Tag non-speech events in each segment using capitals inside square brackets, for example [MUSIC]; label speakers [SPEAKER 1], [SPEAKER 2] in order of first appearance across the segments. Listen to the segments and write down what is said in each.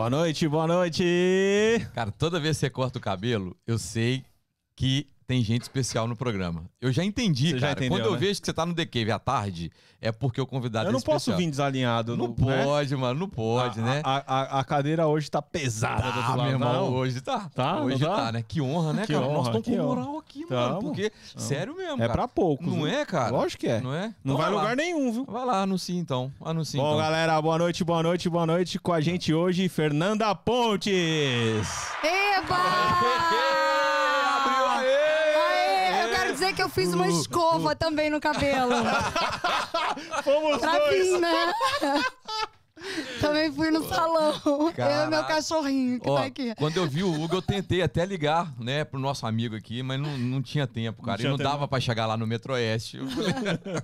[SPEAKER 1] Boa noite, boa noite!
[SPEAKER 2] Cara, toda vez que você corta o cabelo, eu sei que tem gente especial no programa. Eu já entendi,
[SPEAKER 1] Você já
[SPEAKER 2] cara.
[SPEAKER 1] entendeu,
[SPEAKER 2] Quando eu
[SPEAKER 1] né?
[SPEAKER 2] vejo que você tá no The Cave à tarde, é porque o convidado
[SPEAKER 1] Eu
[SPEAKER 2] é
[SPEAKER 1] não posso vir desalinhado.
[SPEAKER 2] Não
[SPEAKER 1] no- né?
[SPEAKER 2] pode, mano, não pode,
[SPEAKER 1] a,
[SPEAKER 2] né?
[SPEAKER 1] A, a- a cadeira hoje tá pesada do
[SPEAKER 2] Ah,
[SPEAKER 1] outro lado.
[SPEAKER 2] meu irmão,
[SPEAKER 1] não?
[SPEAKER 2] hoje tá.
[SPEAKER 1] Tá, não
[SPEAKER 2] hoje
[SPEAKER 1] tá?
[SPEAKER 2] tá, né? Que honra, né,
[SPEAKER 1] Que
[SPEAKER 2] cara? Nós
[SPEAKER 1] honra,
[SPEAKER 2] estamos com moral aqui, mano.
[SPEAKER 1] Tamo.
[SPEAKER 2] Porque, sério mesmo,
[SPEAKER 1] É
[SPEAKER 2] cara.
[SPEAKER 1] pra poucos.
[SPEAKER 2] Não
[SPEAKER 1] viu?
[SPEAKER 2] é, cara?
[SPEAKER 1] Lógico que é.
[SPEAKER 2] Não é?
[SPEAKER 1] Não
[SPEAKER 2] Então
[SPEAKER 1] vai lugar nenhum, viu?
[SPEAKER 2] Vai lá, anuncia então. Anuncia
[SPEAKER 1] Bom,
[SPEAKER 2] então.
[SPEAKER 1] galera, boa noite, boa noite, boa noite. Com a gente hoje, Fernanda Pontes.
[SPEAKER 3] Eba! [LAUGHS] dizer que eu fiz uma escova também no cabelo. [LAUGHS]
[SPEAKER 1] Fomos
[SPEAKER 3] Pra
[SPEAKER 1] dois.
[SPEAKER 3] mim, né? [LAUGHS] Também fui no salão. Eu e
[SPEAKER 2] Caraca.
[SPEAKER 3] meu cachorrinho que
[SPEAKER 2] Ó,
[SPEAKER 3] tá aqui.
[SPEAKER 2] quando eu vi o Hugo, eu tentei até ligar, né, pro nosso amigo aqui, mas não, não tinha tempo, cara.
[SPEAKER 1] tinha
[SPEAKER 2] e não
[SPEAKER 1] tempo.
[SPEAKER 2] dava pra chegar lá no Metroeste.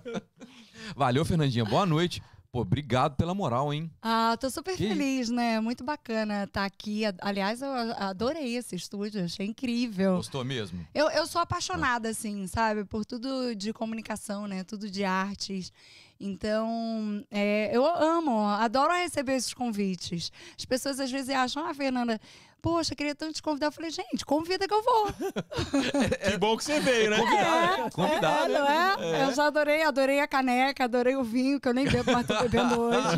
[SPEAKER 2] [LAUGHS] Valeu, Fernandinha. Boa noite. Pô, obrigado pela moral, hein?
[SPEAKER 3] Ah, tô super
[SPEAKER 2] Que
[SPEAKER 3] feliz, né? Muito bacana estar aqui. Aliás, eu adorei esse estúdio, achei incrível.
[SPEAKER 2] Gostou mesmo?
[SPEAKER 3] Eu, eu sou apaixonada, assim, sabe? Por tudo de comunicação, né? Tudo de artes. Então, é, eu amo, adoro receber esses convites. As pessoas às vezes acham, ah, Fernanda, poxa, queria tanto te convidar. Eu falei, gente, convida que eu vou. [LAUGHS]
[SPEAKER 1] Que bom que você veio, né?
[SPEAKER 2] Convidado, convidado.
[SPEAKER 3] É, não é? Eu já adorei, adorei a caneca, adorei o vinho, que eu nem bebo, mas tô bebendo [LAUGHS] hoje.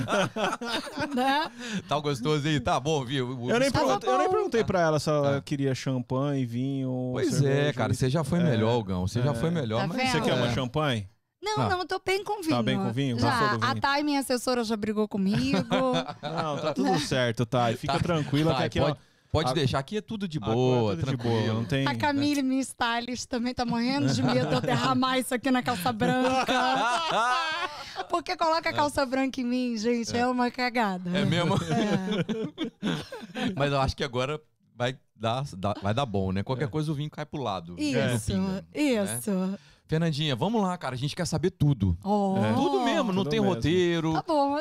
[SPEAKER 3] né?
[SPEAKER 2] Tá gostoso aí? Tá bom, viu?
[SPEAKER 1] Eu nem, perguntei, eu nem perguntei pra ela se ela
[SPEAKER 2] Ah.
[SPEAKER 1] queria champanhe, vinho.
[SPEAKER 2] Pois
[SPEAKER 1] cerveja.
[SPEAKER 2] é, cara, você já foi
[SPEAKER 1] É.
[SPEAKER 2] melhor, Gão. Você já foi melhor.
[SPEAKER 3] Tá
[SPEAKER 2] mas
[SPEAKER 3] vendo?
[SPEAKER 1] Você quer
[SPEAKER 2] é.
[SPEAKER 1] uma champanhe?
[SPEAKER 3] Não,
[SPEAKER 2] Ah.
[SPEAKER 3] não, tô bem com vinho.
[SPEAKER 1] Tá bem com vinho?
[SPEAKER 3] Já,
[SPEAKER 1] do
[SPEAKER 3] a
[SPEAKER 1] vinho?
[SPEAKER 3] Thay, minha assessora, já brigou comigo. [LAUGHS]
[SPEAKER 1] Não, tá tudo certo, tá. E fica tranquila que
[SPEAKER 2] Tá,
[SPEAKER 1] aqui,
[SPEAKER 2] pode
[SPEAKER 1] ó.
[SPEAKER 2] pode
[SPEAKER 1] a-
[SPEAKER 2] deixar aqui é tudo de
[SPEAKER 1] agora
[SPEAKER 2] boa,
[SPEAKER 1] é tudo de
[SPEAKER 2] tranquilo.
[SPEAKER 1] boa, não tem.
[SPEAKER 3] A Camille, minha stylist, também tá morrendo de medo de eu derramar isso aqui na calça branca. [LAUGHS] Porque coloca a calça branca em mim, gente, é, uma cagada.
[SPEAKER 2] É mesmo?
[SPEAKER 3] É. [LAUGHS]
[SPEAKER 2] Mas eu acho que agora vai dar, dá- vai dar bom, né? Qualquer coisa o vinho cai pro lado. né?
[SPEAKER 3] Isso,
[SPEAKER 2] pinga, né?
[SPEAKER 3] isso.
[SPEAKER 2] Fernandinha, vamos lá, cara. A gente quer saber tudo.
[SPEAKER 3] Oh.
[SPEAKER 1] É.
[SPEAKER 2] Tudo mesmo, não
[SPEAKER 1] tudo
[SPEAKER 2] tem
[SPEAKER 1] mesmo.
[SPEAKER 2] roteiro.
[SPEAKER 3] Tá bom,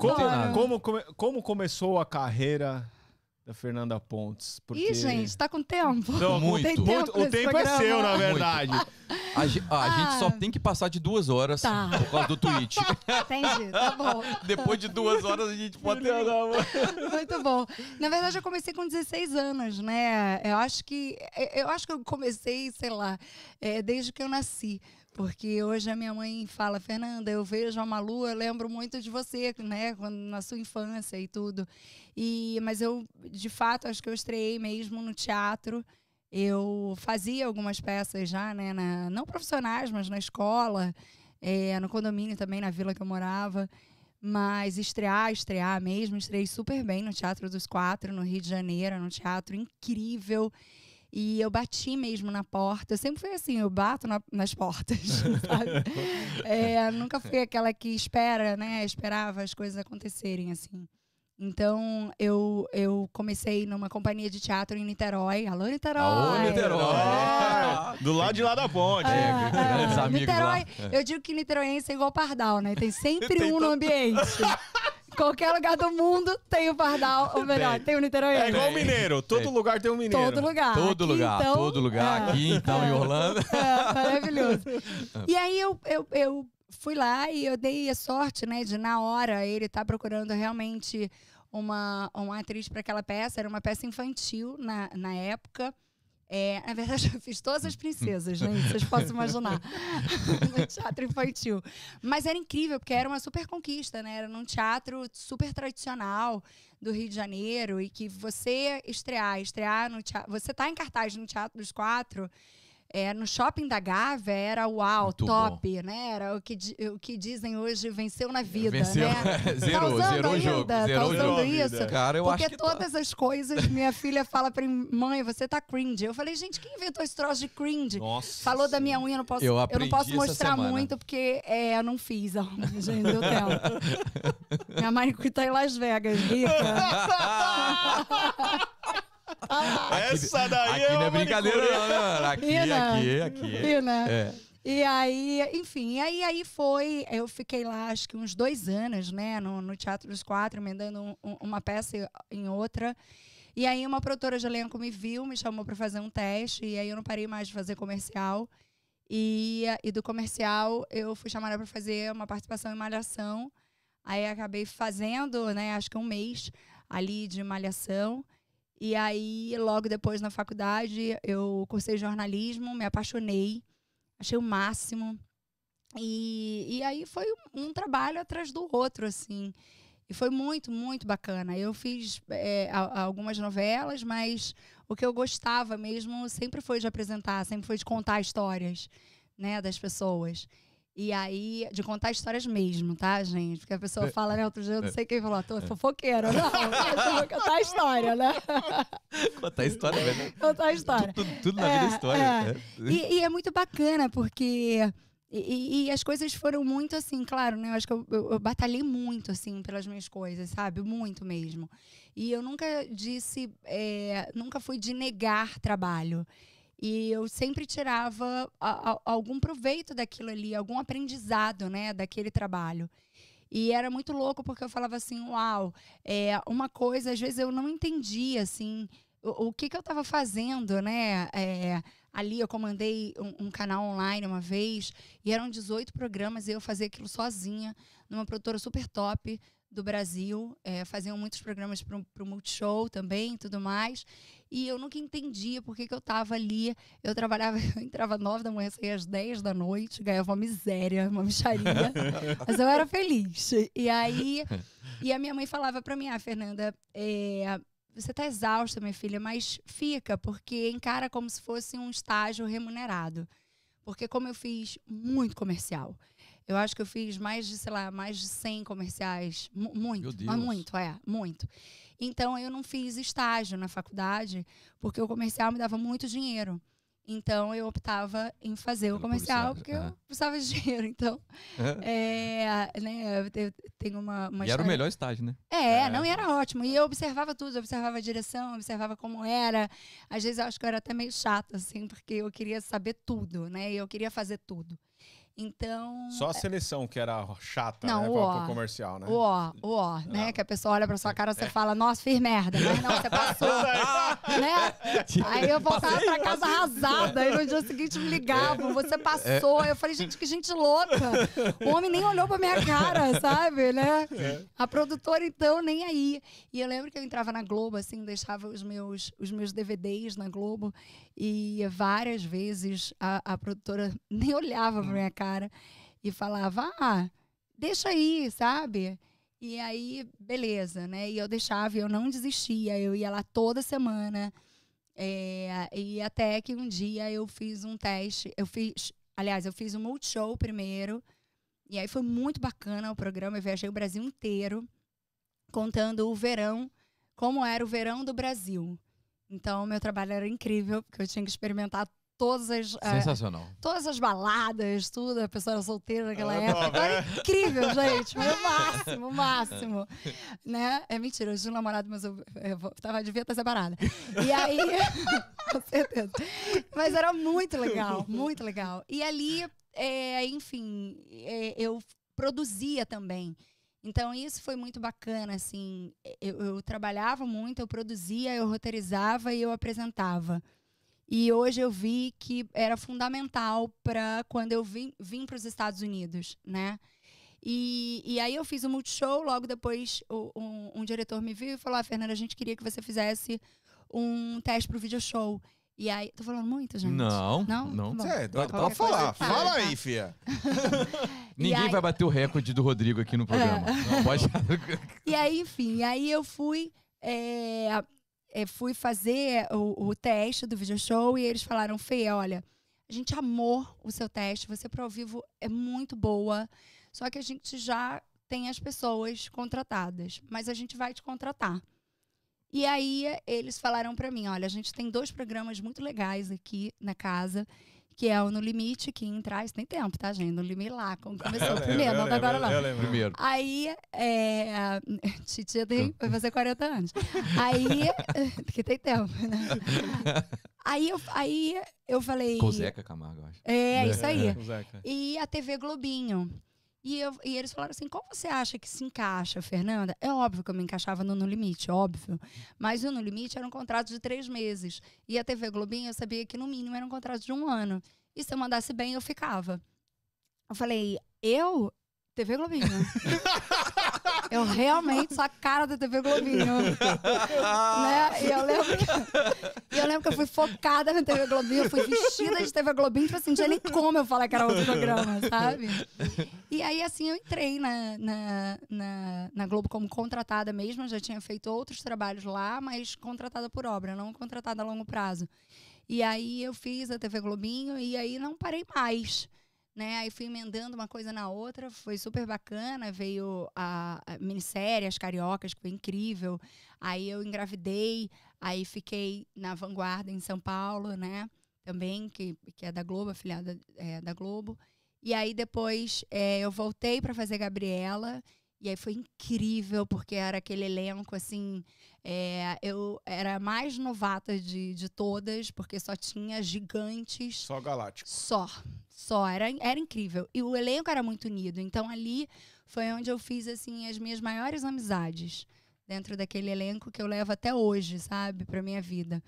[SPEAKER 1] Como, como, como começou a carreira da Fernanda Pontes?
[SPEAKER 3] Ih, gente, tá com tempo?
[SPEAKER 1] Não,
[SPEAKER 2] Muito.
[SPEAKER 3] Tem
[SPEAKER 1] muito-
[SPEAKER 3] tempo
[SPEAKER 1] o
[SPEAKER 3] nesse
[SPEAKER 1] tempo é
[SPEAKER 3] programa?
[SPEAKER 1] seu, na verdade.
[SPEAKER 2] A, ge- a gente
[SPEAKER 3] Ah.
[SPEAKER 2] só tem que passar de duas horas
[SPEAKER 3] Tá.
[SPEAKER 2] por causa do tweet. [LAUGHS]
[SPEAKER 3] Entendi, tá bom.
[SPEAKER 2] Depois de duas horas a gente pode.
[SPEAKER 1] Mãe. [LAUGHS]
[SPEAKER 3] Muito bom. Na verdade, eu comecei com 16 anos, né? Eu acho que eu acho que eu comecei, sei lá, é, desde que eu nasci. Porque hoje a minha mãe fala, Fernanda, eu vejo a Malu, eu lembro muito de você, né? Quando, na sua infância e tudo. E, mas eu, de fato, acho que eu estreiei mesmo no teatro. Eu fazia algumas peças já, né? na- não profissionais, mas na escola, é, no condomínio também, na vila que eu morava. Mas estrear, estrear mesmo, estreiei super bem no Teatro dos Quatro, no Rio de Janeiro, num teatro incrível. E eu bati mesmo na porta. Eu sempre fui assim, eu bato na- nas portas, [LAUGHS] sabe? É, nunca fui aquela que espera, né? Esperava as coisas acontecerem, assim. Então, eu, eu comecei numa companhia de teatro em Niterói. Alô, Niterói!
[SPEAKER 2] Alô, Niterói!
[SPEAKER 1] É, do lado de lá da ponte.
[SPEAKER 2] É,
[SPEAKER 3] Ah, ah,
[SPEAKER 2] amigos
[SPEAKER 3] Niterói,
[SPEAKER 2] lá.
[SPEAKER 3] eu digo que niteróiense é igual pardal, né? Tem sempre [LAUGHS]
[SPEAKER 1] Tem
[SPEAKER 3] um no ambiente. [LAUGHS] Qualquer lugar do mundo tem o pardal, ou melhor,
[SPEAKER 1] Tem.
[SPEAKER 3] tem, o
[SPEAKER 1] É
[SPEAKER 3] niteróiense.
[SPEAKER 1] igual o mineiro. Todo
[SPEAKER 2] Tem.
[SPEAKER 1] lugar tem um mineiro.
[SPEAKER 3] Todo lugar.
[SPEAKER 2] Todo
[SPEAKER 3] Aqui,
[SPEAKER 2] lugar,
[SPEAKER 3] então,
[SPEAKER 2] todo lugar.
[SPEAKER 3] é.
[SPEAKER 2] Aqui, então, em Orlando. [LAUGHS]
[SPEAKER 3] É, maravilhoso. [LAUGHS] E aí eu, eu, eu fui lá e eu dei a sorte, né, de na hora ele estar procurando realmente uma, uma atriz para aquela peça. Era uma peça infantil na, na época. É, na verdade, eu fiz todas as princesas, gente, vocês possam imaginar. [LAUGHS] no teatro infantil. Mas era incrível, porque era uma super conquista, né? Era num teatro super tradicional do Rio de Janeiro e que você estrear, estrear no teatro. Você tá em cartaz no Teatro dos Quatro. É, no shopping da Gávea era uau,
[SPEAKER 2] Muito
[SPEAKER 3] top, né? Era o que, o que dizem hoje venceu na vida,
[SPEAKER 2] Venceu.
[SPEAKER 3] né? [LAUGHS]
[SPEAKER 2] Zerou,
[SPEAKER 3] tá usando
[SPEAKER 2] zerou o
[SPEAKER 3] ainda?
[SPEAKER 2] jogo,
[SPEAKER 3] Tá
[SPEAKER 2] zerou o
[SPEAKER 3] usando
[SPEAKER 1] jogo.
[SPEAKER 3] isso?
[SPEAKER 2] Cara, eu
[SPEAKER 3] Porque
[SPEAKER 2] acho que tá.
[SPEAKER 3] todas as coisas, minha filha fala pra mim, mãe, você tá cringe. Eu falei, gente, quem inventou esse troço de cringe?
[SPEAKER 1] Nossa.
[SPEAKER 3] Falou da minha unha, eu não posso,
[SPEAKER 2] Eu
[SPEAKER 3] eu, não posso mostrar
[SPEAKER 2] semana.
[SPEAKER 3] muito, porque é, eu não fiz, ó, [LAUGHS] gente, deu tempo. [LAUGHS] minha manicure tá em Las Vegas, rica.
[SPEAKER 1] Essa daí
[SPEAKER 2] Aqui
[SPEAKER 1] é
[SPEAKER 2] não
[SPEAKER 1] uma
[SPEAKER 2] é brincadeira,
[SPEAKER 1] manicure.
[SPEAKER 2] não, né, mano? Aqui, aqui, aqui.
[SPEAKER 3] E, né?
[SPEAKER 2] É.
[SPEAKER 3] E aí, enfim, aí, aí foi. Eu fiquei lá, acho que uns dois anos, né, no, no Teatro dos Quatro, emendando um- um- uma peça em outra. E aí, uma produtora de elenco me viu, me chamou para fazer um teste, e aí eu não parei mais de fazer comercial. E, e do comercial, eu fui chamada para fazer uma participação em Malhação. Aí acabei fazendo, né, acho que um mês. ali de malhação. E aí, logo depois na faculdade, eu cursei jornalismo, me apaixonei, achei o máximo. E, e aí foi um, trabalho atrás do outro, assim. E foi muito, muito bacana. Eu fiz é, algumas novelas, mas o que eu gostava mesmo sempre foi de apresentar, sempre foi de contar histórias, né, das pessoas. E aí, de contar histórias mesmo, tá, gente? Porque a pessoa é. fala, né? Outro dia, eu não é. sei quem falou, tô é. fofoqueira. Não, eu [LAUGHS] vou contar a história, né?
[SPEAKER 2] contar a história, né?
[SPEAKER 3] Contar a história.
[SPEAKER 2] Tudo, tudo, tudo na é, vida é história.
[SPEAKER 3] É. E, e, é muito bacana, porque e, e, as coisas foram muito assim, claro, né? Eu acho que eu, eu, eu, batalhei muito, assim, pelas minhas coisas, sabe? Muito mesmo. E eu nunca disse, nunca fui de negar trabalho. E eu sempre tirava a, a, algum proveito daquilo ali, algum aprendizado, né? Daquele trabalho. E era muito louco porque eu falava assim, uau, é, uma coisa, às vezes eu não entendia, assim, o, o que, que eu estava fazendo, né? É, ali eu comandei um, um, canal online uma vez e eram 18 programas e eu fazia aquilo sozinha, numa produtora super top do Brasil. É, faziam muitos programas para o Multishow também e tudo mais. E eu nunca entendia por que, que eu estava ali. Eu trabalhava, [LAUGHS] eu entrava nove da manhã, saía às 10 da noite, ganhava uma miséria, uma micharia. [LAUGHS] mas eu era feliz. E aí, e a minha mãe falava para mim, ah, Fernanda, é, você está exausta, minha filha, mas fica, porque encara como se fosse um estágio remunerado. Porque como eu fiz muito comercial, eu acho que eu fiz mais de, sei lá, mais de 100 comerciais, muito, mas muito, é, muito. Então eu não fiz estágio na faculdade, porque o comercial me dava muito dinheiro. Então eu optava em fazer Pelo o comercial porque eu precisava de [LAUGHS] dinheiro. Então, é. É, né, eu tenho uma, uma
[SPEAKER 2] E era o melhor estágio, né?
[SPEAKER 3] É, é, não, e era ótimo. E eu observava tudo, eu observava a direção, observava como era. Às vezes eu acho que eu era até meio chata, assim, porque eu queria saber tudo, né? E eu queria fazer tudo. Então.
[SPEAKER 1] Só a é seleção que era chata, não, né? O comercial, né?
[SPEAKER 3] O ó, o ó, né? Que a pessoa olha pra sua cara e você é. fala, nossa, fiz merda. Mas não, você passou. [LAUGHS] né? Aí eu voltava pra casa arrasada. E no dia seguinte me ligavam, você passou. Aí eu falei, gente, que gente louca. O homem nem olhou pra minha cara, sabe? Né? É. A produtora, então, nem aí. E eu lembro que eu entrava na Globo, assim, deixava os meus, os meus DVDs na Globo. E várias vezes a, a produtora [LAUGHS] nem olhava pra minha cara e falava: ah, deixa aí, sabe? E aí, beleza, né? E eu deixava, eu não desistia, eu ia lá toda semana. É, e até que um dia eu fiz um teste, eu fiz, aliás, eu fiz um multishow primeiro, e aí foi muito bacana o programa, eu viajei o Brasil inteiro, contando o verão, como era o verão do Brasil. Então, meu trabalho era incrível, porque eu tinha que experimentar todas as.
[SPEAKER 2] Eh, Sensacional.
[SPEAKER 3] Uh, todas as baladas, tudo. A pessoa era solteira naquela ah, época. Então, era incrível, [LAUGHS] gente. Foi o máximo, o máximo. né? É mentira, eu tinha um namorado, mas eu, eu tava, devia estar separada. E aí. [LAUGHS] com certeza. Mas era muito legal, muito legal. E ali, é, enfim, é, eu produzia também. Então, isso foi muito bacana, assim. Eu, eu, trabalhava muito, eu produzia, eu roteirizava e eu apresentava. E hoje eu vi que era fundamental para quando eu vim, vim para os Estados Unidos, né? E, e aí eu fiz o um Multishow, logo depois o, um, um, diretor me viu e falou, ah, Fernanda, a gente queria que você fizesse um teste para o video show. E aí, tô falando muito, gente?
[SPEAKER 2] Não, não. não.
[SPEAKER 1] Tá é, dá pra falar. Fala aí, fia. [LAUGHS]
[SPEAKER 2] Ninguém aí... vai bater o recorde do Rodrigo aqui no programa. É. Não, pode... [LAUGHS]
[SPEAKER 3] e aí, enfim, aí eu fui, é, é, fui fazer o, o, teste do video show e eles falaram, Fê, olha, a gente amou o seu teste, você pro ao vivo é muito boa, só que a gente já tem as pessoas contratadas, mas a gente vai te contratar. E aí eles falaram para mim, olha, a gente tem dois programas muito legais aqui na casa, que é o No Limite, que em trás tem tempo, tá, gente? No Limite lá, como [LAUGHS] começou o primeiro, não tá agora não.
[SPEAKER 2] Primeiro.
[SPEAKER 3] Aí, é, [LAUGHS] Titia tem, vai fazer 40 anos. Aí, [LAUGHS] que tem tempo, né? Aí eu, aí eu falei...
[SPEAKER 2] Com o Zeca Camargo, acho.
[SPEAKER 3] É, isso aí. É, e a TV Globinho. E, eu, e eles falaram assim: qual você acha que se encaixa, Fernanda? É óbvio que eu me encaixava no No Limite, óbvio. Mas o No Limite era um contrato de três meses. E a TV Globinho eu sabia que no mínimo era um contrato de um ano. E se eu mandasse bem, eu ficava. Eu falei: eu? TV Globinho. [LAUGHS] Eu realmente sou a cara da TV Globinho. [LAUGHS] né? E eu lembro, que, eu lembro que eu fui focada na TV Globinho, eu fui vestida de TV Globinho, tipo assim, não tinha nem como eu falar que era outro programa, sabe? E aí, assim, eu entrei na, na, na, na Globo como contratada mesmo, eu já tinha feito outros trabalhos lá, mas contratada por obra, não contratada a longo prazo. E aí eu fiz a TV Globinho e aí não parei mais né? Aí fui emendando uma coisa na outra, foi super bacana. Veio a, minissérie As Cariocas, que foi incrível. Aí eu engravidei, aí fiquei na Vanguarda em São Paulo, né? Também, que, que é da Globo, afiliada é, da Globo. E aí depois é, eu voltei para fazer Gabriela. E aí foi incrível, porque era aquele elenco, assim. É, eu era a mais novata de, de todas, porque só tinha gigantes.
[SPEAKER 1] Só galáctico.
[SPEAKER 3] Só só. Era, era incrível. E o elenco era muito unido. Então ali foi onde eu fiz assim as minhas maiores amizades dentro daquele elenco que eu levo até hoje, sabe, para minha vida.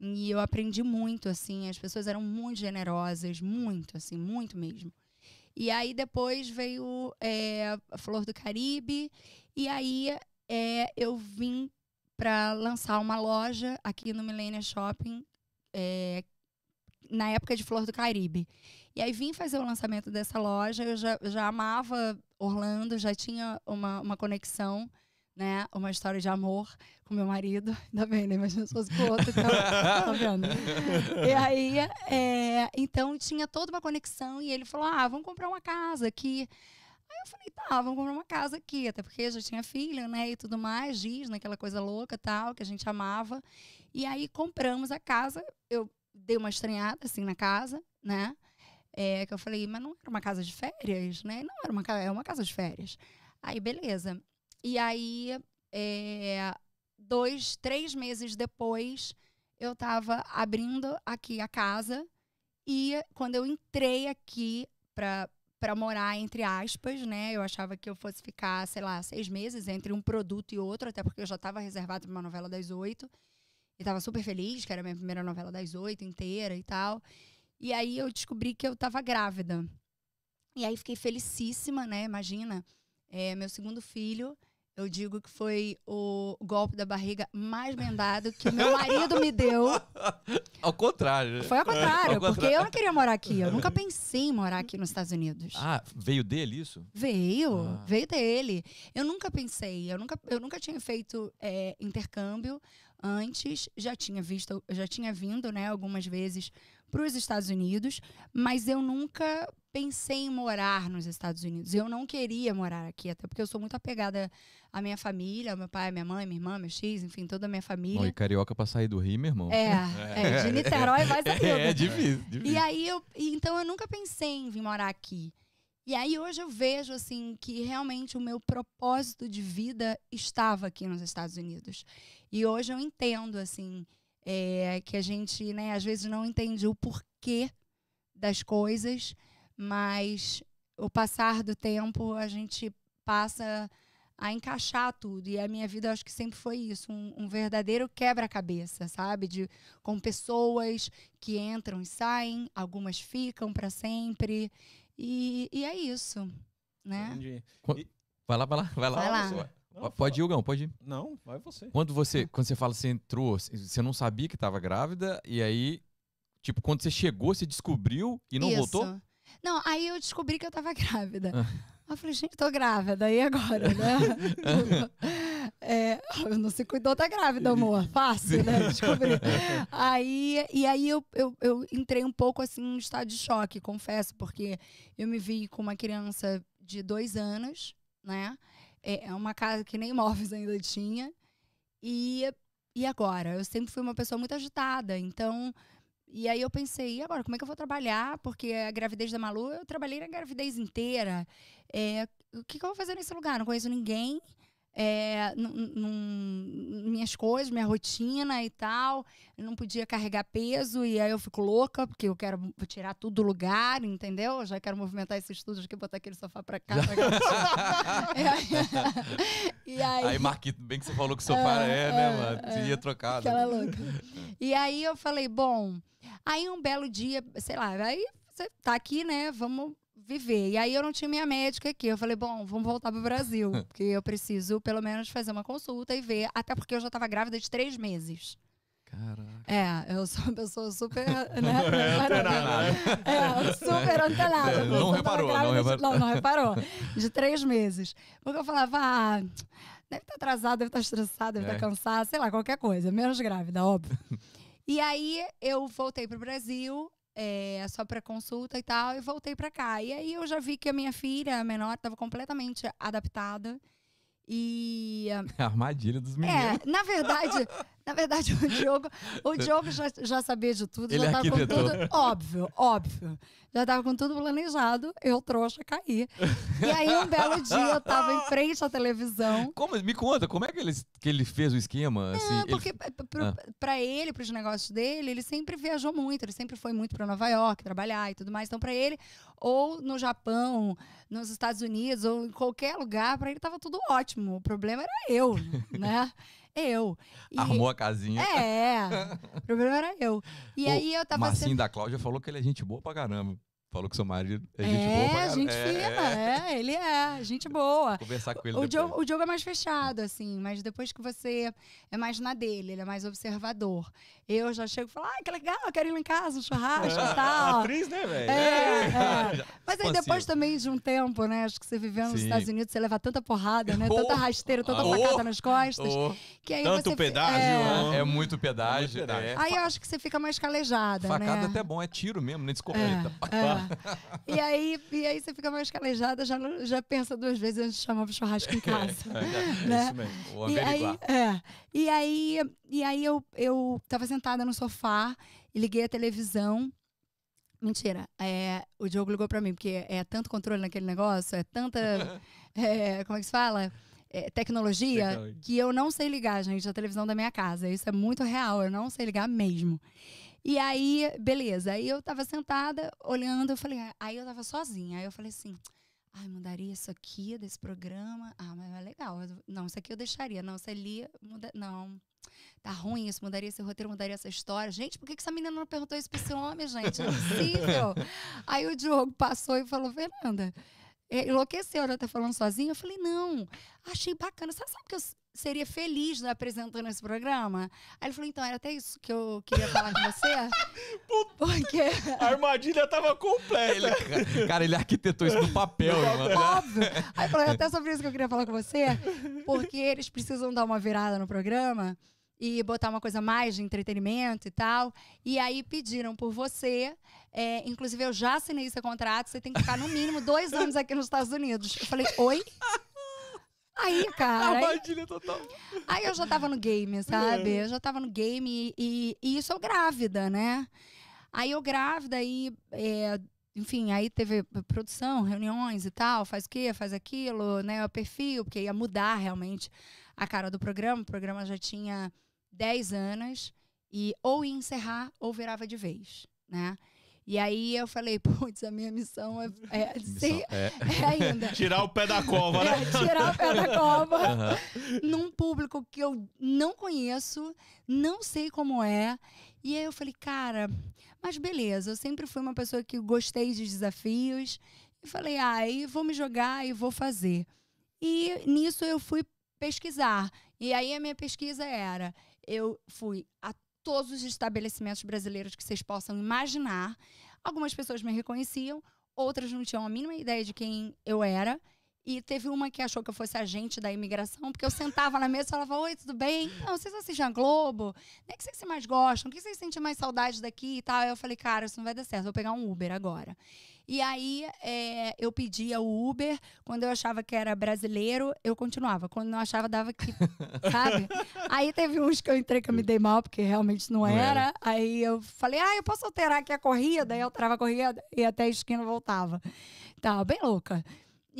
[SPEAKER 3] E eu aprendi muito assim, as pessoas eram muito generosas, muito assim, muito mesmo. E aí depois veio é, a Flor do Caribe. E aí é, eu vim para lançar uma loja aqui no Millennium Shopping é, na época de Flor do Caribe. E aí vim fazer o lançamento dessa loja, eu já, já amava Orlando, já tinha uma, uma conexão, né? Uma história de amor com meu marido. [LAUGHS] Ainda bem, né? Imagina se fosse com outro, então, [LAUGHS] tá vendo? E aí, é, então tinha toda uma conexão e ele falou, ah, vamos comprar uma casa aqui. Aí eu falei, tá, vamos comprar uma casa aqui, até porque já tinha filha, né, e tudo mais, Giz, naquela coisa louca tal, que a gente amava. E aí compramos a casa, eu dei uma estranhada, assim, na casa, né, é, que eu falei, mas não era uma casa de férias, né? Não era uma, é uma casa de férias. Aí, beleza. E aí, é, dois, três meses depois, eu estava abrindo aqui a casa e quando eu entrei aqui para para morar entre aspas, né? Eu achava que eu fosse ficar, sei lá, seis meses entre um produto e outro, até porque eu já estava reservado para uma novela das oito e estava super feliz, que era a minha primeira novela das oito inteira e tal. E aí eu descobri que eu estava grávida. E aí fiquei felicíssima, né? Imagina, é, meu segundo filho. Eu digo que foi o golpe da barriga mais bem dado que meu marido me deu. [LAUGHS]
[SPEAKER 2] Ao contrário. Né?
[SPEAKER 3] Foi ao contrário, ao porque contrário. eu não queria morar aqui. Eu nunca [LAUGHS] pensei em morar aqui nos Estados Unidos.
[SPEAKER 2] Ah, veio dele isso?
[SPEAKER 3] Veio, ah. veio dele. Eu nunca pensei, eu nunca, eu nunca tinha feito é, intercâmbio antes. Já tinha visto, já tinha vindo, né, algumas vezes para os Estados Unidos, mas eu nunca pensei em morar nos Estados Unidos. Eu não queria morar aqui, até porque eu sou muito apegada à minha família, ao meu pai, minha mãe, minha irmã, meu X, enfim, toda a minha família. Bom,
[SPEAKER 2] e carioca para sair do Rio, meu irmão.
[SPEAKER 3] É, é de [LAUGHS] Niterói vai sair.
[SPEAKER 2] É, é difícil, difícil.
[SPEAKER 3] E aí eu, então eu nunca pensei em vir morar aqui. E aí hoje eu vejo assim que realmente o meu propósito de vida estava aqui nos Estados Unidos. E hoje eu entendo assim é, que a gente, né, às vezes não entende o porquê das coisas, mas o passar do tempo a gente passa a encaixar tudo. E a minha vida, acho que sempre foi isso, um, um verdadeiro quebra-cabeça, sabe? De, com pessoas que entram e saem, algumas ficam para sempre. E, e, é isso, né?
[SPEAKER 1] Entendi.
[SPEAKER 2] Vai lá, vai lá, vai lá.
[SPEAKER 3] Vai lá.
[SPEAKER 2] Não, pode ir, Hugão, pode ir.
[SPEAKER 1] Não, vai você.
[SPEAKER 2] Quando você, quando você fala, você entrou, você não sabia que estava grávida, e aí, tipo, quando você chegou, você descobriu e não
[SPEAKER 3] Isso.
[SPEAKER 2] voltou?
[SPEAKER 3] Não, aí eu descobri que eu estava [LAUGHS] grávida. Ah. Eu falei, gente, tô grávida, e agora, né? [LAUGHS] é, não se cuidou, tá grávida, amor. Fácil, né? [LAUGHS] Descobrir. aí, e aí eu, eu, eu entrei um pouco assim em estado de choque, confesso, porque eu me vi com uma criança de dois anos, né? É, é uma casa que nem [LAUGHS] móveis ainda tinha. E, e agora? Eu sempre fui uma pessoa muito agitada, então. E aí eu pensei, e agora, como é que eu vou trabalhar? Porque a gravidez da Malu, eu trabalhei na gravidez inteira. É, o que, que eu vou fazer nesse lugar? Não conheço ninguém é, minhas coisas, minha rotina e tal. Eu não podia carregar peso e aí eu fico louca, porque eu quero tirar tudo do lugar, entendeu? Eu já quero movimentar esses estudos aqui, botar aquele sofá pra cá. [LAUGHS] [LAUGHS]
[SPEAKER 2] e aí, aí, Marquito, bem que você falou que o sofá é, é, né, mano? Você ia trocar.
[SPEAKER 3] Aquela louca. E aí eu falei, bom, aí um belo dia, sei lá, aí você tá aqui, né? Vamos viver. E aí eu não tinha minha médica aqui. Eu falei, bom, vamos voltar pro Brasil. [LAUGHS] Porque eu preciso, pelo menos, fazer uma consulta e ver. Até porque eu já estava grávida de três meses.
[SPEAKER 2] Caraca.
[SPEAKER 3] É, eu sou uma pessoa super. [LAUGHS] Né?
[SPEAKER 1] É, antenada, né?
[SPEAKER 3] É, super antenada.
[SPEAKER 2] Não reparou, não
[SPEAKER 3] grávida de-
[SPEAKER 2] reparou.
[SPEAKER 3] Não, não [LAUGHS] reparou. De três meses. Porque eu falava, ah, deve estar atrasada, deve estar estressada, deve
[SPEAKER 2] É.
[SPEAKER 3] estar cansada, sei lá, qualquer coisa. Menos grávida, óbvio. e aí eu voltei pro Brasil. É, só para consulta e tal, e voltei para cá. E aí eu já vi que a minha filha, a menor, estava completamente adaptada. E
[SPEAKER 2] É [LAUGHS] a armadilha dos meninos.
[SPEAKER 3] é, na verdade, [LAUGHS] na verdade, o Diogo, o Diogo já, já sabia de tudo,
[SPEAKER 2] Ele
[SPEAKER 3] já tava com tudo. Óbvio, óbvio. Já tava com tudo planejado, eu trouxa caí. E aí, um belo dia, eu tava em frente à televisão.
[SPEAKER 2] Como, me conta, como é que ele, que ele fez o esquema? Assim,
[SPEAKER 3] Ah,
[SPEAKER 2] ele-
[SPEAKER 3] porque p- p- pro-
[SPEAKER 2] Ah.
[SPEAKER 3] pra ele, pros negócios dele, ele sempre viajou muito, ele sempre foi muito pra Nova York trabalhar e tudo mais. Então, pra ele, ou no Japão, nos Estados Unidos, ou em qualquer lugar, pra ele tava tudo ótimo. O problema era eu, né? Eu. E-
[SPEAKER 2] armou a casinha.
[SPEAKER 3] É, [LAUGHS] o problema era eu. E
[SPEAKER 2] O
[SPEAKER 3] aí eu tava
[SPEAKER 2] Marcinho
[SPEAKER 3] sendo.
[SPEAKER 2] da Cláudia falou que ele é gente boa pra caramba. Falou que seu marido é gente boa pra
[SPEAKER 3] É,
[SPEAKER 2] caramba.
[SPEAKER 3] gente
[SPEAKER 2] É,
[SPEAKER 3] fina,
[SPEAKER 2] é.
[SPEAKER 3] é, ele é, gente boa.
[SPEAKER 2] Conversar com ele
[SPEAKER 3] O
[SPEAKER 2] depois.
[SPEAKER 3] Diogo, o Diogo é mais fechado, assim, mas depois que você é mais na dele, ele é mais observador. Eu já chego e falo, ai, que legal, eu quero ir lá em casa, um churrasco e [LAUGHS] tal.
[SPEAKER 1] Atriz, né, velho?
[SPEAKER 3] É, é. [LAUGHS] Mas aí depois também de um tempo, né? Acho que você vivendo nos. Estados Unidos, você leva tanta porrada, né? [LAUGHS]
[SPEAKER 2] Oh.
[SPEAKER 3] Tanta rasteira, tanta
[SPEAKER 2] Oh.
[SPEAKER 3] facada nas costas.
[SPEAKER 2] Ô,
[SPEAKER 3] Que aí
[SPEAKER 1] Tanto
[SPEAKER 3] você
[SPEAKER 1] pedágio,
[SPEAKER 3] é.
[SPEAKER 1] né?
[SPEAKER 2] é muito pedágio.
[SPEAKER 1] Muito pedágio.
[SPEAKER 2] é.
[SPEAKER 3] Aí eu acho que você fica mais calejada,
[SPEAKER 2] Facada
[SPEAKER 3] né?
[SPEAKER 2] até bom, é tiro mesmo, nem de escopeta.
[SPEAKER 3] É, é. E, aí, e aí você fica mais calejada, já, já pensa duas vezes antes de chamar pro churrasco em casa.
[SPEAKER 1] É
[SPEAKER 3] né?
[SPEAKER 1] isso mesmo.
[SPEAKER 2] Vou
[SPEAKER 3] E aí, é, e aí, e aí eu, eu tava sentada no sofá e liguei a televisão. Mentira, é, o Diogo ligou pra mim, porque é tanto controle naquele negócio, é tanta. [LAUGHS] é, como é que se fala? É, tecnologia,
[SPEAKER 1] Tecnologia.
[SPEAKER 3] que eu não sei ligar, gente, a televisão da minha casa. Isso é muito real, eu não sei ligar mesmo. E aí, beleza. Aí eu tava sentada, olhando, eu falei, aí eu tava sozinha. Aí eu falei assim, ai, mudaria isso aqui desse programa. Ah, mas é legal. Não, isso aqui eu deixaria. Não, você lia, muda... não. Tá ruim isso, mudaria esse roteiro, mudaria essa história. Gente, por que, que essa menina não perguntou isso pra esse homem, gente? Não é possível. [LAUGHS] aí o Diogo passou e falou, Fernanda, é, enlouqueceu, né? Tá falando sozinho? Eu falei, não, achei bacana. Você sabe que eu seria feliz né, apresentando esse programa? Aí ele falou, então, era até isso que eu queria falar com você. [LAUGHS] Porque, [LAUGHS]
[SPEAKER 1] A armadilha tava completa.
[SPEAKER 2] Ele- cara, ele arquitetou isso no papel, irmão.
[SPEAKER 3] óbvio. Aí ele falou, é até [LAUGHS] sobre isso que eu queria falar com você. Porque eles precisam dar uma virada no programa e botar uma coisa mais de entretenimento e tal. E aí pediram por você. é, inclusive, eu já assinei esse contrato. Você tem que ficar no mínimo dois anos aqui nos Estados Unidos. Eu falei, oi? Aí, [LAUGHS] cara, aí,
[SPEAKER 1] Armadilha total.
[SPEAKER 3] aí eu já tava no game, sabe? Eu já tava no game e, e isso eu grávida, né? Aí eu grávida, aí, é, enfim, aí teve produção, reuniões e tal, faz o quê, faz aquilo, né? O perfil, porque ia mudar realmente a cara do programa. O programa já tinha 10 anos e ou ia encerrar ou virava de vez, né? E aí eu falei, putz, a minha missão é, é, ser-
[SPEAKER 2] É.
[SPEAKER 3] é ainda. [LAUGHS]
[SPEAKER 1] Tirar o pé da cova, né?
[SPEAKER 3] É, tirar o pé da cova
[SPEAKER 2] Aham.
[SPEAKER 3] num público que eu não conheço, não sei como é. E aí eu falei, cara, mas beleza, eu sempre fui uma pessoa que gostei de desafios. E falei, ah, aí vou me jogar e vou fazer. E nisso eu fui pesquisar. E aí a minha pesquisa era: eu fui a todos os estabelecimentos brasileiros que vocês possam imaginar. Algumas pessoas me reconheciam, outras não tinham a mínima ideia de quem eu era. E teve uma que achou que eu fosse agente da imigração, porque eu sentava na mesa e falava: Oi, tudo bem? Não, vocês assistem a Globo? O que vocês mais gostam? O que vocês sentem mais saudade daqui e tal? Aí eu falei: Cara, isso não vai dar certo, vou pegar um Uber agora. E aí é, eu pedia o Uber. Quando eu achava que era brasileiro, eu continuava. Quando não achava, dava que. [LAUGHS] sabe? Aí teve uns que eu entrei que eu me dei mal, porque realmente não,
[SPEAKER 2] Não
[SPEAKER 3] era.
[SPEAKER 2] era.
[SPEAKER 3] Aí eu falei, ah, eu posso alterar aqui a corrida? Aí eu alterava a corrida e até a esquina voltava. Tava bem louca.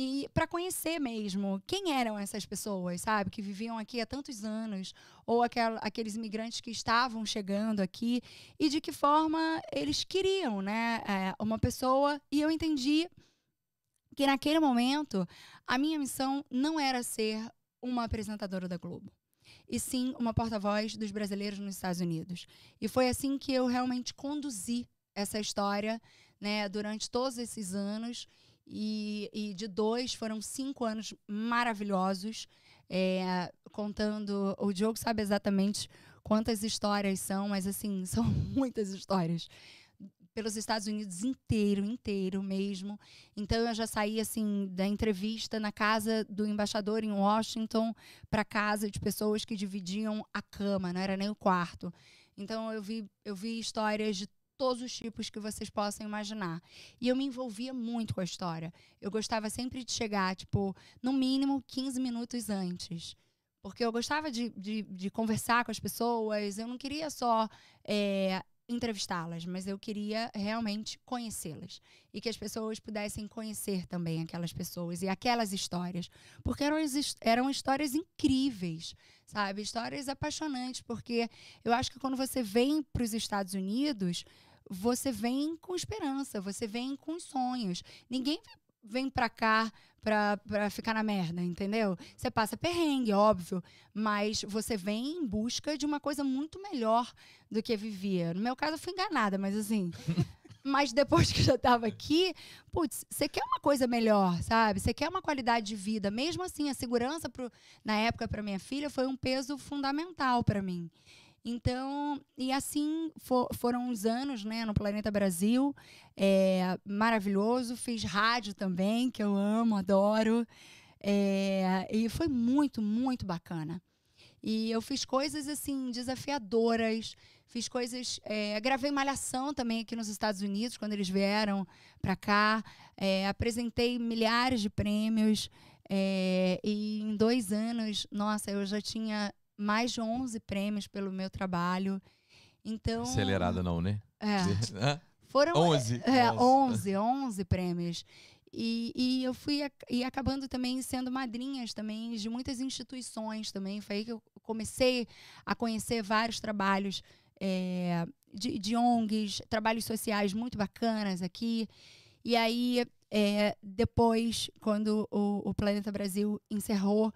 [SPEAKER 3] E para conhecer mesmo quem eram essas pessoas, sabe? Que viviam aqui há tantos anos, ou aquela, aqueles imigrantes que estavam chegando aqui, e de que forma eles queriam, né? é, uma pessoa. E eu entendi que naquele momento a minha missão não era ser uma apresentadora da Globo, e sim uma porta-voz dos brasileiros nos Estados Unidos. E foi assim que eu realmente conduzi essa história, né, durante todos esses anos. E, e de dois foram cinco anos maravilhosos, é, contando. O Diogo sabe exatamente quantas histórias são, mas assim, [LAUGHS] são muitas histórias. Pelos Estados Unidos inteiro, inteiro mesmo. Então eu já saí assim da entrevista na casa do embaixador em Washington para casa de pessoas que dividiam a cama, não era nem o quarto. Então eu vi, eu vi histórias de todos os tipos que vocês possam imaginar. E eu me envolvia muito com a história. Eu gostava sempre de chegar, tipo, no mínimo 15 minutos antes. Porque eu gostava de, de, de conversar com as pessoas, eu não queria só é, entrevistá-las, mas eu queria realmente conhecê-las. E que as pessoas pudessem conhecer também aquelas pessoas e aquelas histórias. Porque eram, eram histórias incríveis, sabe? Histórias apaixonantes, porque eu acho que quando você vem para os Estados Unidos, você vem com esperança, você vem com sonhos. Ninguém vem pra cá pra, pra ficar na merda, entendeu? Você passa perrengue, óbvio, mas você vem em busca de uma coisa muito melhor do que vivia. No meu caso, eu fui enganada, mas assim. [LAUGHS] mas depois que já estava aqui, putz, você quer uma coisa melhor, sabe? Você quer uma qualidade de vida. Mesmo assim, a segurança pro, na época para minha filha foi um peso fundamental para mim. Então, e assim for, foram uns anos né, no Planeta Brasil, é, maravilhoso. Fiz rádio também, que eu amo, adoro. É, e foi muito, muito bacana. E eu fiz coisas assim desafiadoras, fiz coisas. É, gravei malhação também aqui nos Estados Unidos quando eles vieram para cá. É, apresentei milhares de prêmios. É, e em dois anos, nossa, eu já tinha mais de 11 prêmios pelo meu trabalho. Então.
[SPEAKER 2] Acelerada, não, né?
[SPEAKER 3] É. [LAUGHS] Foram
[SPEAKER 2] 11.
[SPEAKER 3] É, 11, 11 prêmios. E, e eu fui e acabando também sendo madrinhas também de muitas instituições também. Foi aí que eu comecei a conhecer vários trabalhos é, de, de ONGs, trabalhos sociais muito bacanas aqui. E aí, é, depois, quando o, o Planeta Brasil encerrou,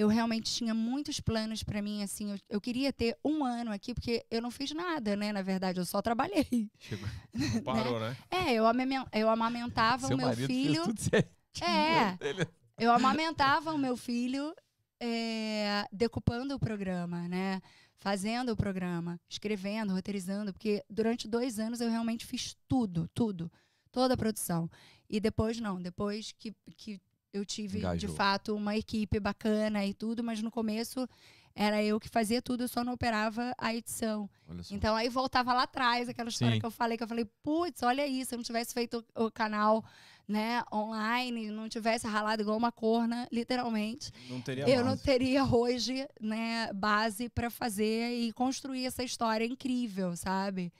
[SPEAKER 3] eu realmente tinha muitos planos para mim, assim, eu, eu, queria ter um ano aqui, porque eu não fiz nada, né, na verdade, eu só trabalhei.
[SPEAKER 1] Chegou. [LAUGHS] Parou, né?
[SPEAKER 3] É, eu, eu amamentava
[SPEAKER 2] Seu
[SPEAKER 3] o meu filho.
[SPEAKER 2] Fez tudo certinho,
[SPEAKER 3] é, ele... eu amamentava o meu filho é, decupando o programa, né, fazendo o programa, escrevendo, roteirizando, porque durante dois anos eu realmente fiz tudo, tudo, toda a produção. E depois não, depois que, que eu tive, Engajou. de fato, uma equipe bacana e tudo, mas no começo era eu que fazia tudo, eu só não operava a edição. Então aí voltava lá atrás, aquela história Sim. que eu falei, que eu falei, putz, olha isso, se eu não tivesse feito o canal né, online, não tivesse ralado igual uma corna, literalmente,
[SPEAKER 1] não
[SPEAKER 3] eu base. não teria hoje, né, base para fazer e construir essa história incrível, sabe?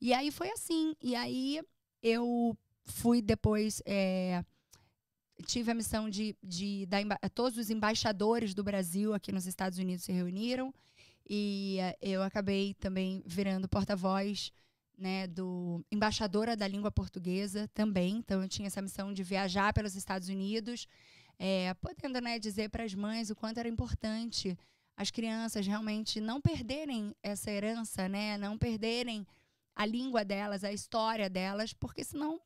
[SPEAKER 3] E aí foi assim. E aí eu fui depois é, tive a missão de, de dar todos os embaixadores do Brasil aqui nos Estados Unidos se reuniram e uh, eu acabei também virando porta-voz né, do embaixadora da língua portuguesa também. Então eu tinha essa missão de viajar pelos Estados Unidos, é, podendo né, dizer para as mães o quanto era importante as crianças realmente não perderem essa herança, né, não perderem a língua delas, a história delas, porque senão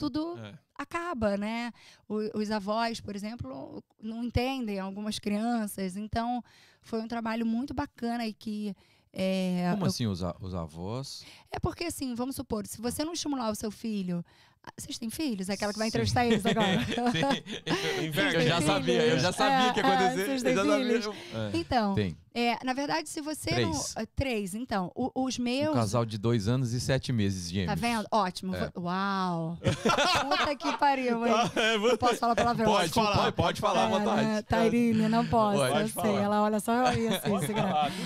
[SPEAKER 3] tudo é. acaba, né? O, os avós, por exemplo, não entendem algumas crianças. Então, foi um trabalho muito bacana e que. É,
[SPEAKER 2] Como
[SPEAKER 3] eu...
[SPEAKER 2] assim, os, os avós?
[SPEAKER 3] É porque, assim, vamos supor, se você não estimular o seu filho vocês têm filhos? É aquela que vai entrevistar eles agora. [LAUGHS] [LAUGHS]
[SPEAKER 2] eu já sabia, eu já sabia é, que ia acontecer. É, vocês têm filhos?
[SPEAKER 3] É. Então, é, na verdade, se você três. não. Uh, três, então. O, os meus.
[SPEAKER 2] Um casal de dois anos e sete meses, gêmeos.
[SPEAKER 3] Tá vendo? Ótimo. É. Uau! [LAUGHS] Puta que pariu, hein? Tá, é, não posso falar palavrão.
[SPEAKER 2] Pode, falar, pode, pode falar, à é, vontade. Né?
[SPEAKER 3] Tairine, não posso. Pode, eu sei. Ela olha só e assim,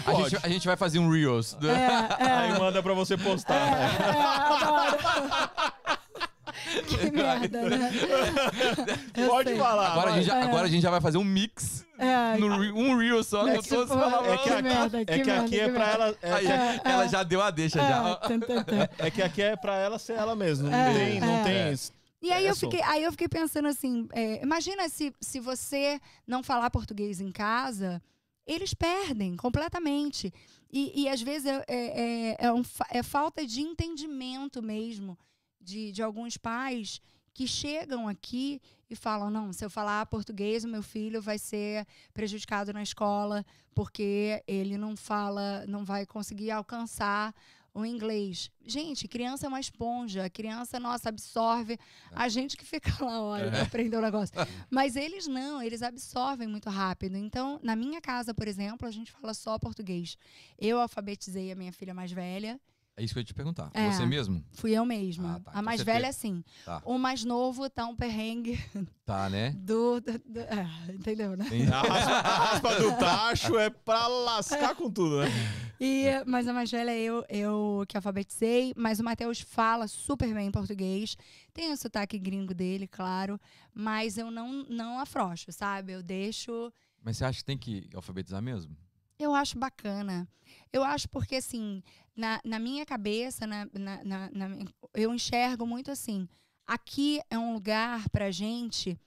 [SPEAKER 2] a, gente, a gente vai fazer um Reels.
[SPEAKER 1] É, Aí manda pra você postar. É, é, adoro. [LAUGHS]
[SPEAKER 3] que merda, né? [LAUGHS]
[SPEAKER 1] Pode sei. falar.
[SPEAKER 2] Agora a, gente já, agora a gente já vai fazer um mix. É, no, um reel só
[SPEAKER 1] é,
[SPEAKER 2] todos
[SPEAKER 1] É que, aqui, merda, é, que aqui é pra ela. É,
[SPEAKER 2] Aí, é, ela já deu a deixa já.
[SPEAKER 1] É que aqui é pra ela ser ela mesma. Não tem. Não tem
[SPEAKER 3] e aí, eu fiquei, aí eu fiquei pensando assim: é, imagina se, se você não falar português em casa, eles perdem completamente. E, e às vezes é, é, é, um, é falta de entendimento mesmo de, de alguns pais que chegam aqui e falam: não, se eu falar português, o meu filho vai ser prejudicado na escola, porque ele não fala, não vai conseguir alcançar o inglês. Gente, criança é uma esponja. A criança, nossa, absorve. A gente que fica lá, olha, pra aprender o negócio. [LAUGHS] Mas eles não, eles absorvem muito rápido. Então, na minha casa, por exemplo, a gente fala só português. Eu alfabetizei a minha filha mais velha.
[SPEAKER 2] É isso que eu ia te perguntar.
[SPEAKER 3] É.
[SPEAKER 2] Você mesmo?
[SPEAKER 3] Fui eu mesma.
[SPEAKER 2] Ah, tá.
[SPEAKER 3] A
[SPEAKER 2] Então
[SPEAKER 3] mais velha,
[SPEAKER 2] teve-
[SPEAKER 3] sim.
[SPEAKER 2] Tá.
[SPEAKER 3] O mais novo tá um perrengue [LAUGHS]
[SPEAKER 2] Tá, né?
[SPEAKER 3] do. do- do- é, entendeu, né?
[SPEAKER 1] A raspa, a raspa do tacho é pra lascar com tudo, né?
[SPEAKER 3] E, mas a mais velha eu, eu que alfabetizei, mas o Matheus fala super bem português. Tem o sotaque gringo dele, claro, mas eu não, não afrouxo, sabe? Eu deixo.
[SPEAKER 2] Mas você acha que tem que alfabetizar mesmo?
[SPEAKER 3] Eu acho bacana. Eu acho porque, assim, na, na minha cabeça, na, na, na- eu enxergo muito assim. Aqui é um lugar pra gente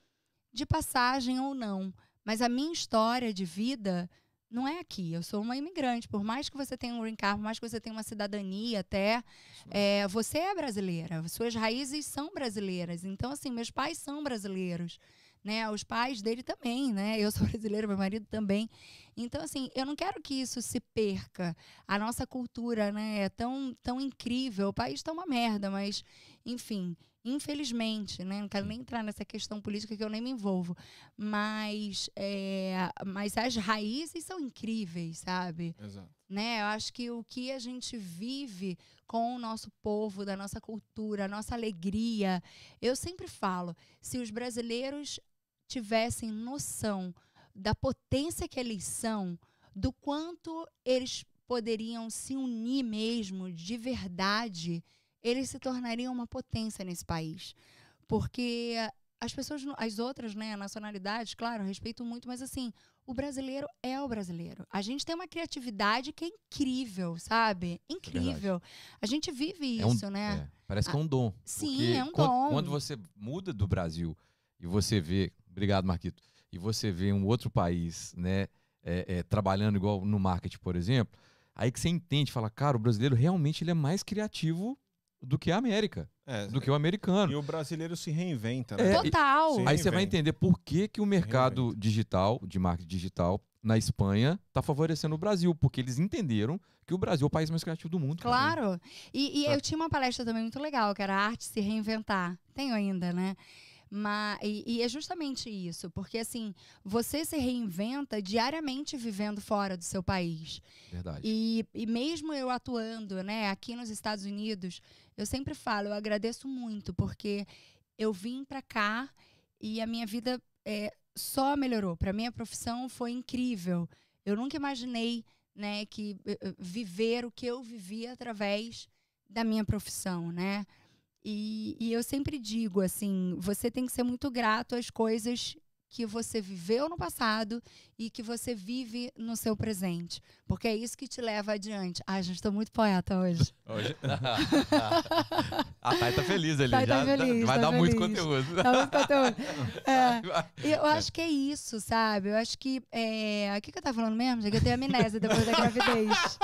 [SPEAKER 3] de passagem ou não. Mas a minha história de vida não é aqui. Eu sou uma imigrante. Por mais que você tenha um green card, por mais que você tenha uma cidadania até, é, você é brasileira. Suas raízes são brasileiras. Então, assim, meus pais são brasileiros. Né? Os pais dele também, né? Eu sou [LAUGHS] brasileira, meu marido também. Então, assim, eu não quero que isso se perca. A nossa cultura, né, é tão, tão incrível. O país tá uma merda, mas, enfim, infelizmente, né? Não quero nem entrar nessa questão política que eu nem me envolvo. Mas, é, mas as raízes são incríveis, sabe?
[SPEAKER 1] Exato.
[SPEAKER 3] né? Eu acho que o que a gente vive com o nosso povo, da nossa cultura, a nossa alegria. Eu sempre falo, se os brasileiros tivessem noção da potência que eles são, do quanto eles poderiam se unir mesmo de verdade, eles se tornariam uma potência nesse país. Porque as pessoas, as outras, né, nacionalidades, claro, respeito muito, mas assim, o brasileiro é o brasileiro. A gente tem uma criatividade que é incrível, sabe? Incrível. a gente vive
[SPEAKER 2] É um-
[SPEAKER 3] isso, né?
[SPEAKER 2] É, parece que é um dom.
[SPEAKER 3] sim, é um
[SPEAKER 2] quando,
[SPEAKER 3] dom.
[SPEAKER 2] Quando você muda do Brasil e você vê, obrigado Marquito, e você vê um outro país, né, é, é, trabalhando igual no marketing, por exemplo, aí que você entende, fala, cara, o brasileiro realmente ele é mais criativo do que a América,
[SPEAKER 1] É,
[SPEAKER 2] do que o americano.
[SPEAKER 1] E o brasileiro se reinventa,
[SPEAKER 2] É,
[SPEAKER 1] né?
[SPEAKER 2] e-
[SPEAKER 3] Total.
[SPEAKER 2] Aí você vai entender por que, que o mercado digital, de marketing digital, na Espanha, está favorecendo o Brasil, porque eles entenderam que o Brasil é o país mais criativo do mundo. cara.
[SPEAKER 3] Claro. E, e
[SPEAKER 2] Tá.
[SPEAKER 3] eu tinha uma palestra também muito legal, que era a arte se reinventar. Tenho ainda, né? Mas, e, e é justamente isso, porque assim, você se reinventa diariamente vivendo fora do seu país.
[SPEAKER 2] Verdade.
[SPEAKER 3] E, e mesmo eu atuando, né, aqui nos Estados Unidos, eu sempre falo, eu agradeço muito, porque eu vim pra cá e a minha vida é, só melhorou. Para minha profissão foi incrível. Eu nunca imaginei, né, que eh, eh, viver o que eu vivi através da minha profissão, né? E, e eu sempre digo assim, você tem que ser muito grato às coisas que você viveu no passado e que você vive no seu presente. Porque é isso que te leva adiante. Ai, gente, estou muito poeta hoje. [LAUGHS]
[SPEAKER 2] a [LAUGHS] Thay tá feliz ali.
[SPEAKER 3] Thay tá
[SPEAKER 2] já dá-
[SPEAKER 3] feliz,
[SPEAKER 2] vai
[SPEAKER 3] tá
[SPEAKER 2] dar muito
[SPEAKER 3] feliz.
[SPEAKER 2] conteúdo.
[SPEAKER 3] Tá muito conteúdo. [LAUGHS] É, eu acho que é isso, sabe? Eu acho que. É... O que, que eu tava falando mesmo? Já que eu tenho amnésia depois da gravidez.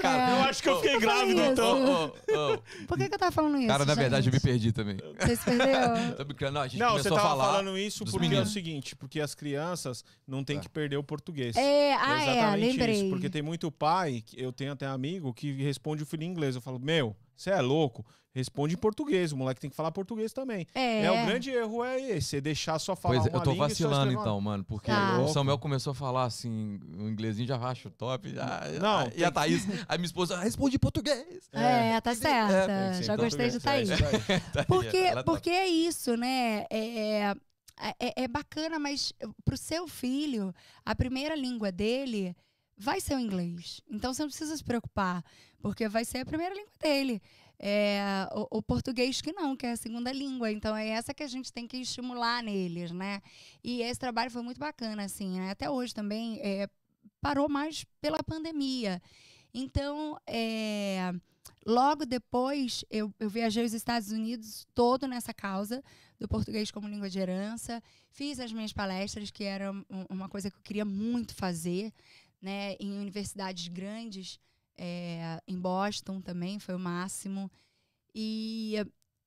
[SPEAKER 1] Cara,
[SPEAKER 3] É.
[SPEAKER 1] eu acho que eu fiquei grávido,
[SPEAKER 3] isso.
[SPEAKER 1] então.
[SPEAKER 2] Ô, ô, ô.
[SPEAKER 3] Por que, que eu tava falando isso?
[SPEAKER 2] Cara, na verdade, eu me
[SPEAKER 3] gente?
[SPEAKER 2] perdi também.
[SPEAKER 3] Você se perdeu? [LAUGHS]
[SPEAKER 2] Tô brincando, não, a gente
[SPEAKER 1] Não, você
[SPEAKER 2] começou a
[SPEAKER 1] tava
[SPEAKER 2] falar.
[SPEAKER 1] falando isso porque é o
[SPEAKER 2] meninos.
[SPEAKER 1] seguinte, porque as crianças não têm
[SPEAKER 2] Tá.
[SPEAKER 1] que perder o português.
[SPEAKER 3] É, ah, é,
[SPEAKER 1] exatamente
[SPEAKER 3] lembrei.
[SPEAKER 1] isso. Porque tem muito pai, que eu tenho até amigo, que responde o filho em inglês. Eu falo, meu, você é louco? Responde em português. O moleque tem que falar português também.
[SPEAKER 3] É,
[SPEAKER 1] É, o grande erro é esse, é deixar só falar
[SPEAKER 2] Pois é,
[SPEAKER 1] uma
[SPEAKER 2] eu tô
[SPEAKER 1] língua e só
[SPEAKER 2] vacilando
[SPEAKER 1] escrever uma-
[SPEAKER 2] então, mano, porque
[SPEAKER 3] Tá.
[SPEAKER 2] o Samuel começou a falar assim, o inglesinho já racha o top, já,
[SPEAKER 1] Não,
[SPEAKER 2] e
[SPEAKER 1] tem
[SPEAKER 2] a Thaís, [LAUGHS] aí minha esposa, responde em português.
[SPEAKER 3] É, tá
[SPEAKER 1] tem
[SPEAKER 3] certa.
[SPEAKER 1] ser
[SPEAKER 3] Já
[SPEAKER 1] em
[SPEAKER 3] gostei de
[SPEAKER 1] é
[SPEAKER 3] aí, [LAUGHS] Porque, porque é isso, né? É, é, é bacana, mas pro seu filho, a primeira língua dele vai ser o inglês. Então você não precisa se preocupar, porque vai ser a primeira língua dele. É, o, o português que não, que é a segunda língua. Então é essa que a gente tem que estimular neles, né? E esse trabalho foi muito bacana, assim, né? Até hoje também é, parou mais pela pandemia. Então, é, logo depois, eu, eu viajei aos Estados Unidos todo nessa causa do português como língua de herança. Fiz as minhas palestras, que era um- uma coisa que eu queria muito fazer, né, em universidades grandes, é, em Boston também, foi o máximo. E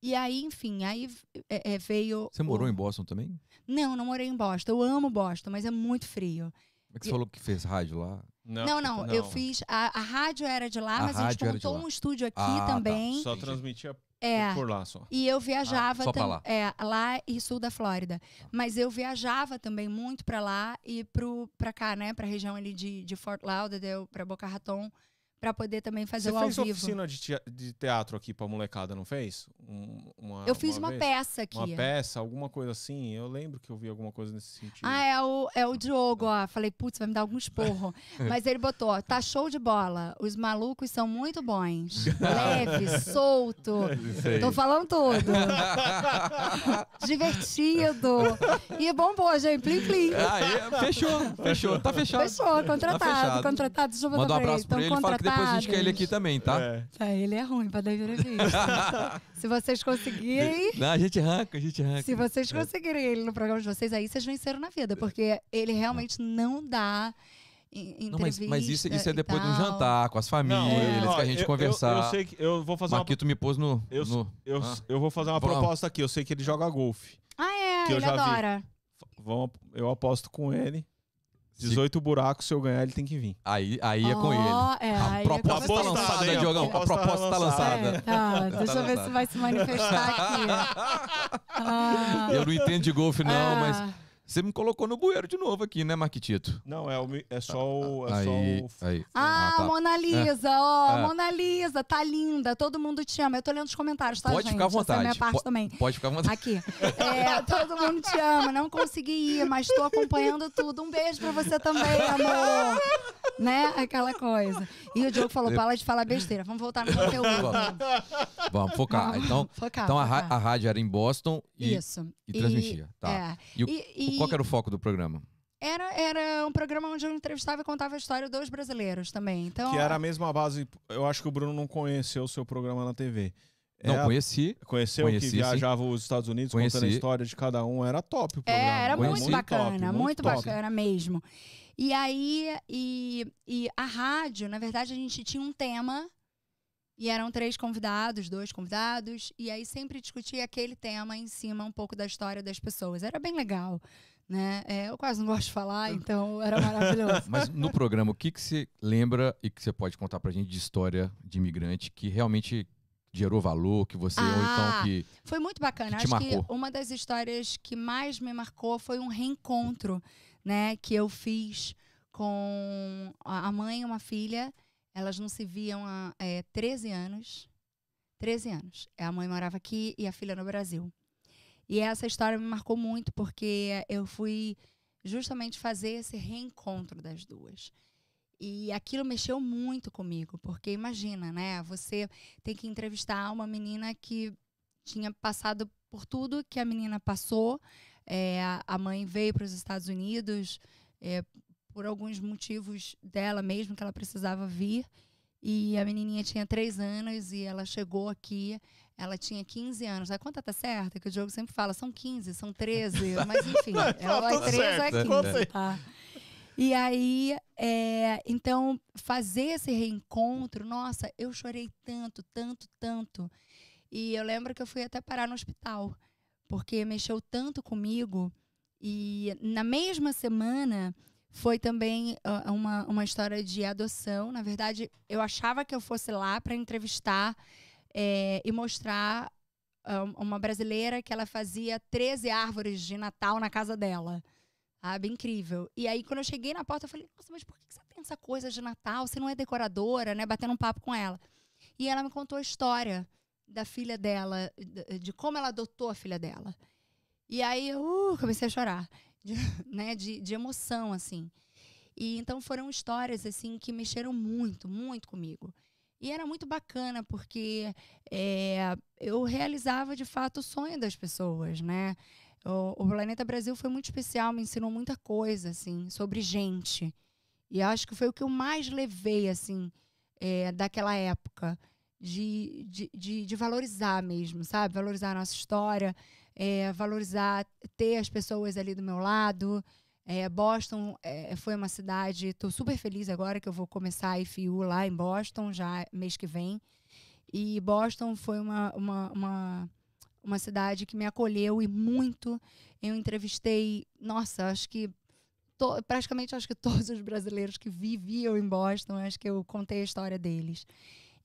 [SPEAKER 3] e aí, enfim, aí é, é, veio.
[SPEAKER 2] Você morou
[SPEAKER 3] o...
[SPEAKER 2] em Boston também?
[SPEAKER 3] Não, não morei em Boston. Eu amo Boston, mas é muito frio.
[SPEAKER 2] Como é que você falou que fez rádio lá?
[SPEAKER 3] Não, não, não, eu fiz. A, a rádio era de lá,
[SPEAKER 2] A
[SPEAKER 3] mas a gente montou um estúdio aqui
[SPEAKER 2] Ah, tá.
[SPEAKER 3] também.
[SPEAKER 1] Só transmitia
[SPEAKER 3] É.
[SPEAKER 1] por lá só.
[SPEAKER 3] E eu viajava
[SPEAKER 2] Ah, só pra lá.
[SPEAKER 3] É, lá e sul da Flórida. Mas eu viajava também muito pra lá e pro, pra cá, né? Pra região ali de, de Fort Lauderdale, pra Boca Raton, pra poder também fazer
[SPEAKER 1] Você
[SPEAKER 3] o ao
[SPEAKER 1] fez
[SPEAKER 3] vivo.
[SPEAKER 1] oficina de, tea- de teatro aqui pra molecada, não fez? Um- uma,
[SPEAKER 3] eu fiz uma,
[SPEAKER 1] vez?
[SPEAKER 3] peça aqui.
[SPEAKER 1] Uma peça, alguma coisa assim. Eu lembro que eu vi alguma coisa nesse sentido.
[SPEAKER 3] Ah, é o, é o Diogo, ó. Falei, putz, vai me dar algum esporro. [LAUGHS] Mas ele botou, ó, tá show de bola. Os malucos são muito bons. [LAUGHS] Leve, solto.
[SPEAKER 2] Aí.
[SPEAKER 3] Tô falando tudo. [LAUGHS] Divertido. E bombou, gente. Plim, plim.
[SPEAKER 2] Aí, fechou, fechou, tá fechado.
[SPEAKER 3] Fechou, contratado,
[SPEAKER 2] Tá fechado.
[SPEAKER 3] contratado. Deixa eu botar
[SPEAKER 2] Manda um
[SPEAKER 3] pra
[SPEAKER 2] abraço pra ele,
[SPEAKER 3] Tão
[SPEAKER 2] fala que depois a gente quer ele aqui também, tá?
[SPEAKER 1] É.
[SPEAKER 3] Tá, ele é ruim pra dar entrevista. [LAUGHS] se vocês conseguirem,
[SPEAKER 2] Não, a gente arranca, a gente arranca.
[SPEAKER 3] se vocês conseguirem ele no programa de vocês, aí vocês venceram na vida, porque ele realmente não dá em-
[SPEAKER 2] Não, mas, mas isso, isso é depois de um jantar, com as famílias,
[SPEAKER 1] ó,
[SPEAKER 2] que a gente
[SPEAKER 1] eu-
[SPEAKER 2] conversar.
[SPEAKER 1] Eu, eu sei que eu vou fazer uma,
[SPEAKER 2] Marquito me pôs no.
[SPEAKER 1] Eu-
[SPEAKER 2] no-
[SPEAKER 1] eu,
[SPEAKER 2] Ah.
[SPEAKER 1] eu vou fazer uma
[SPEAKER 2] Vamos.
[SPEAKER 1] proposta aqui. Eu sei que ele joga golfe.
[SPEAKER 3] Ah, é,
[SPEAKER 1] que eu
[SPEAKER 3] ele
[SPEAKER 1] já vi.
[SPEAKER 3] adora.
[SPEAKER 1] Vamos, eu aposto com ele. 18 buracos, se eu ganhar, ele tem que vir.
[SPEAKER 2] Aí, aí é com ele.
[SPEAKER 3] É,
[SPEAKER 2] A
[SPEAKER 3] aí é
[SPEAKER 2] proposta tá
[SPEAKER 3] você.
[SPEAKER 1] Apostada,
[SPEAKER 2] lançada,
[SPEAKER 1] hein?
[SPEAKER 2] Diogão. A proposta tá
[SPEAKER 1] lançada.
[SPEAKER 3] É, [LAUGHS] tá, deixa eu ver se vai se manifestar aqui. Ah, [LAUGHS]
[SPEAKER 2] Eu não entendo de golfe, não,
[SPEAKER 3] ah,
[SPEAKER 2] mas você me colocou no bueiro de novo aqui, né, Marquitito?
[SPEAKER 1] Não, é, o, é só o. É
[SPEAKER 2] aí,
[SPEAKER 1] só o
[SPEAKER 2] aí.
[SPEAKER 3] Ah,
[SPEAKER 2] tá.
[SPEAKER 3] Mona Lisa, ó,
[SPEAKER 2] É.
[SPEAKER 3] Mona Lisa, tá linda, todo mundo te ama. Eu tô lendo os comentários, tá,
[SPEAKER 2] Pode
[SPEAKER 3] gente?
[SPEAKER 2] ficar à
[SPEAKER 3] Essa é a
[SPEAKER 2] vontade.
[SPEAKER 3] minha parte também.
[SPEAKER 2] Pode ficar à vontade.
[SPEAKER 3] Aqui. É, todo mundo te ama. Não consegui ir, mas tô acompanhando tudo. Um beijo pra você também, amor. Né? Aquela coisa. E o Diogo falou: para de falar besteira. Vamos voltar no conteúdo.
[SPEAKER 2] Vamos focar. Então,
[SPEAKER 3] Focar,
[SPEAKER 2] então a,
[SPEAKER 3] focar.
[SPEAKER 2] a rádio era em Boston e,
[SPEAKER 3] Isso.
[SPEAKER 2] e transmitia. Tá.
[SPEAKER 3] É.
[SPEAKER 2] E o-
[SPEAKER 3] E- e
[SPEAKER 2] Qual que era o foco do programa?
[SPEAKER 3] era, era um programa onde eu entrevistava e contava a história dos brasileiros também. Então,
[SPEAKER 1] Que era a mesma base. Eu acho que o Bruno não conheceu o seu programa na TV.
[SPEAKER 2] Não,
[SPEAKER 1] É
[SPEAKER 2] conheci.
[SPEAKER 1] Conheceu
[SPEAKER 2] conheci,
[SPEAKER 1] que
[SPEAKER 2] sim.
[SPEAKER 1] viajava os Estados Unidos contando a
[SPEAKER 2] Conheci.
[SPEAKER 1] história de cada um. Era top o programa.
[SPEAKER 3] É, era
[SPEAKER 2] Conheci.
[SPEAKER 3] muito bacana,
[SPEAKER 1] top,
[SPEAKER 3] muito,
[SPEAKER 1] top.
[SPEAKER 3] bacana mesmo. E aí, e, e a rádio, na verdade, a gente tinha um tema, e eram três convidados, dois convidados, e aí sempre discutia aquele tema em cima um pouco da história das pessoas. Era bem legal, né? É, eu quase não gosto de falar, então era maravilhoso. [LAUGHS]
[SPEAKER 2] Mas no programa, o que, que você lembra e que você pode contar pra gente de história de imigrante que realmente gerou valor, que você, ou
[SPEAKER 3] Ah,
[SPEAKER 2] então que.
[SPEAKER 3] Foi muito bacana.
[SPEAKER 2] Que te
[SPEAKER 3] Acho que
[SPEAKER 2] marcou?
[SPEAKER 3] uma das histórias que mais me marcou foi um reencontro, né, que eu fiz com a a mãe e uma filha. Elas não se viam há é, 13 anos. 13 anos. A mãe morava aqui e a filha no Brasil. E essa história me marcou muito porque eu fui justamente fazer esse reencontro das duas. E aquilo mexeu muito comigo, porque imagina, né? Você tem que entrevistar uma menina que tinha passado por tudo que a menina passou. É, a- mãe veio para os Estados Unidos é, por alguns motivos dela mesmo que ela precisava vir. E a menininha tinha três anos e ela chegou aqui. Ela tinha 15 anos. A conta tá certa? Que o Diogo sempre fala, são 15, são 13. Mas enfim, [LAUGHS] ela
[SPEAKER 1] tudo
[SPEAKER 3] é 13
[SPEAKER 1] certo,
[SPEAKER 3] é
[SPEAKER 1] com
[SPEAKER 3] 15, tá? E aí, é, então, fazer esse reencontro, nossa, eu chorei tanto, tanto, tanto. E eu lembro que eu fui até parar no hospital, porque mexeu tanto comigo. E na mesma semana foi também ah, uma, uma história de adoção. Na verdade, eu achava que eu fosse lá para entrevistar eh, e mostrar ah, uma brasileira que ela fazia 13 árvores de Natal na casa dela. Sabe? Incrível. E aí, quando eu cheguei na porta, eu falei, nossa, mas por que você tem essa coisa de Natal? Você não é decoradora, né? Batendo um papo com ela. E ela me contou a história da filha dela, de, de como ela adotou a filha dela. E aí eu uh, comecei a chorar, [LAUGHS] de, né? De, de emoção, assim. E então foram histórias, assim, que mexeram muito, muito comigo. E era muito bacana, porque é, eu realizava, de fato, o sonho das pessoas, né? O, o Planeta Brasil foi muito especial, me ensinou muita coisa, assim, sobre gente. E acho que foi o que eu mais levei, assim, é, daquela época. De, de, de, de valorizar mesmo, sabe? Valorizar a nossa história, é, valorizar ter as pessoas ali do meu lado. É, Boston é, foi uma cidade, estou super feliz agora que eu vou começar a IFU lá em Boston, já mês que vem. E Boston foi uma, uma, uma, uma cidade que me acolheu e muito. Eu entrevistei, nossa, acho que to, praticamente acho que todos os brasileiros que viviam em Boston, acho que eu contei a história deles.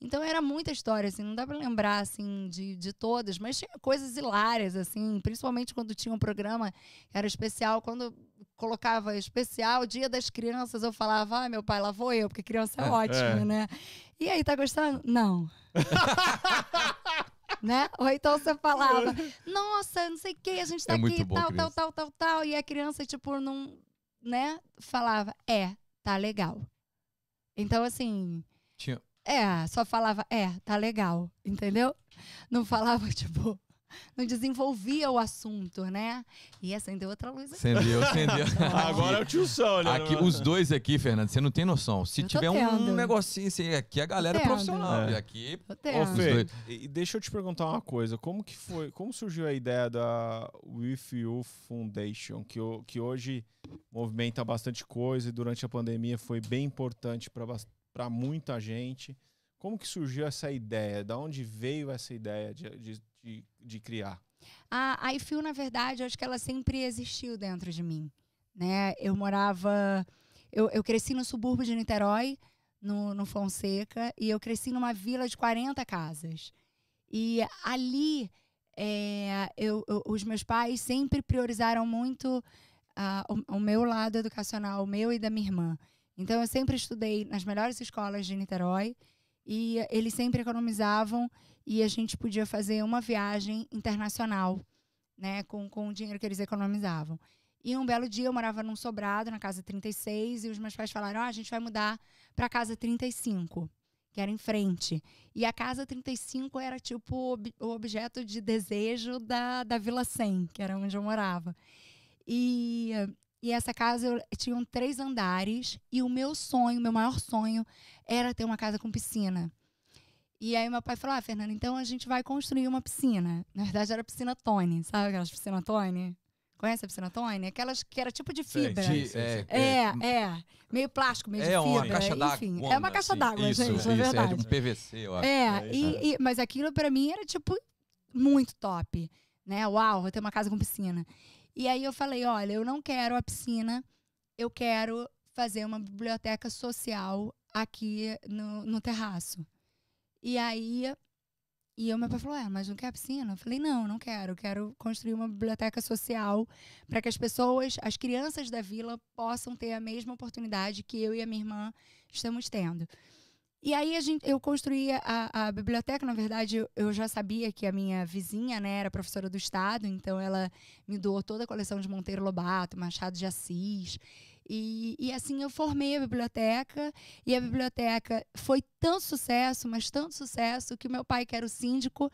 [SPEAKER 3] Então era muita história, assim, não dá para lembrar assim de, de todas, mas tinha coisas hilárias, assim, principalmente quando tinha um programa que era especial, quando colocava especial Dia das Crianças, eu falava, ah, meu pai, lá vou eu, porque criança é, é ótima, é. né? E aí, tá gostando? Não. [LAUGHS] né? Ou então você falava, [LAUGHS] nossa, não sei o que, a gente tá é aqui, tal, tal, tal, tal, tal, e a criança, tipo, não, né, falava, é, tá legal. Então, assim.
[SPEAKER 2] Tinha,
[SPEAKER 3] é, só falava, é, tá legal, entendeu? Não falava, [LAUGHS] tipo, não desenvolvia o assunto, né? E acendeu outra luz aqui.
[SPEAKER 2] Acendeu, acendeu. [LAUGHS]
[SPEAKER 1] Agora é o tio Sol, né?
[SPEAKER 2] Aqui, os dois aqui, Fernando, você não tem noção. Se tiver um negocinho assim, aqui a galera é profissional. É. E aqui,
[SPEAKER 1] Ô, Fê, e deixa eu te perguntar uma coisa. Como que foi, como surgiu a ideia da With You Foundation, que, que hoje movimenta bastante coisa e durante a pandemia foi bem importante para para muita gente. Como que surgiu essa ideia? Da onde veio essa ideia de, de, de, de criar?
[SPEAKER 3] A, a IFIL, na verdade, acho que ela sempre existiu dentro de mim. Né? Eu morava... Eu, eu cresci no subúrbio de Niterói, no, no Fonseca, e eu cresci numa vila de 40 casas. E ali, é, eu, eu, os meus pais sempre priorizaram muito uh, o, o meu lado educacional, o meu e da minha irmã. Então eu sempre estudei nas melhores escolas de Niterói e eles sempre economizavam e a gente podia fazer uma viagem internacional, né, com, com o dinheiro que eles economizavam. E um belo dia eu morava num sobrado, na casa 36, e os meus pais falaram: oh, a gente vai mudar para a casa 35, que era em frente. E a casa 35 era tipo o objeto de desejo da, da Vila 100, que era onde eu morava. E e essa casa eu, tinha três andares e o meu sonho, meu maior sonho, era ter uma casa com piscina. E aí meu pai falou: Ah, Fernanda, então a gente vai construir uma piscina. Na verdade era a piscina Tony, sabe aquelas piscina Tony? Conhece a piscina Tony? Aquelas que era tipo de fibra. Sim, sim, é, é, é, Meio plástico, meio é de fibra. Uma caixa enfim, é uma caixa d'água, gente, isso, na é verdade. É
[SPEAKER 2] um PVC, eu acho.
[SPEAKER 3] É, é e, e, mas aquilo para mim era tipo muito top. Né? Uau, vou ter uma casa com piscina. E aí eu falei, olha, eu não quero a piscina, eu quero fazer uma biblioteca social aqui no, no terraço. E aí, e o meu pai falou, é, mas não quer a piscina? Eu falei, não, não quero. Eu quero construir uma biblioteca social para que as pessoas, as crianças da vila, possam ter a mesma oportunidade que eu e a minha irmã estamos tendo. E aí a gente, eu construí a, a biblioteca, na verdade, eu, eu, já sabia que a minha vizinha né, era professora do Estado, então ela me doou toda a coleção de Monteiro Lobato, Machado de Assis. E, e assim eu formei a biblioteca, e a biblioteca foi tanto sucesso, mas tanto sucesso, que meu pai, que era o síndico,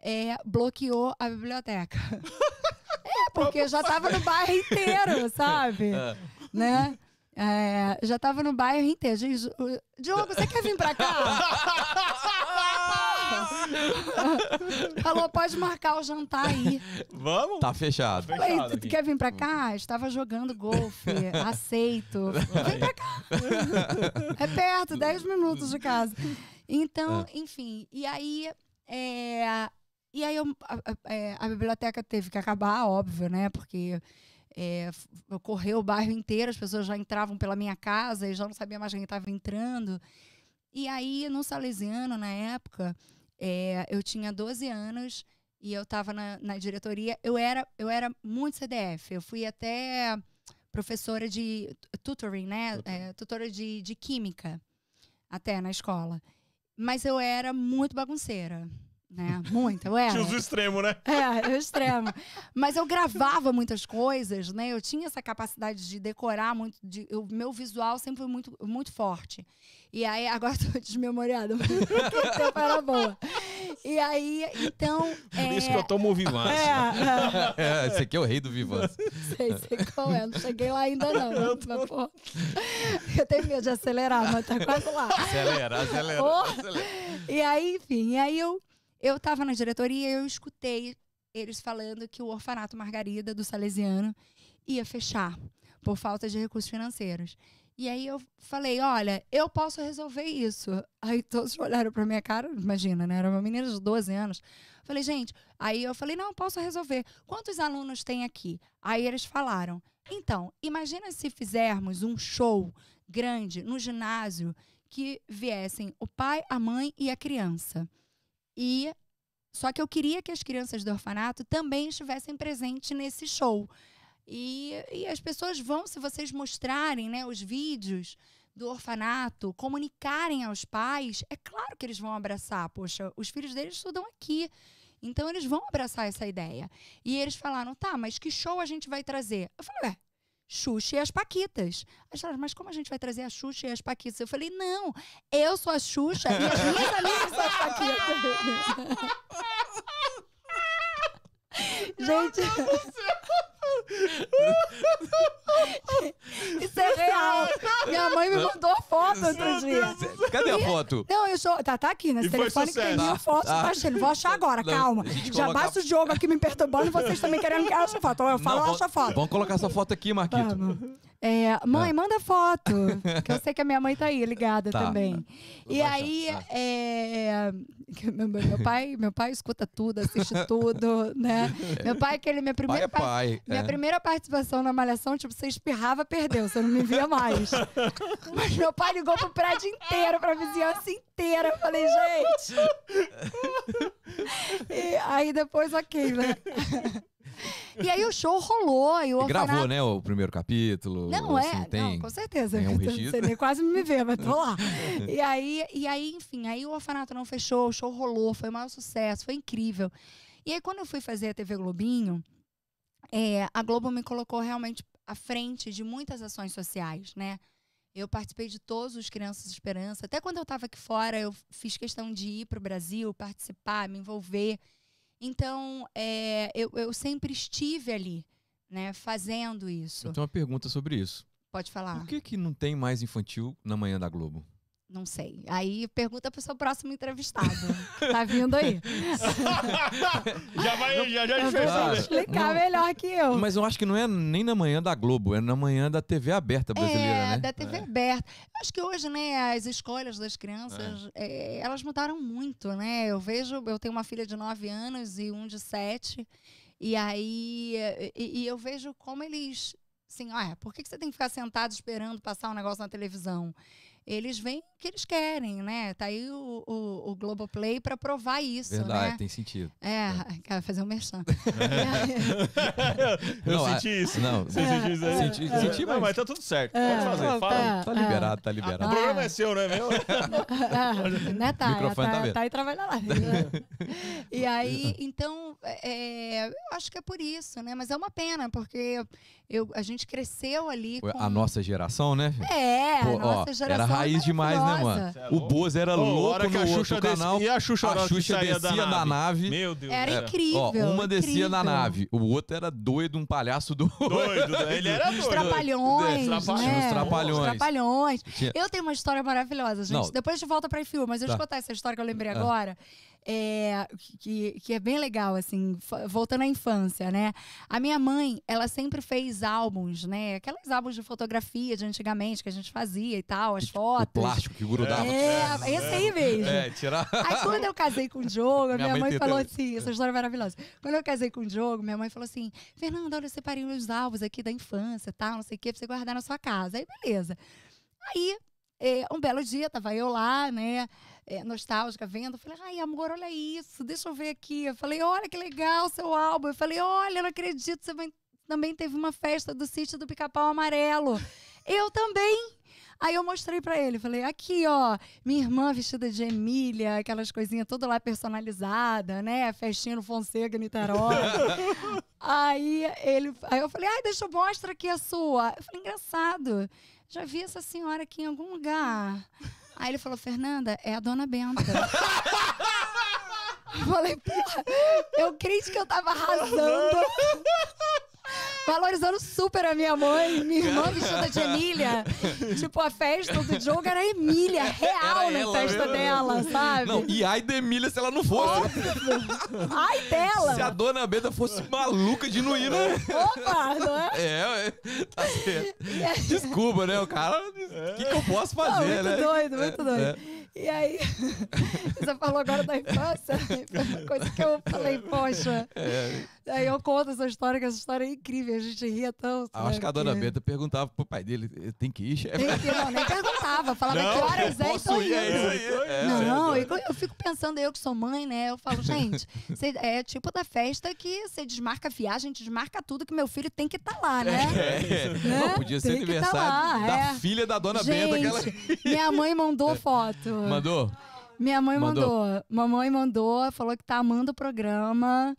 [SPEAKER 3] é, bloqueou a biblioteca. [LAUGHS] é, porque já estava no bairro inteiro, sabe? É. Né? É, já estava no bairro inteiro. Diogo, você quer vir para cá? [LAUGHS] Falou, pode marcar o jantar aí.
[SPEAKER 1] Vamos?
[SPEAKER 2] Tá fechado.
[SPEAKER 3] Tá Falei, tu, tu quer vir pra cá? Estava jogando golfe, [LAUGHS] aceito. Vem pra cá. É perto, 10 minutos de casa. Então, é. enfim, e aí. É, e aí eu, a, a, é, a biblioteca teve que acabar, óbvio, né? Porque é, correu o bairro inteiro, as pessoas já entravam pela minha casa e já não sabia mais quem estava entrando. E aí, no Salesiano, na época, é, eu tinha 12 anos e eu estava na, na, diretoria. Eu era, eu era muito CDF. Eu fui até professora de tutoring, né? É, tutora de, de química, até na escola. Mas eu era muito bagunceira né? Muito, eu era.
[SPEAKER 1] Tinha os extremos, né?
[SPEAKER 3] É, o extremo. Mas eu gravava muitas coisas, né? Eu tinha essa capacidade de decorar muito. De, o meu visual sempre foi muito, muito forte. E aí, agora tô desmemoriada, [LAUGHS] mas o tempo era boa. E aí, então.
[SPEAKER 1] É... Isso que eu tomo o Vivance.
[SPEAKER 2] É, é. [LAUGHS] é, esse aqui é o rei do Vivance.
[SPEAKER 3] sei, sei qual é. Não cheguei lá ainda, não. Eu, tô... mas, pô, eu tenho medo de acelerar, mas tá quase lá.
[SPEAKER 2] Acelera, acelera, oh. acelera.
[SPEAKER 3] E aí, enfim, e aí eu eu estava na diretoria e eu escutei eles falando que o orfanato Margarida do Salesiano ia fechar por falta de recursos financeiros. E aí eu falei, olha, eu posso resolver isso. Aí todos [LAUGHS] olharam pra minha cara, imagina, né? Era uma menina de 12 anos. Falei, gente, aí eu falei, não, posso resolver. Quantos alunos tem aqui? Aí eles falaram, então, imagina se fizermos um show grande no ginásio que viessem o pai, a mãe e a criança. E só que eu queria que as crianças do orfanato também estivessem presentes nesse show. E, e as pessoas vão, se vocês mostrarem né, os vídeos do orfanato, comunicarem aos pais, é claro que eles vão abraçar. Poxa, os filhos deles estudam aqui. Então eles vão abraçar essa ideia. E eles falaram: tá, mas que show a gente vai trazer? Eu falei: ué, Xuxa e as Paquitas. Aí falaram, mas como a gente vai trazer a Xuxa e as Paquitas? Eu falei, não, eu sou a Xuxa e as minhas [LAUGHS] amigas. [LAUGHS] gente. Isso é real. Minha mãe me mandou a foto outro dia.
[SPEAKER 2] Cadê a foto?
[SPEAKER 3] Não, eu sou. Tá, tá aqui nesse
[SPEAKER 1] E foi
[SPEAKER 3] telefone que tem
[SPEAKER 1] sucesso.
[SPEAKER 3] fotos.
[SPEAKER 2] Ah.
[SPEAKER 3] Tá achando. Vou achar agora,
[SPEAKER 2] Não,
[SPEAKER 3] calma.
[SPEAKER 2] a gente
[SPEAKER 3] Já
[SPEAKER 2] coloca-
[SPEAKER 3] basta o jogo aqui me perturbando, vocês também querendo que eu ache a foto. Eu falo,
[SPEAKER 2] Não,
[SPEAKER 3] acha a foto.
[SPEAKER 2] Vamos colocar essa foto aqui, Marquito.
[SPEAKER 3] Vamos. É, mãe,
[SPEAKER 2] Ah.
[SPEAKER 3] manda foto. [LAUGHS] Que eu sei que a minha mãe tá aí, ligada
[SPEAKER 2] Tá.
[SPEAKER 3] também. E aí,
[SPEAKER 2] tá.
[SPEAKER 3] é, que meu, meu pai, meu pai escuta tudo, assiste [LAUGHS] tudo, né? Meu pai, aquele minha
[SPEAKER 2] Pai
[SPEAKER 3] primeira
[SPEAKER 2] é
[SPEAKER 3] par-
[SPEAKER 2] pai.
[SPEAKER 3] Minha
[SPEAKER 2] é.
[SPEAKER 3] primeira participação na Malhação, tipo, você espirrava, perdeu, você não me via mais. [LAUGHS] Mas meu pai ligou pro prédio inteiro, pra vizinhança inteira. Eu falei, gente. E aí depois, ok, né? E aí o show rolou. E o
[SPEAKER 2] gravou, né, o primeiro capítulo?
[SPEAKER 3] Não,
[SPEAKER 2] assim,
[SPEAKER 3] é.
[SPEAKER 2] tem...
[SPEAKER 3] Não, com certeza.
[SPEAKER 2] tem um [LAUGHS]
[SPEAKER 3] Você
[SPEAKER 2] registro?
[SPEAKER 3] nem quase me vê, mas tô lá. [LAUGHS] e, aí, e aí, enfim, aí o orfanato não fechou, o show rolou, foi o maior sucesso, foi incrível. E aí, quando eu fui fazer a TV Globinho, é, a Globo me colocou realmente à frente de muitas ações sociais, né? Eu participei de todos os Crianças Esperança. Até quando eu estava aqui fora, eu fiz questão de ir para o Brasil, participar, me envolver. Então, é, eu, eu sempre estive ali, né, fazendo isso.
[SPEAKER 2] Eu tenho uma pergunta sobre isso.
[SPEAKER 3] Pode falar.
[SPEAKER 2] Por que, que não tem mais infantil na manhã da Globo?
[SPEAKER 3] Não sei. Aí pergunta pro seu próximo entrevistado. [LAUGHS] tá vindo aí. [LAUGHS]
[SPEAKER 1] já vai, já, já
[SPEAKER 3] Eu vou
[SPEAKER 2] Ah,
[SPEAKER 1] né?
[SPEAKER 3] explicar
[SPEAKER 2] não.
[SPEAKER 3] melhor que eu.
[SPEAKER 2] Mas eu acho que não é nem na manhã da Globo, é na manhã da TV aberta brasileira,
[SPEAKER 3] é,
[SPEAKER 2] né?
[SPEAKER 3] da TV
[SPEAKER 2] É.
[SPEAKER 3] aberta. Acho que hoje, né, as escolhas das crianças, é, elas mudaram muito, né? Eu vejo, eu tenho uma filha de 9 anos e um de 7. E aí, é, e, e eu vejo como eles, assim, ah, por que, que você tem que ficar sentado esperando passar um negócio na televisão? Eles veem o que eles querem, né? Tá aí o, o, o Globoplay para provar isso,
[SPEAKER 2] Verdade,
[SPEAKER 3] né?
[SPEAKER 2] tem sentido.
[SPEAKER 3] É, [LAUGHS] quero fazer um merchan. [LAUGHS]
[SPEAKER 1] Eu
[SPEAKER 2] Não,
[SPEAKER 1] senti isso.
[SPEAKER 2] Não,
[SPEAKER 1] Você sentiu isso aí?
[SPEAKER 2] Senti-
[SPEAKER 1] É,
[SPEAKER 2] senti,
[SPEAKER 1] não,
[SPEAKER 2] mas-
[SPEAKER 1] mas tá tudo certo.
[SPEAKER 3] É,
[SPEAKER 1] Pode fazer. Fala.
[SPEAKER 3] é.
[SPEAKER 2] tá liberado, tá liberado.
[SPEAKER 1] O programa é seu, não é meu? [LAUGHS]
[SPEAKER 3] né, tá,
[SPEAKER 2] O microfone
[SPEAKER 3] tá,
[SPEAKER 2] tá
[SPEAKER 3] tá aí trabalhando lá. e aí, então, é, eu acho que é por isso, né? Mas é uma pena, porque eu, a gente cresceu ali com...
[SPEAKER 2] A nossa geração, né?
[SPEAKER 3] É,
[SPEAKER 2] Pô,
[SPEAKER 3] a
[SPEAKER 2] ó,
[SPEAKER 3] nossa geração
[SPEAKER 2] era
[SPEAKER 3] é
[SPEAKER 2] raiz demais, né, mano?
[SPEAKER 1] É
[SPEAKER 2] O? Bozo era
[SPEAKER 1] Ô, a
[SPEAKER 2] louco
[SPEAKER 1] que a
[SPEAKER 2] no
[SPEAKER 1] Xuxa
[SPEAKER 2] outro canal.
[SPEAKER 1] E a Xuxa, a
[SPEAKER 2] A Xuxa descia
[SPEAKER 1] da
[SPEAKER 2] na nave.
[SPEAKER 1] Meu Deus
[SPEAKER 3] Era
[SPEAKER 1] do céu.
[SPEAKER 3] incrível.
[SPEAKER 2] Ó, uma descia na
[SPEAKER 3] incrível.
[SPEAKER 2] nave, o outro era doido, um palhaço doido. [LAUGHS]
[SPEAKER 1] Doido, ele era doido.
[SPEAKER 3] trapalhões,
[SPEAKER 1] Os trapalhões.
[SPEAKER 3] né?
[SPEAKER 2] Os trapalhões.
[SPEAKER 3] Os trapalhões.
[SPEAKER 2] Tinha-
[SPEAKER 3] Eu tenho uma história maravilhosa, gente.
[SPEAKER 2] Não.
[SPEAKER 3] Depois de volta pra Ifil, mas eu
[SPEAKER 2] Tá.
[SPEAKER 3] te contar essa história que eu lembrei
[SPEAKER 2] Ah.
[SPEAKER 3] agora. É, que, que é bem legal, assim, voltando à infância, né? A minha mãe, ela sempre fez álbuns, né? Aqueles álbuns de fotografia de antigamente que a gente fazia e tal, as
[SPEAKER 2] O
[SPEAKER 3] fotos.
[SPEAKER 2] plástico que grudava.
[SPEAKER 3] É, esse aí mesmo.
[SPEAKER 2] É, tirar.
[SPEAKER 3] Aí quando eu casei com o Diogo, a
[SPEAKER 2] Minha
[SPEAKER 3] minha,
[SPEAKER 2] mãe
[SPEAKER 3] mãe, falou assim, essa história é maravilhosa. Quando eu casei com o Diogo, minha mãe falou assim, Fernanda, olha, eu separei meus álbuns aqui da infância, tal, não sei o quê, pra você guardar na sua casa. Aí, beleza. Aí, é, um belo dia, tava eu lá, né, é, nostálgica, vendo, eu falei, ai, amor, olha isso, deixa eu ver aqui. Eu falei, olha que legal seu álbum. Eu falei, olha, eu não acredito, você também teve uma festa do sítio do Pica-Pau Amarelo. eu também. Aí eu mostrei pra ele, falei, aqui, ó, minha irmã vestida de Emília, aquelas coisinhas toda lá personalizada, né? Festinha no Fonseca, Niterói. [LAUGHS] aí ele, aí eu falei, ai, deixa eu mostrar aqui a sua. Eu falei, engraçado, já vi essa senhora aqui em algum lugar. Aí ele falou, Fernanda, é a dona Benta. [LAUGHS] Falei, porra, eu crente que eu tava arrasando. Valorizando super a minha mãe. Minha irmã vestida de Emília. tipo, a festa do Diogo era Emília, real
[SPEAKER 2] Era
[SPEAKER 3] na
[SPEAKER 2] ela
[SPEAKER 3] festa dela, sabe?
[SPEAKER 2] Não, e ai da Emília se ela não fosse.
[SPEAKER 3] Ai dela!
[SPEAKER 2] Se a dona Benta fosse maluca de não ir, né?
[SPEAKER 3] Opa, não é?
[SPEAKER 2] É, tá certo. Desculpa, né? O cara. O que, que eu posso
[SPEAKER 3] Não,
[SPEAKER 2] fazer,
[SPEAKER 3] muito
[SPEAKER 2] né?
[SPEAKER 3] doido, muito doido.
[SPEAKER 2] É.
[SPEAKER 3] E aí, [LAUGHS] você falou agora da infância, foi [LAUGHS] uma coisa que eu falei, poxa.
[SPEAKER 2] É,
[SPEAKER 3] Aí eu conto essa história, que essa história é incrível, a gente ria tanto.
[SPEAKER 2] acho
[SPEAKER 3] né,
[SPEAKER 2] que a dona
[SPEAKER 3] porque-
[SPEAKER 2] Benta perguntava pro pai dele: tem que ir, chefe?
[SPEAKER 3] Tem que, não, nem perguntava, falava
[SPEAKER 1] Não,
[SPEAKER 3] que horas é e tô
[SPEAKER 2] ir, é
[SPEAKER 3] indo.
[SPEAKER 2] aí. É,
[SPEAKER 3] Não,
[SPEAKER 1] é
[SPEAKER 3] eu, eu fico pensando, eu que sou mãe, né? Eu falo, gente, cê- é tipo da festa que você desmarca a viagem, desmarca tudo que meu filho tem que estar lá, né?
[SPEAKER 2] É.
[SPEAKER 3] Né?
[SPEAKER 2] Não, podia ser
[SPEAKER 3] Tem tá
[SPEAKER 2] aniversário
[SPEAKER 3] lá,
[SPEAKER 2] da
[SPEAKER 3] é.
[SPEAKER 2] filha da dona Benta. Ela...
[SPEAKER 3] Gente, minha mãe mandou foto.
[SPEAKER 2] Mandou?
[SPEAKER 3] Minha mãe
[SPEAKER 2] Mandou?
[SPEAKER 3] mandou. Mamãe mandou, falou que tá amando o programa.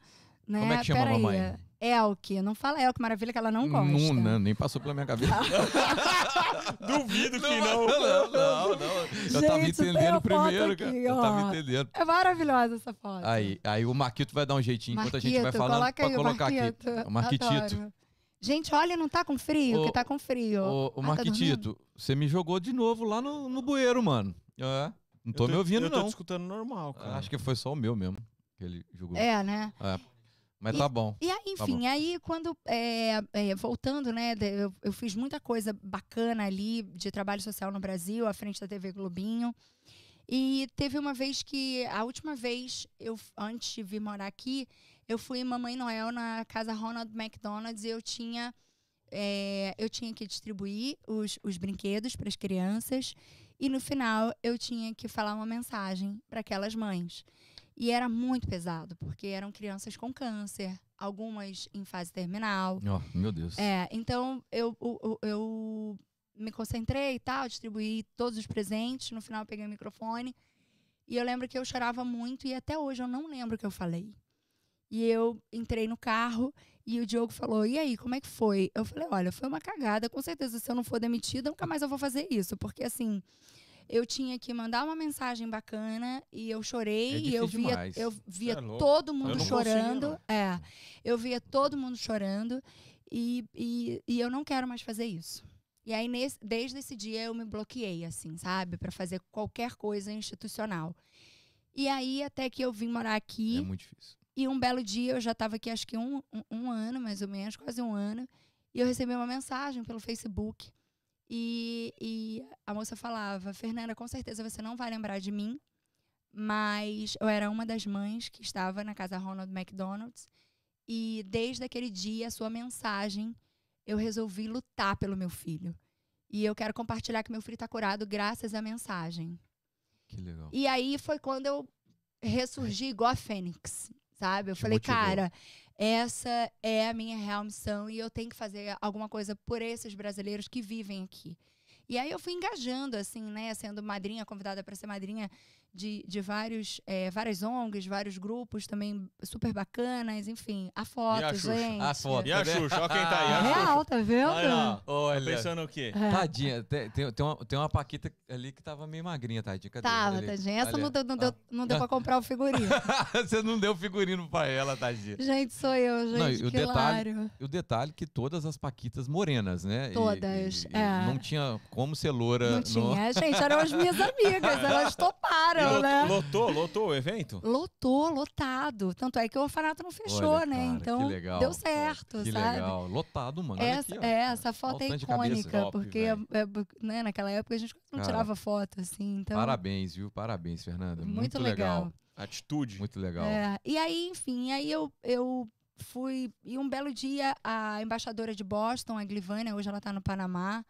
[SPEAKER 3] Né?
[SPEAKER 2] Como é que chama a
[SPEAKER 3] Peraí.
[SPEAKER 2] mamãe?
[SPEAKER 3] Elke. Não fala Elke, maravilha, que ela não gosta.
[SPEAKER 2] Não, não, nem passou pela minha cabeça. [LAUGHS]
[SPEAKER 1] Duvido que
[SPEAKER 2] não,
[SPEAKER 1] não.
[SPEAKER 2] não, não, não. Eu tava
[SPEAKER 3] Gente,
[SPEAKER 2] entendendo primeiro,
[SPEAKER 3] aqui,
[SPEAKER 2] cara. Eu tava
[SPEAKER 3] ó.
[SPEAKER 2] entendendo.
[SPEAKER 3] É maravilhosa essa foto.
[SPEAKER 2] Aí, aí o Marquito vai dar um jeitinho enquanto a gente vai
[SPEAKER 3] Marquito,
[SPEAKER 2] falando
[SPEAKER 3] coloca
[SPEAKER 2] pra
[SPEAKER 3] o
[SPEAKER 2] colocar
[SPEAKER 3] Marquito.
[SPEAKER 2] aqui. O Marquitito.
[SPEAKER 3] Adoro. Gente, olha, não tá com frio,
[SPEAKER 2] Ô,
[SPEAKER 3] que tá com frio.
[SPEAKER 2] Ô, ô
[SPEAKER 3] Ah, tá
[SPEAKER 2] Marquitito, você me jogou de novo lá no, no bueiro, mano. É. Não tô,
[SPEAKER 1] Eu
[SPEAKER 2] me ouvindo,
[SPEAKER 1] eu tô
[SPEAKER 2] não.
[SPEAKER 1] te escutando normal, cara.
[SPEAKER 2] Acho que foi só o meu mesmo que ele jogou.
[SPEAKER 3] É, né?
[SPEAKER 2] Mas tá bom.
[SPEAKER 3] E aí,
[SPEAKER 2] Tá
[SPEAKER 3] enfim, aí quando. é, é, voltando, né? Eu, eu fiz muita coisa bacana ali de trabalho social no Brasil, à frente da TV Globinho. E teve uma vez que. A última vez, eu, antes de vir morar aqui, eu fui Mamãe Noel na casa Ronald McDonald's e eu tinha. é, eu tinha que distribuir os, os brinquedos para as crianças. E no final, eu tinha que falar uma mensagem para aquelas mães. E era muito pesado, porque eram crianças com câncer, algumas em fase terminal.
[SPEAKER 2] Ó, meu Deus.
[SPEAKER 3] É, então eu, eu, eu- eu me concentrei e tal, distribuí todos os presentes. No final, eu peguei o microfone. E eu lembro que eu chorava muito e até hoje eu não lembro o que eu falei. E eu entrei no carro e o Diogo falou: E aí, como é que foi? Eu falei: Olha, foi uma cagada. Com certeza, se eu não for demitida, nunca mais eu vou fazer isso. Porque assim. Eu tinha que mandar uma mensagem bacana e eu chorei
[SPEAKER 2] É
[SPEAKER 3] e eu via,
[SPEAKER 2] demais.
[SPEAKER 3] eu via
[SPEAKER 1] é
[SPEAKER 3] todo
[SPEAKER 1] Eu
[SPEAKER 3] mundo
[SPEAKER 1] não
[SPEAKER 3] chorando.
[SPEAKER 1] consigo,
[SPEAKER 3] é, eu via todo mundo chorando e, e, e eu não quero mais fazer isso. E aí, nesse- desde esse dia, eu me bloqueei, assim, sabe? Pra fazer qualquer coisa institucional. E aí, até que eu vim morar aqui,
[SPEAKER 2] É muito difícil.
[SPEAKER 3] e um belo dia, eu já estava aqui acho que um, um, um ano, mais ou menos, quase um ano, e eu recebi uma mensagem pelo Facebook. E, e a moça falava: Fernanda, com certeza você não vai lembrar de mim, mas eu era uma das mães que estava na casa Ronald McDonald's. E desde aquele dia, a sua mensagem, eu resolvi lutar pelo meu filho. E eu quero compartilhar que meu filho está curado graças à mensagem.
[SPEAKER 2] Que legal.
[SPEAKER 3] E aí foi quando eu ressurgi igual a Fênix, sabe? Eu
[SPEAKER 2] Te
[SPEAKER 3] falei,
[SPEAKER 2] motivou.
[SPEAKER 3] cara, essa é a minha real missão e eu tenho que fazer alguma coisa por esses brasileiros que vivem aqui. E aí eu fui engajando, assim, né? Sendo madrinha, convidada para ser madrinha de, de vários, eh, várias ONGs, vários grupos também super bacanas, enfim. A foto,
[SPEAKER 1] E a Xuxa?
[SPEAKER 3] gente.
[SPEAKER 2] A foto.
[SPEAKER 1] E a Xuxa? Ó quem tá aí. A
[SPEAKER 3] Real,
[SPEAKER 1] Xuxa.
[SPEAKER 3] tá vendo?
[SPEAKER 1] Olha lá. Tá
[SPEAKER 2] Olha.
[SPEAKER 1] pensando o quê?
[SPEAKER 3] É.
[SPEAKER 2] Tadinha, tem, tem, tem, uma, tem uma Paquita ali que tava meio magrinha, tadinha. Cadê?
[SPEAKER 3] Tava,
[SPEAKER 2] Ali.
[SPEAKER 3] tadinha. Essa
[SPEAKER 2] Ali.
[SPEAKER 3] não deu, não, deu, não deu pra comprar o figurino. [LAUGHS]
[SPEAKER 2] Você não deu figurino pra ela, tadinha.
[SPEAKER 3] gente, sou eu, gente.
[SPEAKER 2] Não, e o detalhe-
[SPEAKER 3] hilário.
[SPEAKER 2] O detalhe que todas as Paquitas morenas, né?
[SPEAKER 3] Todas,
[SPEAKER 2] e- e
[SPEAKER 3] é.
[SPEAKER 2] Não tinha como ser loura.
[SPEAKER 3] Não
[SPEAKER 2] no-
[SPEAKER 3] tinha. Gente, eram as minhas amigas, elas [LAUGHS] toparam,
[SPEAKER 1] Lot-
[SPEAKER 3] né?
[SPEAKER 1] Lotou, lotou o evento?
[SPEAKER 3] Lotou, lotado. Tanto é que o orfanato não fechou,
[SPEAKER 2] Olha,
[SPEAKER 3] né?
[SPEAKER 2] cara,
[SPEAKER 3] então
[SPEAKER 2] que legal,
[SPEAKER 3] deu
[SPEAKER 2] pô,
[SPEAKER 3] certo,
[SPEAKER 2] Que
[SPEAKER 3] sabe?
[SPEAKER 2] legal. Lotado, mano.
[SPEAKER 3] Essa,
[SPEAKER 2] aqui, ó.
[SPEAKER 3] é, essa foto
[SPEAKER 2] Olha
[SPEAKER 3] é
[SPEAKER 2] cabeça.
[SPEAKER 3] icônica,
[SPEAKER 2] Top,
[SPEAKER 3] porque é- é- né, naquela época a gente não
[SPEAKER 2] Cara,
[SPEAKER 3] tirava foto, assim. Então,
[SPEAKER 2] Parabéns, viu? Parabéns, Fernanda. Muito,
[SPEAKER 3] muito
[SPEAKER 2] legal.
[SPEAKER 3] legal.
[SPEAKER 1] Atitude.
[SPEAKER 2] Muito legal.
[SPEAKER 3] É, e aí, enfim, aí eu, eu fui. E um belo dia, a embaixadora de Boston, a Glivânia, hoje ela está no Panamá,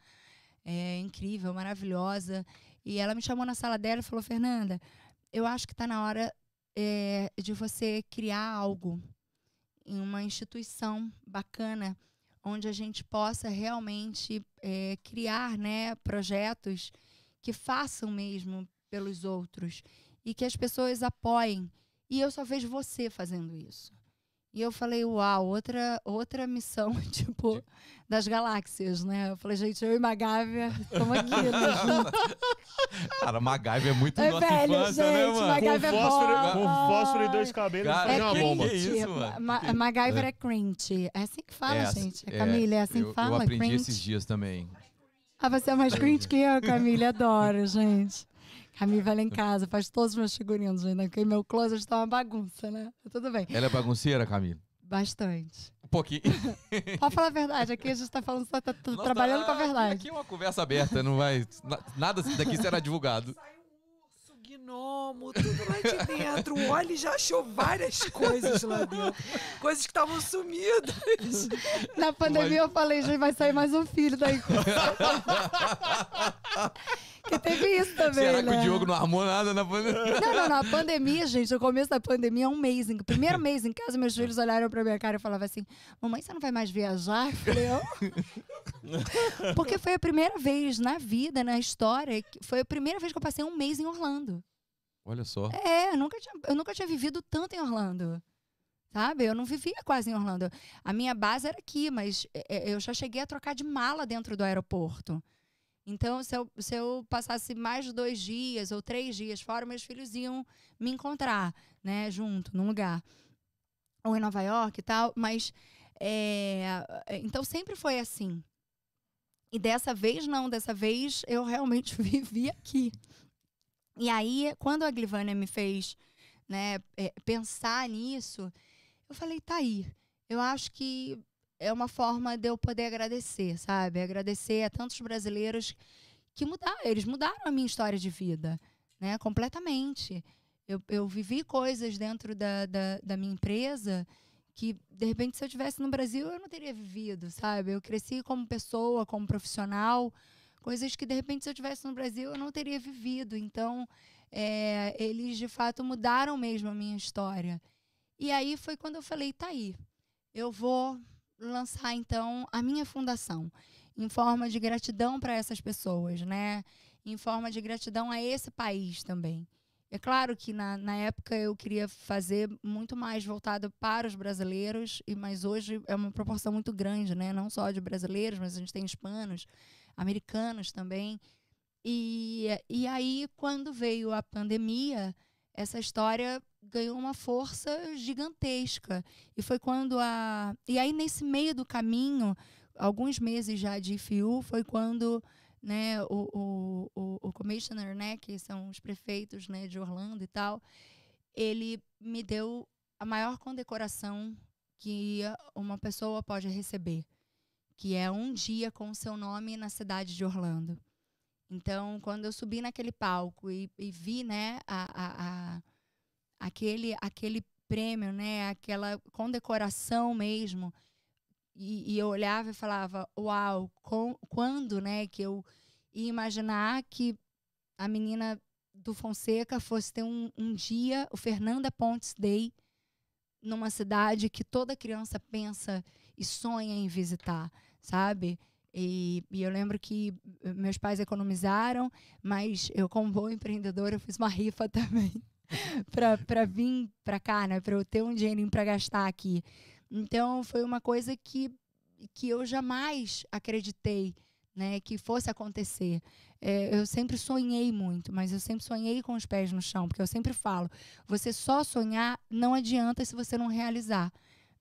[SPEAKER 3] é incrível, maravilhosa. E ela me chamou na sala dela e falou: Fernanda, eu acho que está na hora é, de você criar algo em uma instituição bacana, onde a gente possa realmente é, criar né, projetos que façam mesmo pelos outros e que as pessoas apoiem. E eu só vejo você fazendo isso. E eu falei, uau, outra, outra missão, [LAUGHS] tipo, das galáxias, né? Eu falei, gente, eu e Magávia estamos aqui, né? [LAUGHS] junto.
[SPEAKER 2] Cara, MacGyver é muito
[SPEAKER 3] É
[SPEAKER 2] nossa
[SPEAKER 3] velho,
[SPEAKER 2] infância,
[SPEAKER 3] gente,
[SPEAKER 2] né, mano?
[SPEAKER 3] MacGyver
[SPEAKER 4] Com
[SPEAKER 3] é
[SPEAKER 4] fósforo,
[SPEAKER 3] bom.
[SPEAKER 4] com fósforo e dois cabelos,
[SPEAKER 2] Cara,
[SPEAKER 3] É
[SPEAKER 4] uma
[SPEAKER 2] que
[SPEAKER 4] bomba.
[SPEAKER 2] isso,
[SPEAKER 3] cringe.
[SPEAKER 2] mano?
[SPEAKER 3] Ma MacGyver é cringe. É assim que fala,
[SPEAKER 2] É,
[SPEAKER 3] gente.
[SPEAKER 2] é,
[SPEAKER 3] Camila, é assim
[SPEAKER 2] eu,
[SPEAKER 3] que fala?
[SPEAKER 2] Eu aprendi
[SPEAKER 3] cringe?
[SPEAKER 2] esses dias também.
[SPEAKER 3] Ah, você é mais cringe que eu, Camila. Adoro, gente. Camila vai lá em casa, faz todos os meus figurinos, né? Porque meu closet tá uma bagunça, né? Tudo bem.
[SPEAKER 2] Ela é bagunceira, Camila?
[SPEAKER 3] Bastante.
[SPEAKER 2] Um pouquinho. [LAUGHS]
[SPEAKER 3] Pode falar a verdade. Aqui a gente tá falando, só tá, tá
[SPEAKER 2] Nossa,
[SPEAKER 3] trabalhando com a
[SPEAKER 2] ah,
[SPEAKER 3] verdade.
[SPEAKER 2] Aqui é uma conversa aberta, não vai. na- Nada daqui será divulgado.
[SPEAKER 5] urso, gnomo, tudo lá de dentro. O Oli já achou várias coisas lá dentro. Coisas que estavam sumidas.
[SPEAKER 3] Na pandemia eu falei, gente, vai sair mais um filho daí. [LAUGHS] que teve isso também,
[SPEAKER 2] Será que
[SPEAKER 3] né?
[SPEAKER 2] o Diogo não armou nada na pandemia?
[SPEAKER 3] Não, não, não. A pandemia, gente, o começo da pandemia é um mês. em- Primeiro mês em casa, meus filhos olharam pra minha cara e falavam assim: Mamãe, você não vai mais viajar? Eu falei, "Não." [LAUGHS] Porque foi a primeira vez na vida, na história, que- foi a primeira vez que eu passei um mês em Orlando.
[SPEAKER 2] Olha só.
[SPEAKER 3] É, eu nunca tinha, eu nunca tinha vivido tanto em Orlando. Sabe? Eu não vivia quase em Orlando. A minha base era aqui, mas é, é, eu já cheguei a trocar de mala dentro do aeroporto. Então, se eu, se eu passasse mais de dois dias ou três dias fora, meus filhos iam me encontrar, né, junto, num lugar. Ou em Nova York e tal. Mas, é, então, sempre foi assim. E dessa vez, não. Dessa vez, eu realmente [LAUGHS] vivi aqui. E aí, quando a Glivânia me fez né, é, pensar nisso, eu falei, tá aí. Eu acho que é uma forma de eu poder agradecer, sabe? Agradecer a tantos brasileiros que mudaram, eles mudaram a minha história de vida, né? Completamente. Eu, eu vivi coisas dentro da, da, da minha empresa que, de repente, se eu estivesse no Brasil, eu não teria vivido, sabe? Eu cresci como pessoa, como profissional, coisas que, de repente, se eu estivesse no Brasil, eu não teria vivido. Então, é, eles, de fato, mudaram mesmo a minha história. E aí foi quando eu falei, tá aí, eu vou lançar, então, a minha fundação, em forma de gratidão para essas pessoas, né? Em forma de gratidão a esse país também. É claro que na, na época eu queria fazer muito mais voltado para os brasileiros, e mas hoje é uma proporção muito grande, né? Não só de brasileiros, mas a gente tem hispanos, americanos também. E, e aí, quando veio a pandemia, essa história ganhou uma força gigantesca. E foi quando a. E aí, nesse meio do caminho, alguns meses já de IFU, foi quando né, o, o, o, o commissioner, né, que são os prefeitos né, de Orlando e tal, ele me deu a maior condecoração que uma pessoa pode receber, que é um dia com o seu nome na cidade de Orlando. Então, quando eu subi naquele palco e, e vi, né, a, a, a, aquele, aquele prêmio, né, aquela condecoração mesmo, e, e eu olhava e falava, uau, com, quando, né, que eu ia imaginar que a menina do Fonseca fosse ter um, um dia, o Fernanda Pontes Day, numa cidade que toda criança pensa e sonha em visitar, sabe? E, e, eu lembro que meus pais economizaram, mas eu, como boa empreendedora, eu fiz uma rifa [LAUGHS] também para vir para cá, né? Para eu ter um dinheirinho para gastar aqui. Então, foi uma coisa que, que eu jamais acreditei né, que fosse acontecer. É, eu sempre sonhei muito, mas eu sempre sonhei com os pés no chão, porque eu sempre falo: você só sonhar não adianta se você não realizar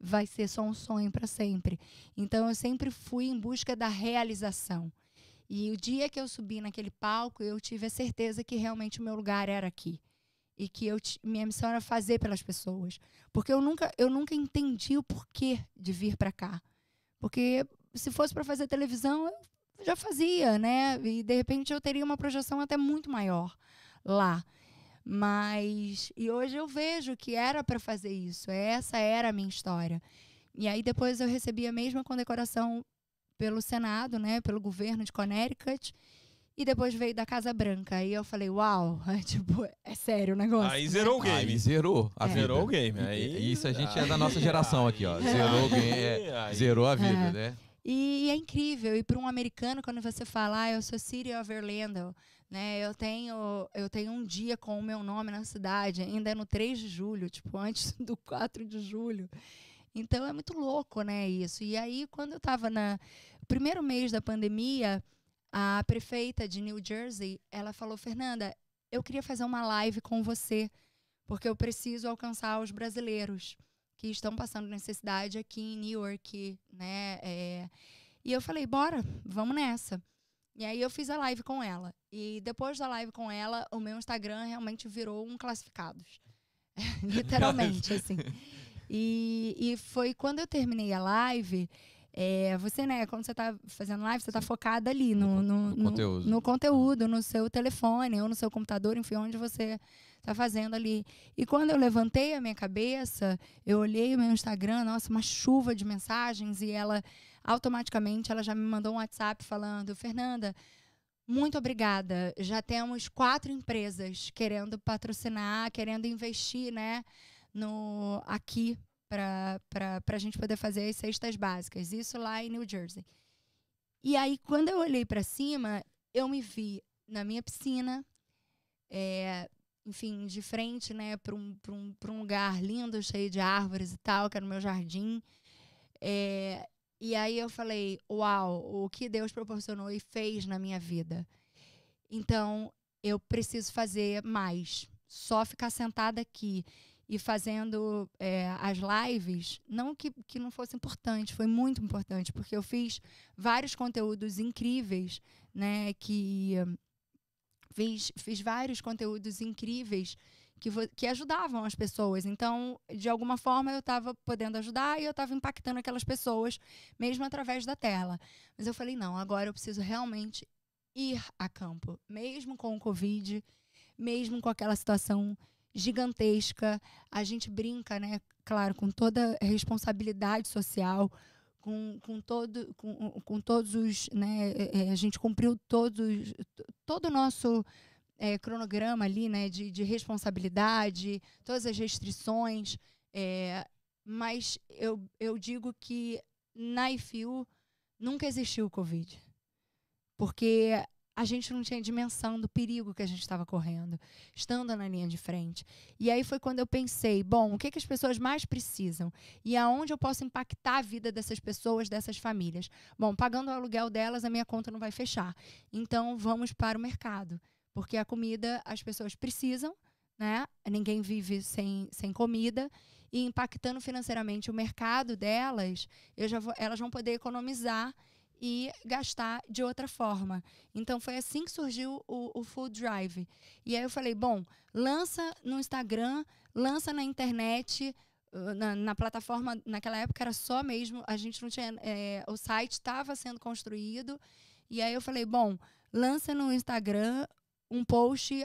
[SPEAKER 3] vai ser só um sonho para sempre. Então eu sempre fui em busca da realização. E o dia que eu subi naquele palco, eu tive a certeza que realmente o meu lugar era aqui. E que eu minha missão era fazer pelas pessoas. Porque eu nunca, eu nunca entendi o porquê de vir para cá. Porque se fosse para fazer televisão, eu já fazia, né? E de repente eu teria uma projeção até muito maior lá. Mas e hoje eu vejo que era para fazer isso. Essa era a minha história. E aí depois eu recebi a mesma condecoração pelo Senado, né, pelo governo de Connecticut. E depois veio da Casa Branca. Aí eu falei, uau, [LAUGHS] é, tipo, é sério o negócio.
[SPEAKER 4] Aí
[SPEAKER 3] né?
[SPEAKER 4] zerou o game.
[SPEAKER 2] Aí zerou a
[SPEAKER 3] É.
[SPEAKER 4] Zerou o game.
[SPEAKER 2] E-
[SPEAKER 4] Aí,
[SPEAKER 2] Isso a gente é da
[SPEAKER 4] aí-
[SPEAKER 2] nossa geração aqui, ó. Zerou o game. é,
[SPEAKER 4] aí-
[SPEAKER 2] zerou a vida,
[SPEAKER 3] É.
[SPEAKER 2] né?
[SPEAKER 3] E, e é incrível. E para um americano, quando você fala, ah, eu sou City of Orlando, né? Eu tenho, eu tenho um dia com o meu nome na cidade, ainda é no 3 de julho, tipo, [LAUGHS] antes do 4 de julho. Então é muito louco, né, isso. E aí, quando eu estava na primeiro mês da pandemia, a prefeita de New Jersey, ela falou, Fernanda, eu queria fazer uma live com você, porque eu preciso alcançar os brasileiros que estão passando necessidade aqui em New York, né? É... E eu falei, bora, vamos nessa. E aí eu fiz a live com ela. E depois da live com ela, o meu Instagram realmente virou um classificados. [LAUGHS] Literalmente, assim. E, e foi quando eu terminei a live, é, você, né, quando você está fazendo live, você está focada ali no, no,
[SPEAKER 2] no conteúdo.
[SPEAKER 3] no conteúdo, no seu telefone ou no seu computador, enfim, onde você está fazendo ali. E quando eu levantei a minha cabeça, eu olhei o meu Instagram, nossa, uma chuva de mensagens, e ela automaticamente ela já me mandou um WhatsApp falando, Fernanda, muito obrigada. Já temos quatro empresas querendo patrocinar, querendo investir, né, no aqui para a gente poder fazer as cestas básicas. Isso lá em New Jersey. E aí, quando eu olhei para cima, eu me vi na minha piscina, é, enfim, de frente, né, para um, um, um lugar lindo, cheio de árvores e tal, que era o meu jardim. É, e aí eu falei, uau, o que Deus proporcionou e fez na minha vida. Então, eu preciso fazer mais. Só ficar sentada aqui e fazendo é, as lives, não que, que não fosse importante, foi muito importante, porque eu fiz vários conteúdos incríveis, né? Que fiz, fiz vários conteúdos incríveis que, que ajudavam as pessoas. Então, de alguma forma, eu estava podendo ajudar e eu estava impactando aquelas pessoas, mesmo através da tela. Mas eu falei, não, agora eu preciso realmente ir a campo, mesmo com o Covid, mesmo com aquela situação gigantesca. A gente brinca, né? Claro, com toda responsabilidade social, com, com, todo, com, com todos os. Né, é, é, a gente cumpriu todos, todo o nosso é, cronograma ali, né, de, de responsabilidade, todas as restrições. É, mas eu, eu digo que na IFU nunca existiu o Covid. Porque a gente não tinha dimensão do perigo que a gente estava correndo, estando na linha de frente. E aí foi quando eu pensei, bom, o que, que as pessoas mais precisam? E aonde eu posso impactar a vida dessas pessoas, dessas famílias? Bom, pagando o aluguel delas, a minha conta não vai fechar. Então, vamos para o mercado. Porque a comida as pessoas precisam, né? Ninguém vive sem, sem comida. E impactando financeiramente o mercado delas, vou, elas vão poder economizar e gastar de outra forma. Então foi assim que surgiu o, o Food Drive. E aí eu falei, bom, lança no Instagram, lança na internet, uh, na, na, plataforma, naquela época era só mesmo, a gente não tinha. É, o site estava sendo construído. E aí eu falei, bom, lança no Instagram um post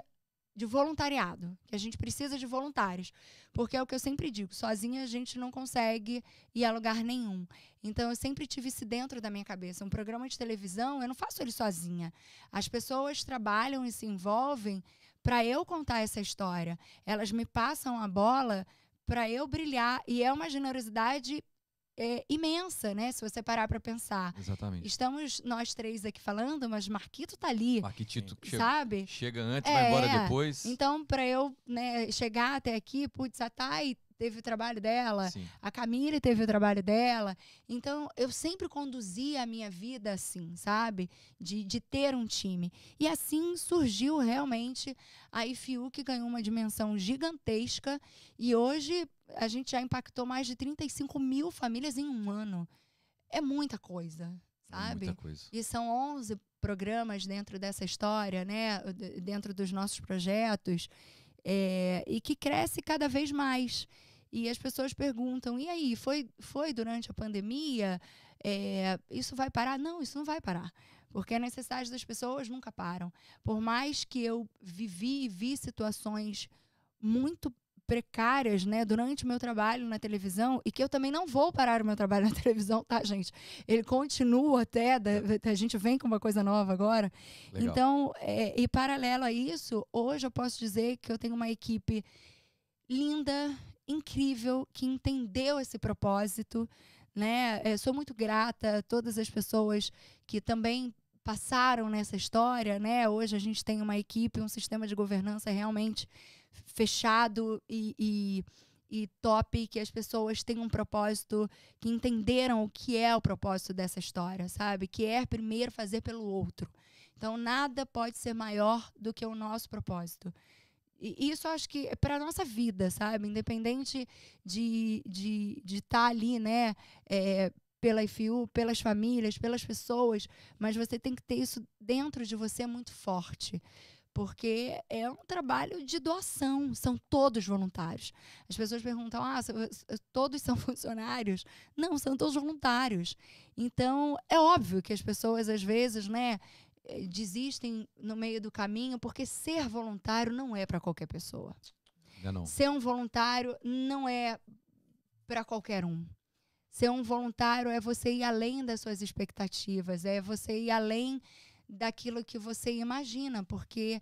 [SPEAKER 3] de voluntariado, que a gente precisa de voluntários, porque é o que eu sempre digo, sozinha a gente não consegue ir a lugar nenhum. Então eu sempre tive isso dentro da minha cabeça. Um programa de televisão, eu não faço ele sozinha. As pessoas trabalham e se envolvem para eu contar essa história. Elas me passam a bola para eu brilhar e é uma generosidade é, imensa, né? Se você parar para pensar.
[SPEAKER 2] Exatamente.
[SPEAKER 3] Estamos nós três aqui falando, mas Marquito tá ali.
[SPEAKER 2] Marquitito
[SPEAKER 3] sabe?
[SPEAKER 2] Chega antes, é, vai embora depois.
[SPEAKER 3] Então, para eu né, chegar até aqui, putz, a Thay teve o trabalho dela, Sim. a Camille teve o trabalho dela. Então, eu sempre conduzi a minha vida assim, sabe? De, de ter um time. E assim surgiu realmente a IFU, que ganhou uma dimensão gigantesca. E hoje a gente já impactou mais de 35 mil famílias em um ano. É muita coisa, sabe?
[SPEAKER 2] É muita coisa.
[SPEAKER 3] E são 11 programas dentro dessa história, né? Dentro dos nossos projetos. É, e que cresce cada vez mais. E as pessoas perguntam: e aí, foi, foi durante a pandemia? É, isso vai parar? Não, isso não vai parar. Porque a necessidade das pessoas nunca param. Por mais que eu vivi e vi situações muito precárias, né, durante o meu trabalho na televisão e que eu também não vou parar o meu trabalho [LAUGHS] na televisão, tá, gente? Ele continua até, da, a gente vem com uma coisa nova agora. Legal. Então, é, e paralelo a isso, hoje eu posso dizer que eu tenho uma equipe linda, incrível, que entendeu esse propósito, né? É, sou muito grata a todas as pessoas que também passaram nessa história, né? Hoje a gente tem uma equipe, um sistema de governança realmente fechado e, e, e top, que as pessoas têm um propósito, que entenderam o que é o propósito dessa história, sabe? Que é primeiro fazer pelo outro. Então, nada pode ser maior do que o nosso propósito. E isso acho que é para a nossa vida, sabe? Independente de estar de, de tá ali, né? É, pela IFU, pelas famílias, pelas pessoas, mas você tem que ter isso dentro de você muito forte porque é um trabalho de doação, são todos voluntários. As pessoas perguntam: ah, todos são [LAUGHS] funcionários? Não, são todos voluntários. Então, é óbvio que as pessoas, às vezes, né, desistem no meio do caminho, porque ser voluntário não é para qualquer pessoa. Ser um voluntário não é para qualquer um. Ser um voluntário é você ir além das suas expectativas, é você ir além daquilo que você imagina, porque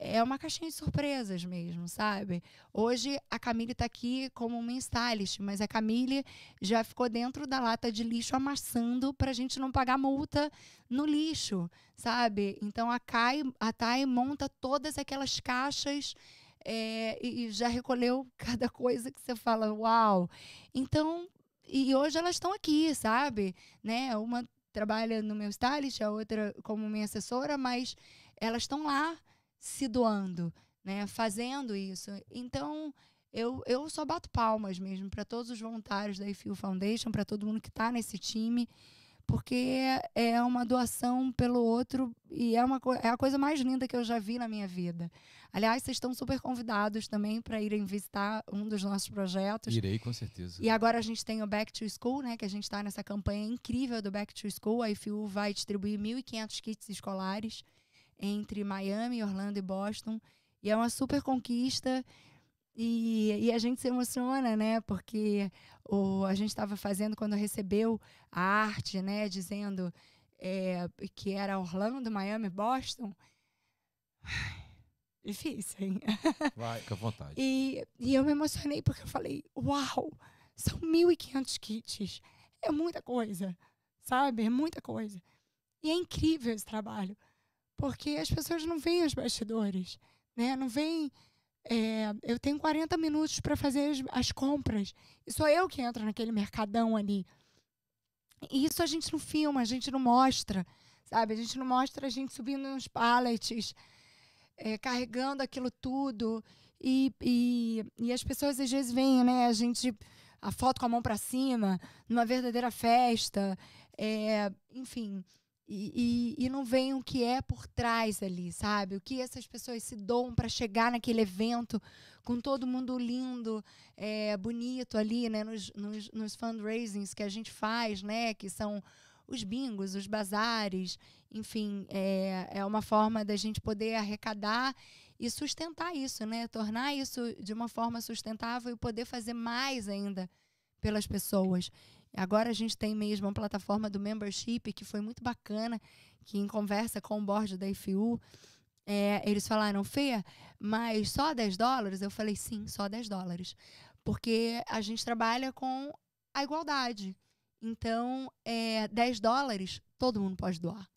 [SPEAKER 3] é uma caixinha de surpresas mesmo, sabe? Hoje a Camille está aqui como uma stylist, mas a Camille já ficou dentro da lata de lixo amassando para a gente não pagar multa no lixo, sabe? Então a Kai, a Thay monta todas aquelas caixas é, e já recolheu [LAUGHS] cada coisa que você fala, uau! Então, e hoje elas estão aqui, sabe? Né? Uma trabalha no meu stylist, a outra como minha assessora, mas elas estão lá se doando, né, fazendo isso. Então, eu, eu só bato palmas mesmo para todos os voluntários da IFU Foundation, para todo mundo que está nesse time porque é uma doação pelo outro e é, uma, é a coisa mais linda que eu já vi na minha vida. Aliás, vocês estão super convidados também para irem visitar um dos nossos projetos.
[SPEAKER 2] Irei, com certeza.
[SPEAKER 3] E agora a gente tem o Back to School, né? Que a gente está nessa campanha incrível do Back to School. A IFU vai distribuir 1.500 kits escolares entre Miami, Orlando e Boston. E é uma super conquista. E, e, a gente se emociona, né? Porque o, a gente estava fazendo quando recebeu a arte, né? Dizendo é, que era Orlando, Miami, Boston. [SIGHS] Difícil, hein? [LAUGHS]
[SPEAKER 2] Vai, fica à vontade.
[SPEAKER 3] E, e eu me emocionei porque eu falei: Uau, são 1.500 kits. É muita coisa, sabe? É muita coisa. E é incrível esse trabalho, porque as pessoas não veem os bastidores, né? Não veem é, eu tenho 40 minutos para fazer as, as, compras. E sou eu que entro naquele mercadão ali. E isso a gente não filma, a gente não mostra, sabe? A gente não mostra a gente subindo nos pallets, é, carregando aquilo tudo. E, e, e as pessoas às vezes veem, né? A gente, a foto com a mão para cima, numa verdadeira festa. É, enfim, e, e, não vem o que é por trás ali, sabe? O que essas pessoas se doam para chegar naquele evento com todo mundo lindo, é, bonito ali, né? Nos, nos, nos fundraisings que a gente faz, né? Que são os bingos, os bazares, enfim, é, é uma forma da gente poder arrecadar e sustentar isso, né? Tornar isso de uma forma sustentável e poder fazer mais ainda pelas pessoas. Agora a gente tem mesmo uma plataforma do membership que foi muito bacana, que em conversa com o board da IFU, é, eles falaram, Fê, mas só 10 dólares? Eu falei, sim, só 10 dólares. Porque a gente trabalha com a igualdade. Então, é, 10 dólares, todo mundo pode doar.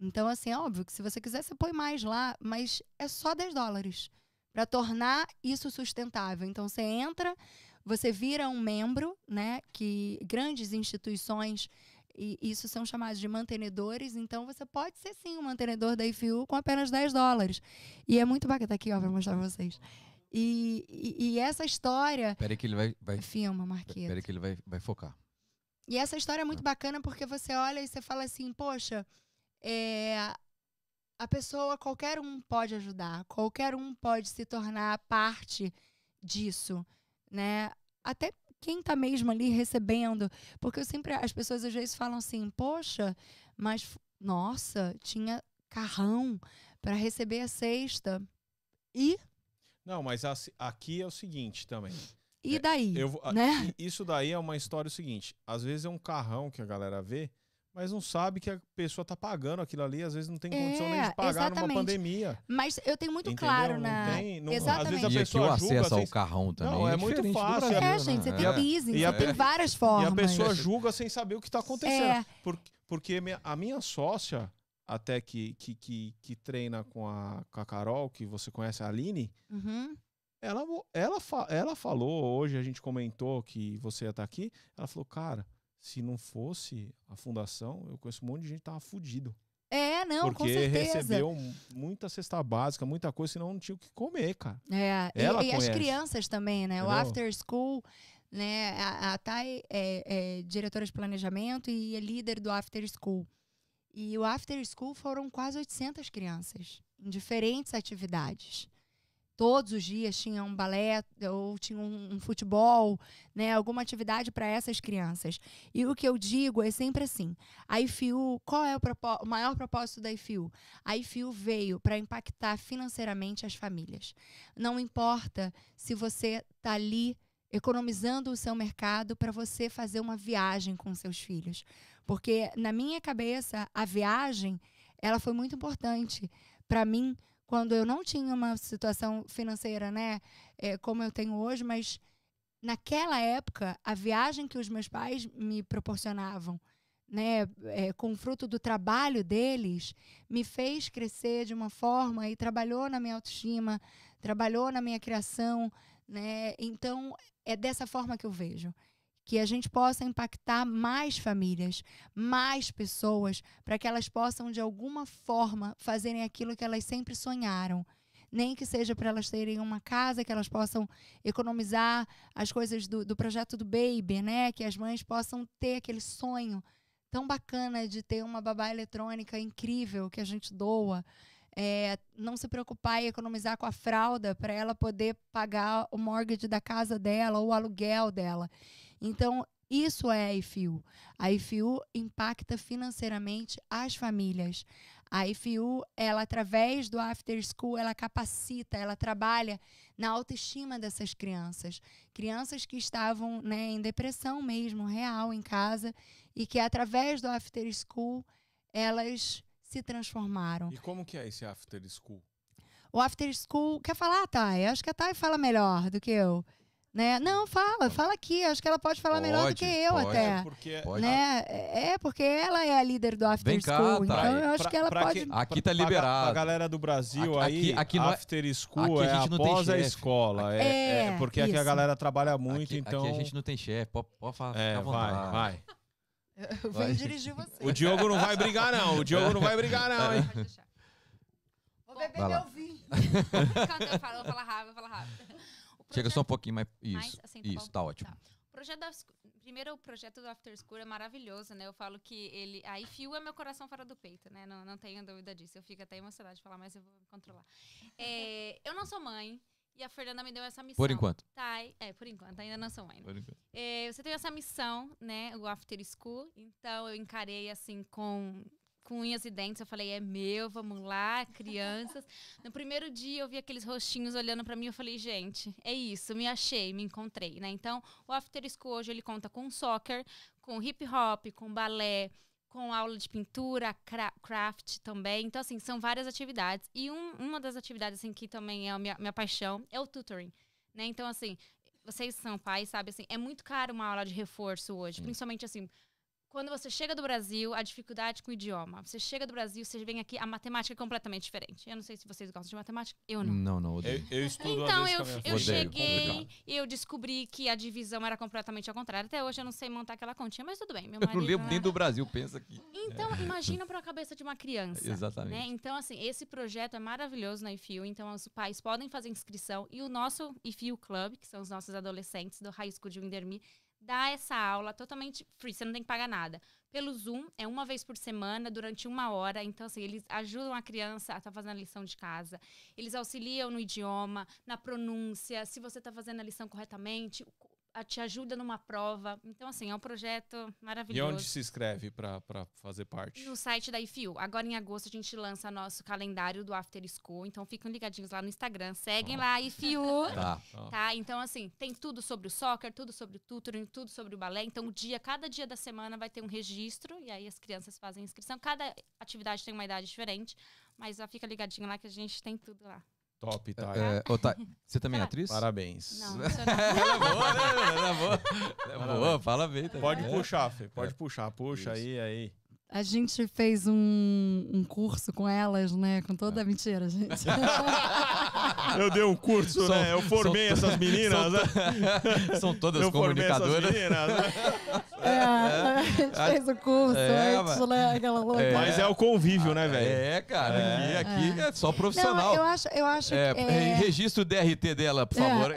[SPEAKER 3] Então, assim, é óbvio que se você quiser, você põe mais lá, mas é só 10 dólares para tornar isso sustentável. Então, você entra, você vira um membro, né? Que grandes instituições e isso são chamados de mantenedores, então você pode ser sim um mantenedor da IFU com apenas 10 dólares. E é muito bacana, tá aqui, ó, para mostrar pra vocês. E, e, e, essa história.
[SPEAKER 2] Peraí que ele vai. vai
[SPEAKER 3] filma, Marquinhos.
[SPEAKER 2] Peraí que ele vai, vai focar.
[SPEAKER 3] E essa história é muito bacana porque você olha e você fala assim, poxa, é, a pessoa, qualquer um pode ajudar, qualquer um pode se tornar parte disso né? Até quem está mesmo ali recebendo, porque eu sempre as pessoas às vezes falam assim, poxa, mas nossa, tinha carrão para receber a cesta e
[SPEAKER 1] não, mas aqui é o seguinte também.
[SPEAKER 3] E daí?
[SPEAKER 1] É, eu,
[SPEAKER 3] né?
[SPEAKER 1] Isso daí é uma história seguinte. Às vezes é um carrão que a galera vê, mas não sabe que a pessoa está pagando aquilo ali, às vezes não tem condição é, nem de pagar exatamente. numa pandemia.
[SPEAKER 3] Mas eu tenho muito Entendeu? claro na. Não tem, não,
[SPEAKER 2] exatamente. Às vezes a pessoa e aqui o acesso julga, ao carrão também. Não,
[SPEAKER 1] é, é muito fácil.
[SPEAKER 3] É, é, gente, você tem leasing, você tem várias formas.
[SPEAKER 1] E a pessoa julga sem saber o que está acontecendo. É. Porque, porque a minha sócia, até que, que, que, que treina com a, com a Carol, que você conhece, a Aline,
[SPEAKER 3] uhum.
[SPEAKER 1] ela, ela, fa- ela falou, hoje a gente comentou que você ia estar aqui, ela falou, cara, se não fosse a fundação, eu conheço um monte de gente que tava fudido.
[SPEAKER 3] É, não, com
[SPEAKER 1] porque
[SPEAKER 3] certeza.
[SPEAKER 1] recebeu muita cesta básica, muita coisa, senão não tinha o que comer, cara.
[SPEAKER 3] É, e-
[SPEAKER 1] Ela
[SPEAKER 3] e, as
[SPEAKER 1] conhece.
[SPEAKER 3] crianças também, né? O
[SPEAKER 1] Entendeu?
[SPEAKER 3] After School, né? A, a Thay é, é diretora de planejamento e é líder do After School. E o After School foram quase 800 crianças em diferentes atividades. Todos os dias tinha um balé ou tinha um, um futebol, né? Alguma atividade para essas crianças. E o que eu digo é sempre assim: a IFIU, qual é o, o maior propósito da IFIU? A IFIU veio para impactar financeiramente as famílias. Não importa se você está ali economizando o seu mercado para você fazer uma viagem com seus filhos. Porque na minha cabeça, a viagem, ela foi muito importante para mim quando eu não tinha uma situação financeira, né, é, como eu tenho hoje, mas naquela época, a viagem que os meus pais me proporcionavam, né, é, com o fruto do trabalho deles, me fez crescer de uma forma e trabalhou na minha autoestima, trabalhou na minha criação, né? Então é dessa forma que eu vejo que a gente possa impactar mais famílias, mais pessoas, para que elas possam de alguma forma fazerem aquilo que elas sempre sonharam. Nem que seja para elas terem uma casa, que elas possam economizar as coisas do, do projeto do Baby, né? Que as mães possam ter aquele sonho tão bacana de ter uma babá eletrônica incrível que a gente doa. É, não se preocupar em economizar com a fralda para ela poder pagar o mortgage da casa dela ou o aluguel dela. Então, isso é a IFIU. A IFIU impacta financeiramente as famílias. A IFIU, ela através do After School, ela capacita, ela trabalha na autoestima dessas crianças. Crianças que estavam né, em depressão mesmo, real, em casa, e que através do After School, elas se transformaram.
[SPEAKER 1] E como que é esse after school?
[SPEAKER 3] O After School. Quer falar, Thay? Acho que a Thay fala melhor do que eu. Né? Não, fala, fala aqui. Acho que ela pode falar melhor do
[SPEAKER 2] Pode,
[SPEAKER 3] que eu
[SPEAKER 2] pode.
[SPEAKER 3] até.
[SPEAKER 1] Porque
[SPEAKER 2] Pode.
[SPEAKER 3] Né? É, porque ela é a líder do After
[SPEAKER 2] Vem cá,
[SPEAKER 3] School.
[SPEAKER 2] Thay.
[SPEAKER 3] então eu acho
[SPEAKER 1] Pra-
[SPEAKER 3] que ela pode.
[SPEAKER 1] que-
[SPEAKER 2] Aqui tá liberado.
[SPEAKER 1] Pra galera do Brasil
[SPEAKER 2] Aqui-
[SPEAKER 1] aí,
[SPEAKER 2] aqui- aqui não é-
[SPEAKER 1] after school
[SPEAKER 2] aqui a
[SPEAKER 1] é após a escola. É,
[SPEAKER 3] É,
[SPEAKER 1] é porque aqui a
[SPEAKER 3] isso.
[SPEAKER 1] galera trabalha muito,
[SPEAKER 2] aqui,
[SPEAKER 1] então...
[SPEAKER 2] aqui a gente não tem chefe, pode, pode falar.
[SPEAKER 1] É, vai,
[SPEAKER 2] vontade.
[SPEAKER 1] vai.
[SPEAKER 3] Eu venho dirigir você.
[SPEAKER 1] O Diogo não vai brigar, não. O Diogo não vai brigar, não, hein?
[SPEAKER 4] Pode.
[SPEAKER 3] Vou beber meu vinho. [LAUGHS]
[SPEAKER 4] Eu falo, eu vou falar rápido, eu vou falar rápido. O
[SPEAKER 2] Chega só um pouquinho mais.
[SPEAKER 4] Mais
[SPEAKER 2] Isso,
[SPEAKER 4] assim, tá
[SPEAKER 2] isso, tá ótimo.
[SPEAKER 4] Tá. O projeto da, primeiro, o projeto do After School é maravilhoso, né? Eu falo que ele. A IFIU é meu coração fora do peito, né? Não, não tenho dúvida disso. Eu fico até emocionada de falar, mas eu vou me controlar. É, eu não sou mãe. E a Fernanda me deu essa missão.
[SPEAKER 2] Por enquanto.
[SPEAKER 4] Tá, é, por enquanto, ainda não sou mãe. né?
[SPEAKER 2] Por enquanto.
[SPEAKER 4] É, você teve essa missão, né? O After School. Então eu encarei assim com, com unhas e dentes. Eu falei, é meu, vamos lá, crianças. [LAUGHS] no primeiro dia eu vi aqueles rostinhos olhando pra mim. Eu falei, gente, é isso, me achei, me encontrei, né? Então o After School hoje ele conta com soccer, com hip hop, com balé. Com aula de pintura, cra- craft também. Então, assim, são várias atividades. E um- uma das atividades, assim, que também é a minha, minha paixão, é o tutoring. Né? Então, assim, vocês são pais, sabe, assim, é muito caro uma aula de reforço hoje. Principalmente, assim, quando você chega do Brasil, a dificuldade com o idioma. Você chega do Brasil, você vem aqui, a matemática é completamente diferente. Eu não sei se vocês gostam de matemática, eu não.
[SPEAKER 2] Não, não, odeio.
[SPEAKER 1] Eu, eu estudo
[SPEAKER 4] Então, eu,
[SPEAKER 1] com a minha
[SPEAKER 4] eu.
[SPEAKER 2] Odeio,
[SPEAKER 4] cheguei e eu descobri que a divisão era completamente ao contrário. Até hoje eu não sei montar aquela continha, mas tudo bem. Meu
[SPEAKER 2] Eu
[SPEAKER 4] marido,
[SPEAKER 2] não lembro
[SPEAKER 4] né?
[SPEAKER 2] nem do Brasil, pensa aqui.
[SPEAKER 4] Então, imagina para [LAUGHS] a cabeça de uma criança.
[SPEAKER 2] Exatamente.
[SPEAKER 4] né? Então, assim, esse projeto é maravilhoso na IFIU. Então, os pais podem fazer inscrição. E o nosso IFIU Club, que são os nossos adolescentes do High School de Windermere, dá essa aula totalmente free. Você não tem que pagar nada. Pelo Zoom, é uma vez por semana, durante uma hora. Então, assim, eles ajudam a criança a estar fazendo a lição de casa. Eles auxiliam no idioma, na pronúncia, se você está fazendo a lição corretamente, te ajuda numa prova. Então, assim, é um projeto
[SPEAKER 1] E
[SPEAKER 4] maravilhoso
[SPEAKER 1] onde se inscreve pra fazer parte?
[SPEAKER 4] no site da IFIU. Agora em agosto a gente lança nosso calendário do After School, então fiquem ligadinhos lá no Instagram. Seguem lá, IFIU. [LAUGHS]
[SPEAKER 2] Tá.
[SPEAKER 4] Tá, então assim, tem tudo sobre o soccer, tudo sobre o tutoring, tudo sobre o balé. Então, o dia, cada dia da semana vai ter um registro e aí as crianças fazem inscrição. Cada atividade tem uma idade diferente, mas ó, fica ligadinho lá que a gente tem tudo lá.
[SPEAKER 1] Top, tá?
[SPEAKER 2] É, você também é atriz?
[SPEAKER 1] Parabéns.
[SPEAKER 4] Não, [LAUGHS] não sou não.
[SPEAKER 2] É boa, né? Ela é boa. Ela é boa, fala bem. também.
[SPEAKER 1] Pode
[SPEAKER 2] É.
[SPEAKER 1] puxar, Fê. Pode puxar. Puxa
[SPEAKER 2] Isso.
[SPEAKER 1] aí, aí.
[SPEAKER 3] A gente fez um, um curso com elas, né? Com toda a mentira, gente. [LAUGHS] [LAUGHS]
[SPEAKER 1] Eu dei um curso,
[SPEAKER 2] São-
[SPEAKER 1] né? Eu formei
[SPEAKER 2] são-
[SPEAKER 1] essas meninas,
[SPEAKER 2] são,
[SPEAKER 1] né? [LAUGHS]
[SPEAKER 2] são todas
[SPEAKER 1] Eu
[SPEAKER 2] comunicadoras.
[SPEAKER 1] meninas, né? [LAUGHS]
[SPEAKER 3] É, a gente fez o curso
[SPEAKER 2] É,
[SPEAKER 3] antes, né? Aquela louca.
[SPEAKER 2] É.
[SPEAKER 1] Mas é o convívio, né, velho?
[SPEAKER 2] É, cara, aqui, aqui é. só profissional.
[SPEAKER 3] Não, eu acho, eu acho
[SPEAKER 2] É,
[SPEAKER 3] que. é,
[SPEAKER 2] Registra o DRT dela, por
[SPEAKER 3] É.
[SPEAKER 2] favor.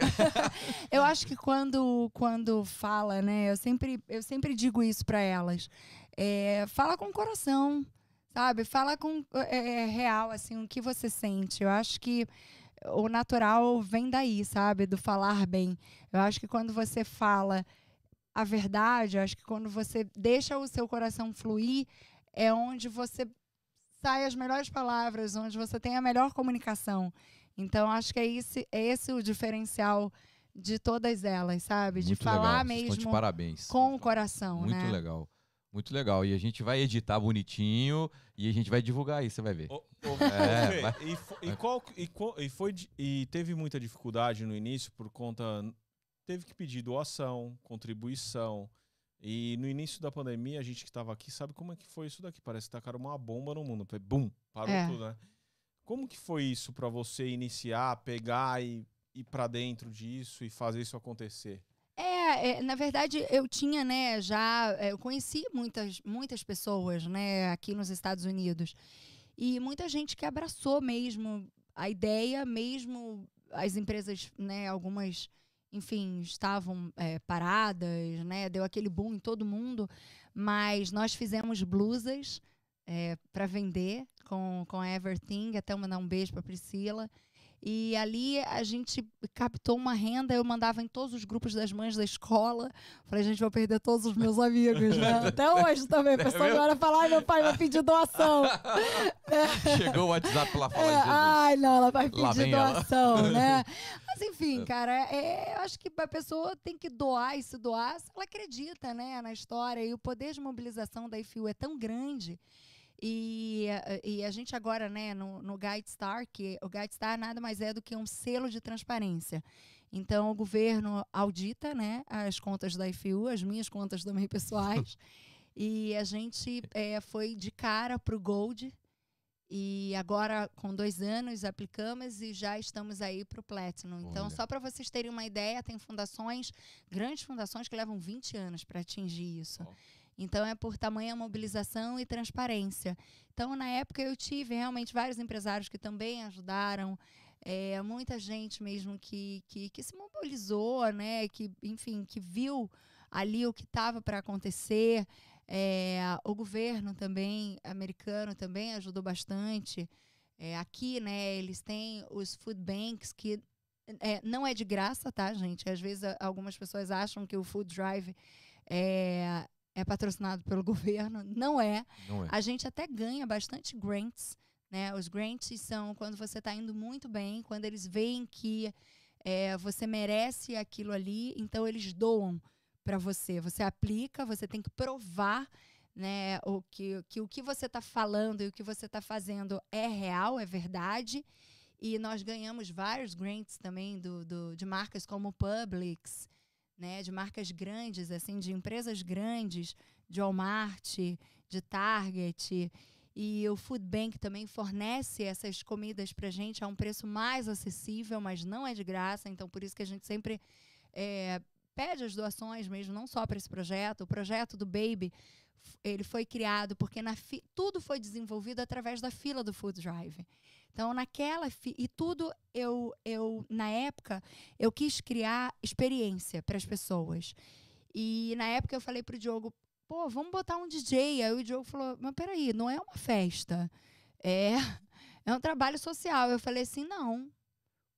[SPEAKER 3] Eu acho que quando, quando fala, né? Eu sempre, eu sempre digo isso para elas. É, fala com o coração, sabe? Fala com é, é, real, assim, o que você sente. Eu acho que o natural vem daí, sabe? Do falar bem. Eu acho que quando você fala a verdade, eu acho que quando você deixa o seu coração fluir, é onde você sai as melhores palavras, onde você tem a melhor comunicação. Então, acho que é esse, é esse o diferencial de todas elas, sabe? De
[SPEAKER 2] Muito
[SPEAKER 3] falar
[SPEAKER 2] legal. De
[SPEAKER 3] mesmo
[SPEAKER 2] parabéns.
[SPEAKER 3] com o coração,
[SPEAKER 2] Muito
[SPEAKER 3] né?
[SPEAKER 2] legal. Muito legal. E a gente vai editar bonitinho e a gente vai divulgar aí, você vai ver. É, vai.
[SPEAKER 1] e, e qual e, qual- e foi e teve muita dificuldade no início por conta teve que pedir doação, contribuição. E no início da pandemia, a gente que estava aqui sabe como é que foi isso daqui. Parece que tacaram uma bomba no mundo. Foi Bum, parou
[SPEAKER 3] É.
[SPEAKER 1] tudo, né? Como que foi isso pra você iniciar, pegar e ir pra dentro disso e fazer isso acontecer?
[SPEAKER 3] É, é, na verdade, eu tinha, né, já. é, Eu conheci muitas, muitas pessoas, né, aqui nos Estados Unidos. E muita gente que abraçou mesmo a ideia, mesmo as empresas, né, algumas, enfim, estavam é, paradas, né, deu aquele boom em todo mundo. Mas nós fizemos blusas para vender com, com a Everything, até mandar um beijo para Priscila. E ali a gente captou uma renda, eu mandava em todos os grupos das mães da escola. Falei, gente, vou perder todos os meus amigos, né? [LAUGHS] Até hoje também. A pessoa
[SPEAKER 2] mesmo?
[SPEAKER 3] agora fala, ai, meu pai vai pedir doação. [LAUGHS]
[SPEAKER 2] Chegou o WhatsApp lá
[SPEAKER 3] É,
[SPEAKER 2] de Jesus.
[SPEAKER 3] ai, não, ela vai pedir
[SPEAKER 2] vem ela.
[SPEAKER 3] doação, né? [LAUGHS] Mas enfim, cara, é, eu acho que a pessoa tem que doar e se doar se ela acredita, né, na história. E o poder de mobilização da IFU é tão grande. E, eh, e a gente agora, né, no, no Guide Star, que o Guide Star nada mais é do que um selo de transparência. Então, o governo audita, né, as contas da IFU, as minhas contas também pessoais. [LAUGHS] e a gente eh, foi de cara para o Gold. E agora, com dois anos, aplicamos e já estamos aí para o Platinum. Então,
[SPEAKER 2] Olha.
[SPEAKER 3] só para vocês terem uma ideia, tem fundações, grandes fundações que levam 20 anos para atingir isso.
[SPEAKER 1] Ó.
[SPEAKER 3] Então, é por tamanha mobilização e transparência. Então, na época, eu tive realmente vários empresários que também ajudaram. é, muita gente mesmo que, que, que se mobilizou, né? Que, enfim, que viu ali o que estava para acontecer. É, o governo também, americano, também ajudou bastante. É, aqui, né, eles têm os food banks que é, não é de graça, tá, gente? Às vezes algumas pessoas acham que o food drive é, é patrocinado pelo [LAUGHS] governo. Não é.
[SPEAKER 2] Não é.
[SPEAKER 3] A gente até ganha bastante grants, né? Os grants são quando você está indo muito bem, quando eles veem que é, você merece aquilo ali, então eles doam para você. Você aplica, você tem que provar, né? O que, que o que você está falando e o que você está fazendo é real, é verdade. E nós ganhamos vários grants também do, do- de marcas como Publix, né? De marcas grandes, assim, de empresas grandes, de Walmart, de Target. E o Food Bank também fornece essas comidas para gente a um preço mais acessível, mas não é de graça. Então, por isso que a gente sempre é, pede as doações mesmo, não só para esse projeto. O projeto do Baby, ele foi criado porque na tudo foi desenvolvido através da fila do Food Drive. Então, naquela e tudo eu, eu na época eu quis criar experiência para as pessoas. E na época eu falei pro Diogo, pô, vamos botar um DJ. Aí o Diogo falou, mas peraí, não é uma festa. É, [LAUGHS] é um trabalho social. Eu falei assim, não.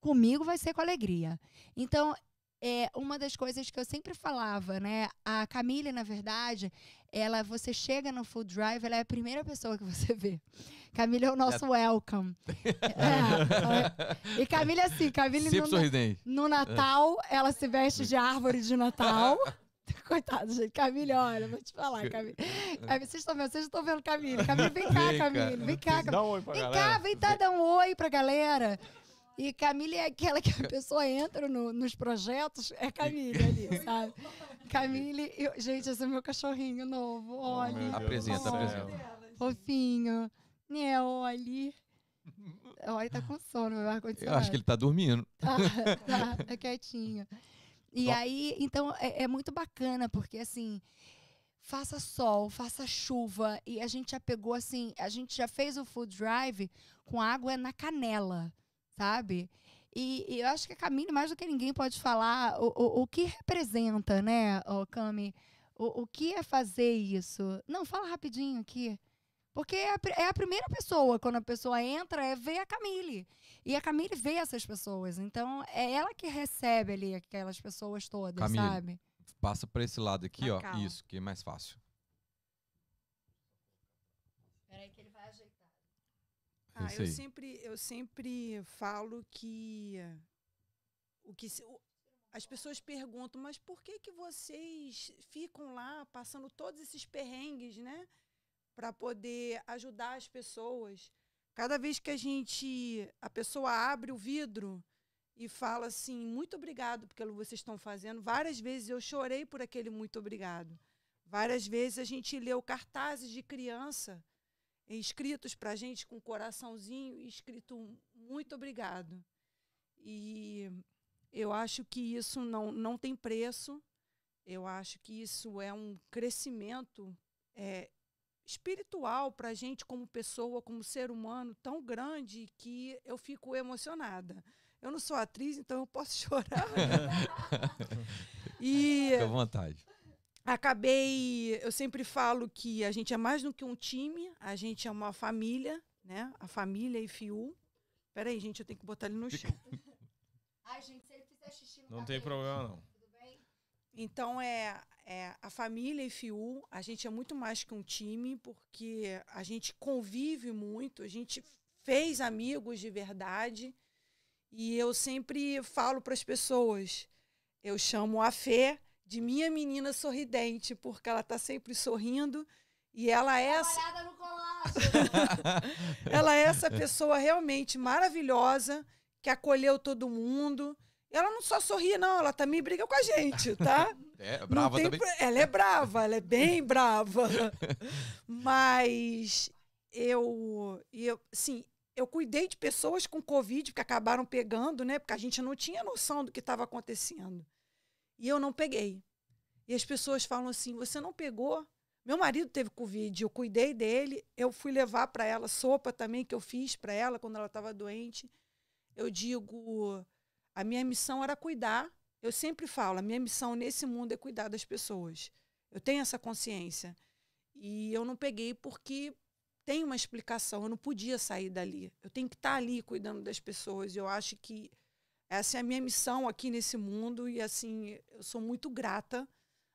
[SPEAKER 3] Comigo vai ser com alegria. Então, é uma das coisas que eu sempre falava, né? A Camille, na verdade, ela, você chega no food drive, ela é a primeira pessoa que você vê. Camille é o nosso welcome. É, é. E Camille, assim, Camille
[SPEAKER 2] Sempre
[SPEAKER 3] no,
[SPEAKER 2] sorridente.
[SPEAKER 3] no Natal, ela se veste de árvore de Natal. [LAUGHS] Coitado, gente. Camille, olha, vou te falar, Camille. Vocês estão vendo? Vocês estão vendo Camille. Camille, vem cá,
[SPEAKER 2] Vem cá.
[SPEAKER 3] Camille. Vem cá, Camille.
[SPEAKER 1] Dá um oi pra
[SPEAKER 3] Vem
[SPEAKER 1] galera.
[SPEAKER 3] cá, vem cá, dá um oi pra galera. E Camille é aquela que a [LAUGHS] pessoa entra no- nos projetos, é Camille ali, [LAUGHS] sabe? Camille, eu- gente, esse é meu cachorrinho novo, olha.
[SPEAKER 1] meu Deus
[SPEAKER 2] Apresenta, apresenta.
[SPEAKER 3] Fofinho. Né, olha. Olha, tá com sono, meu
[SPEAKER 2] Eu acho que ele tá dormindo. [LAUGHS]
[SPEAKER 3] Tá, tá, tá quietinho. E aí, então, é, é muito bacana, porque assim, faça sol, faça chuva, e a gente já pegou assim, a gente já fez o food drive com água na canela, sabe? E, e eu acho que a Camille, mais do que ninguém, pode falar o, o, o que representa, né, ô, Cami? O, o que é fazer isso? Não, fala rapidinho aqui. Porque é a, é a primeira pessoa, quando a pessoa entra, é ver a Camille. E a Camille vê essas pessoas. Então, é ela que recebe ali aquelas pessoas todas,
[SPEAKER 2] Camille.
[SPEAKER 3] sabe?
[SPEAKER 2] Passa pra esse lado aqui,
[SPEAKER 5] Na
[SPEAKER 2] ó.
[SPEAKER 5] calma.
[SPEAKER 2] Isso, que é mais fácil.
[SPEAKER 3] Peraí que ele vai ajeitar.
[SPEAKER 5] Ah, eu sempre, eu sempre falo que o que se- o- as pessoas perguntam, mas por que que vocês ficam lá passando todos esses perrengues, né, para poder ajudar as pessoas? Cada vez que a gente, a pessoa abre o vidro e fala assim, muito obrigado pelo que vocês estão fazendo. Várias vezes eu chorei por aquele muito obrigado. Várias vezes a gente leu cartazes de criança escritos para a gente com um coraçãozinho e escrito muito obrigado. E eu acho que isso não, não tem preço. Eu acho que isso é um crescimento é, espiritual para a gente como pessoa, como ser humano, tão grande que eu fico emocionada. Eu não sou atriz, então eu posso [LAUGHS] chorar. [LAUGHS] e
[SPEAKER 2] Fica à vontade.
[SPEAKER 5] Acabei. Eu sempre falo que a gente é mais do que um time, a gente é uma família, né? A família e Fiu. Peraí, gente, eu tenho que botar ele no chão. [LAUGHS]
[SPEAKER 3] Ai, gente, se ele fizer xixi no
[SPEAKER 1] Não tem problema, não.
[SPEAKER 3] Tudo bem?
[SPEAKER 5] Então é, é a família e Fiu, a gente é muito mais que um time, porque a gente convive muito, a gente fez amigos de verdade. E eu sempre falo para as pessoas, eu chamo a Fê de minha menina sorridente, porque ela está sempre sorrindo e ela é essa- [LAUGHS] ela é essa pessoa realmente maravilhosa que acolheu todo mundo. Ela não só sorri, não, ela também briga com a gente, tá?
[SPEAKER 2] É,
[SPEAKER 5] Não
[SPEAKER 2] brava
[SPEAKER 5] tem
[SPEAKER 2] também.
[SPEAKER 5] Ela é brava, ela é bem brava. Mas eu, eu, sim, eu cuidei de pessoas com Covid que acabaram pegando, né? Porque a gente não tinha noção do que estava acontecendo. E eu não peguei. E as pessoas falam assim: você não pegou? Meu marido teve Covid, eu cuidei dele, eu fui levar para ela sopa também que eu fiz para ela quando ela estava doente. Eu digo, a minha missão era cuidar. Eu sempre falo, a minha missão nesse mundo é cuidar das pessoas. Eu tenho essa consciência. E eu não peguei porque tem uma explicação. Eu não podia sair dali. Eu tenho que estar ali cuidando das pessoas. Eu acho que essa é a minha missão aqui nesse mundo. E assim, eu sou muito grata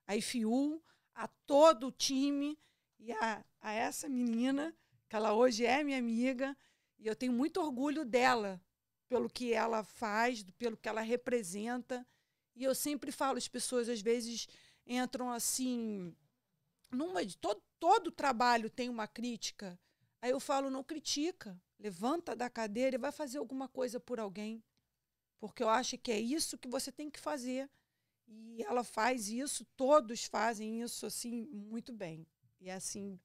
[SPEAKER 5] a IFU, a todo o time e a, a essa menina, que ela hoje é minha amiga. E eu tenho muito orgulho dela, pelo que ela faz, pelo que ela representa. E eu sempre falo, as pessoas às vezes entram assim, numa de todo, todo trabalho tem uma crítica. Aí eu falo, não critica, levanta da cadeira e vai fazer alguma coisa por alguém. Porque eu acho que é isso que você tem que fazer. E ela faz isso, todos fazem isso assim muito bem. E assim,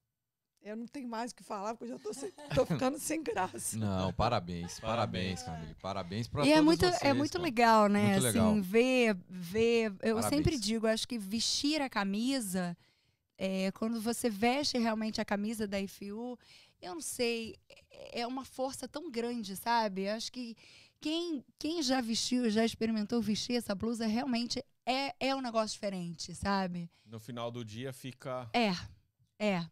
[SPEAKER 5] eu não tenho mais o que falar, porque eu já tô, sem- [LAUGHS] tô ficando sem graça.
[SPEAKER 2] Não, parabéns, parabéns,
[SPEAKER 1] Parabéns.
[SPEAKER 2] Camille. Parabéns pra
[SPEAKER 3] E é
[SPEAKER 2] todos
[SPEAKER 3] muito,
[SPEAKER 2] vocês,
[SPEAKER 3] é muito legal, né?
[SPEAKER 2] Muito
[SPEAKER 3] assim,
[SPEAKER 2] legal.
[SPEAKER 3] ver, ver. Eu
[SPEAKER 2] Parabéns.
[SPEAKER 3] sempre digo, acho que vestir a camisa, é, quando você veste realmente a camisa da IFU, eu não sei, é- é uma força tão grande, sabe? Acho que quem, quem já vestiu, já experimentou vestir essa blusa, realmente é, é um negócio diferente, sabe?
[SPEAKER 1] No final do dia fica.
[SPEAKER 3] É, é.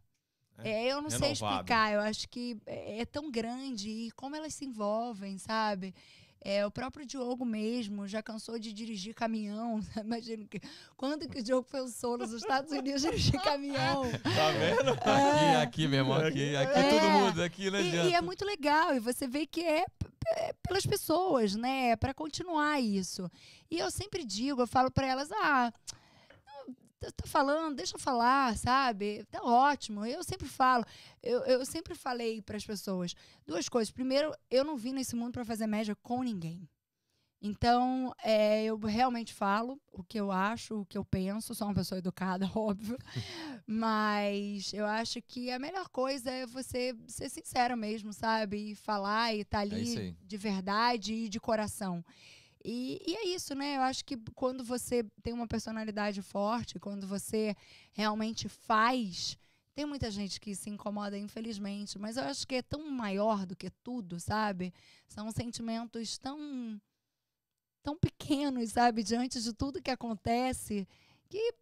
[SPEAKER 1] É,
[SPEAKER 3] É, eu não sei
[SPEAKER 1] renovado.
[SPEAKER 3] explicar, eu acho que é é tão grande e como elas se envolvem, sabe? É, o próprio Diogo mesmo já cansou de dirigir caminhão. [LAUGHS] Imagina que quando que o Diogo pensou nos Estados Unidos dirigir [LAUGHS] caminhão.
[SPEAKER 1] Tá vendo?
[SPEAKER 2] Aqui, aqui mesmo, aqui, aqui
[SPEAKER 3] É.
[SPEAKER 2] todo mundo, aqui não
[SPEAKER 3] E, e é muito legal, e você vê que é, é pelas pessoas, né? Para continuar isso. E eu sempre digo, eu falo para elas, ah, tá falando, deixa eu falar, sabe? Tá ótimo. Eu sempre falo, eu, eu sempre falei para as pessoas duas coisas. Primeiro, eu não vim nesse mundo para fazer média com ninguém. Então, é, eu realmente falo o que eu acho, o que eu penso. Sou uma pessoa educada, [LAUGHS] óbvio. Mas eu acho que a melhor coisa é você ser sincera mesmo, sabe? E falar e estar tá
[SPEAKER 2] É
[SPEAKER 3] ali
[SPEAKER 2] aí.
[SPEAKER 3] de verdade e de coração. E, e é isso, né? Eu acho que quando você tem uma personalidade forte, quando você realmente faz. Tem muita gente que se incomoda, infelizmente, mas eu acho que é tão maior do que tudo, sabe? São sentimentos tão tão pequenos, sabe, diante de tudo que acontece, que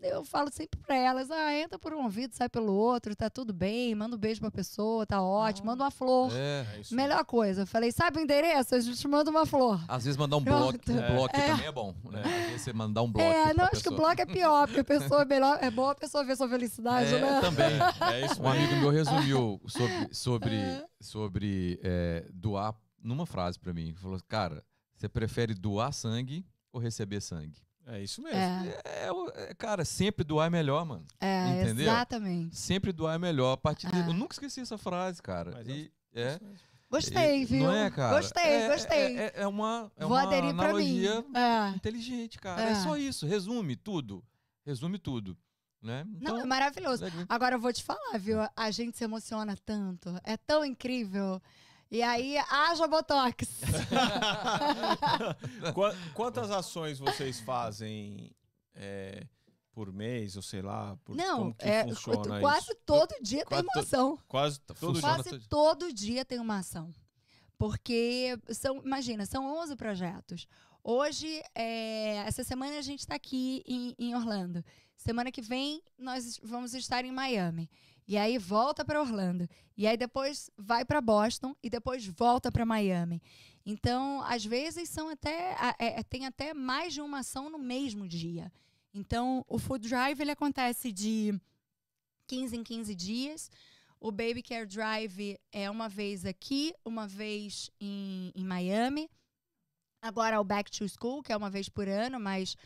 [SPEAKER 3] eu falo sempre pra elas, ah, entra por um ouvido, sai pelo outro, tá tudo bem, manda um beijo pra pessoa, tá ótimo, manda uma flor.
[SPEAKER 2] É.
[SPEAKER 1] É.
[SPEAKER 3] Melhor coisa. Eu falei, sabe o endereço? A gente manda uma flor.
[SPEAKER 2] Às vezes mandar um bloco, um bloco
[SPEAKER 3] É.
[SPEAKER 2] também é bom. Né? Às vezes você mandar um bloco.
[SPEAKER 3] é, não, acho que o bloco é pior, porque a pessoa é [LAUGHS] melhor, é bom a pessoa ver sua felicidade,
[SPEAKER 2] É,
[SPEAKER 3] né?
[SPEAKER 2] também.
[SPEAKER 1] É isso
[SPEAKER 2] Um amigo meu resumiu sobre, sobre,
[SPEAKER 3] É.
[SPEAKER 2] sobre é, doar numa frase pra mim. Ele Falou, cara, você prefere doar sangue ou receber sangue?
[SPEAKER 1] É isso mesmo.
[SPEAKER 3] É,
[SPEAKER 2] É, o- é, cara, sempre doar é melhor, mano.
[SPEAKER 3] é,
[SPEAKER 2] Entendeu?
[SPEAKER 3] exatamente.
[SPEAKER 2] Sempre doar é melhor. A partir de-
[SPEAKER 3] É.
[SPEAKER 2] Eu nunca esqueci essa frase, cara.
[SPEAKER 1] Mas
[SPEAKER 2] E,
[SPEAKER 1] É
[SPEAKER 2] é,
[SPEAKER 1] isso mesmo.
[SPEAKER 3] Gostei,
[SPEAKER 2] e-
[SPEAKER 3] viu?
[SPEAKER 2] Não é, cara?
[SPEAKER 3] Gostei,
[SPEAKER 2] É-
[SPEAKER 3] gostei.
[SPEAKER 2] É, é- é uma, é
[SPEAKER 3] Vou
[SPEAKER 2] uma
[SPEAKER 3] aderir pra mim.
[SPEAKER 2] analogia
[SPEAKER 3] É.
[SPEAKER 2] inteligente, cara.
[SPEAKER 3] É.
[SPEAKER 2] É. só isso. Resume tudo. Resume tudo. Né?
[SPEAKER 3] Não,
[SPEAKER 2] Então,
[SPEAKER 3] é maravilhoso. Agora eu vou te falar, viu? A gente se emociona tanto. É tão incrível. E aí, haja Botox. [LAUGHS]
[SPEAKER 1] Qua- Quantas ações vocês fazem é, por mês, ou sei lá? Por,
[SPEAKER 3] Não,
[SPEAKER 1] como que
[SPEAKER 3] é,
[SPEAKER 1] funciona [LAUGHS]
[SPEAKER 3] quase
[SPEAKER 1] isso?
[SPEAKER 3] todo dia
[SPEAKER 2] Quase
[SPEAKER 3] tem uma ação.
[SPEAKER 1] Quase todo dia.
[SPEAKER 3] Quase
[SPEAKER 2] todo-
[SPEAKER 3] todo dia tem uma ação. Porque são, imagina, são 11 projetos. Hoje, é, essa semana a gente está aqui em, em Orlando. Semana que vem nós vamos estar em Miami. E aí volta para Orlando. E aí depois vai para Boston e depois volta para Miami. Então, às vezes são até é, é, tem até mais de uma ação no mesmo dia. Então, o Food Drive ele acontece de 15 em 15 dias. O Baby Care Drive é uma vez aqui, uma vez em, em Miami. Agora o Back to School, que é uma vez por ano, mas.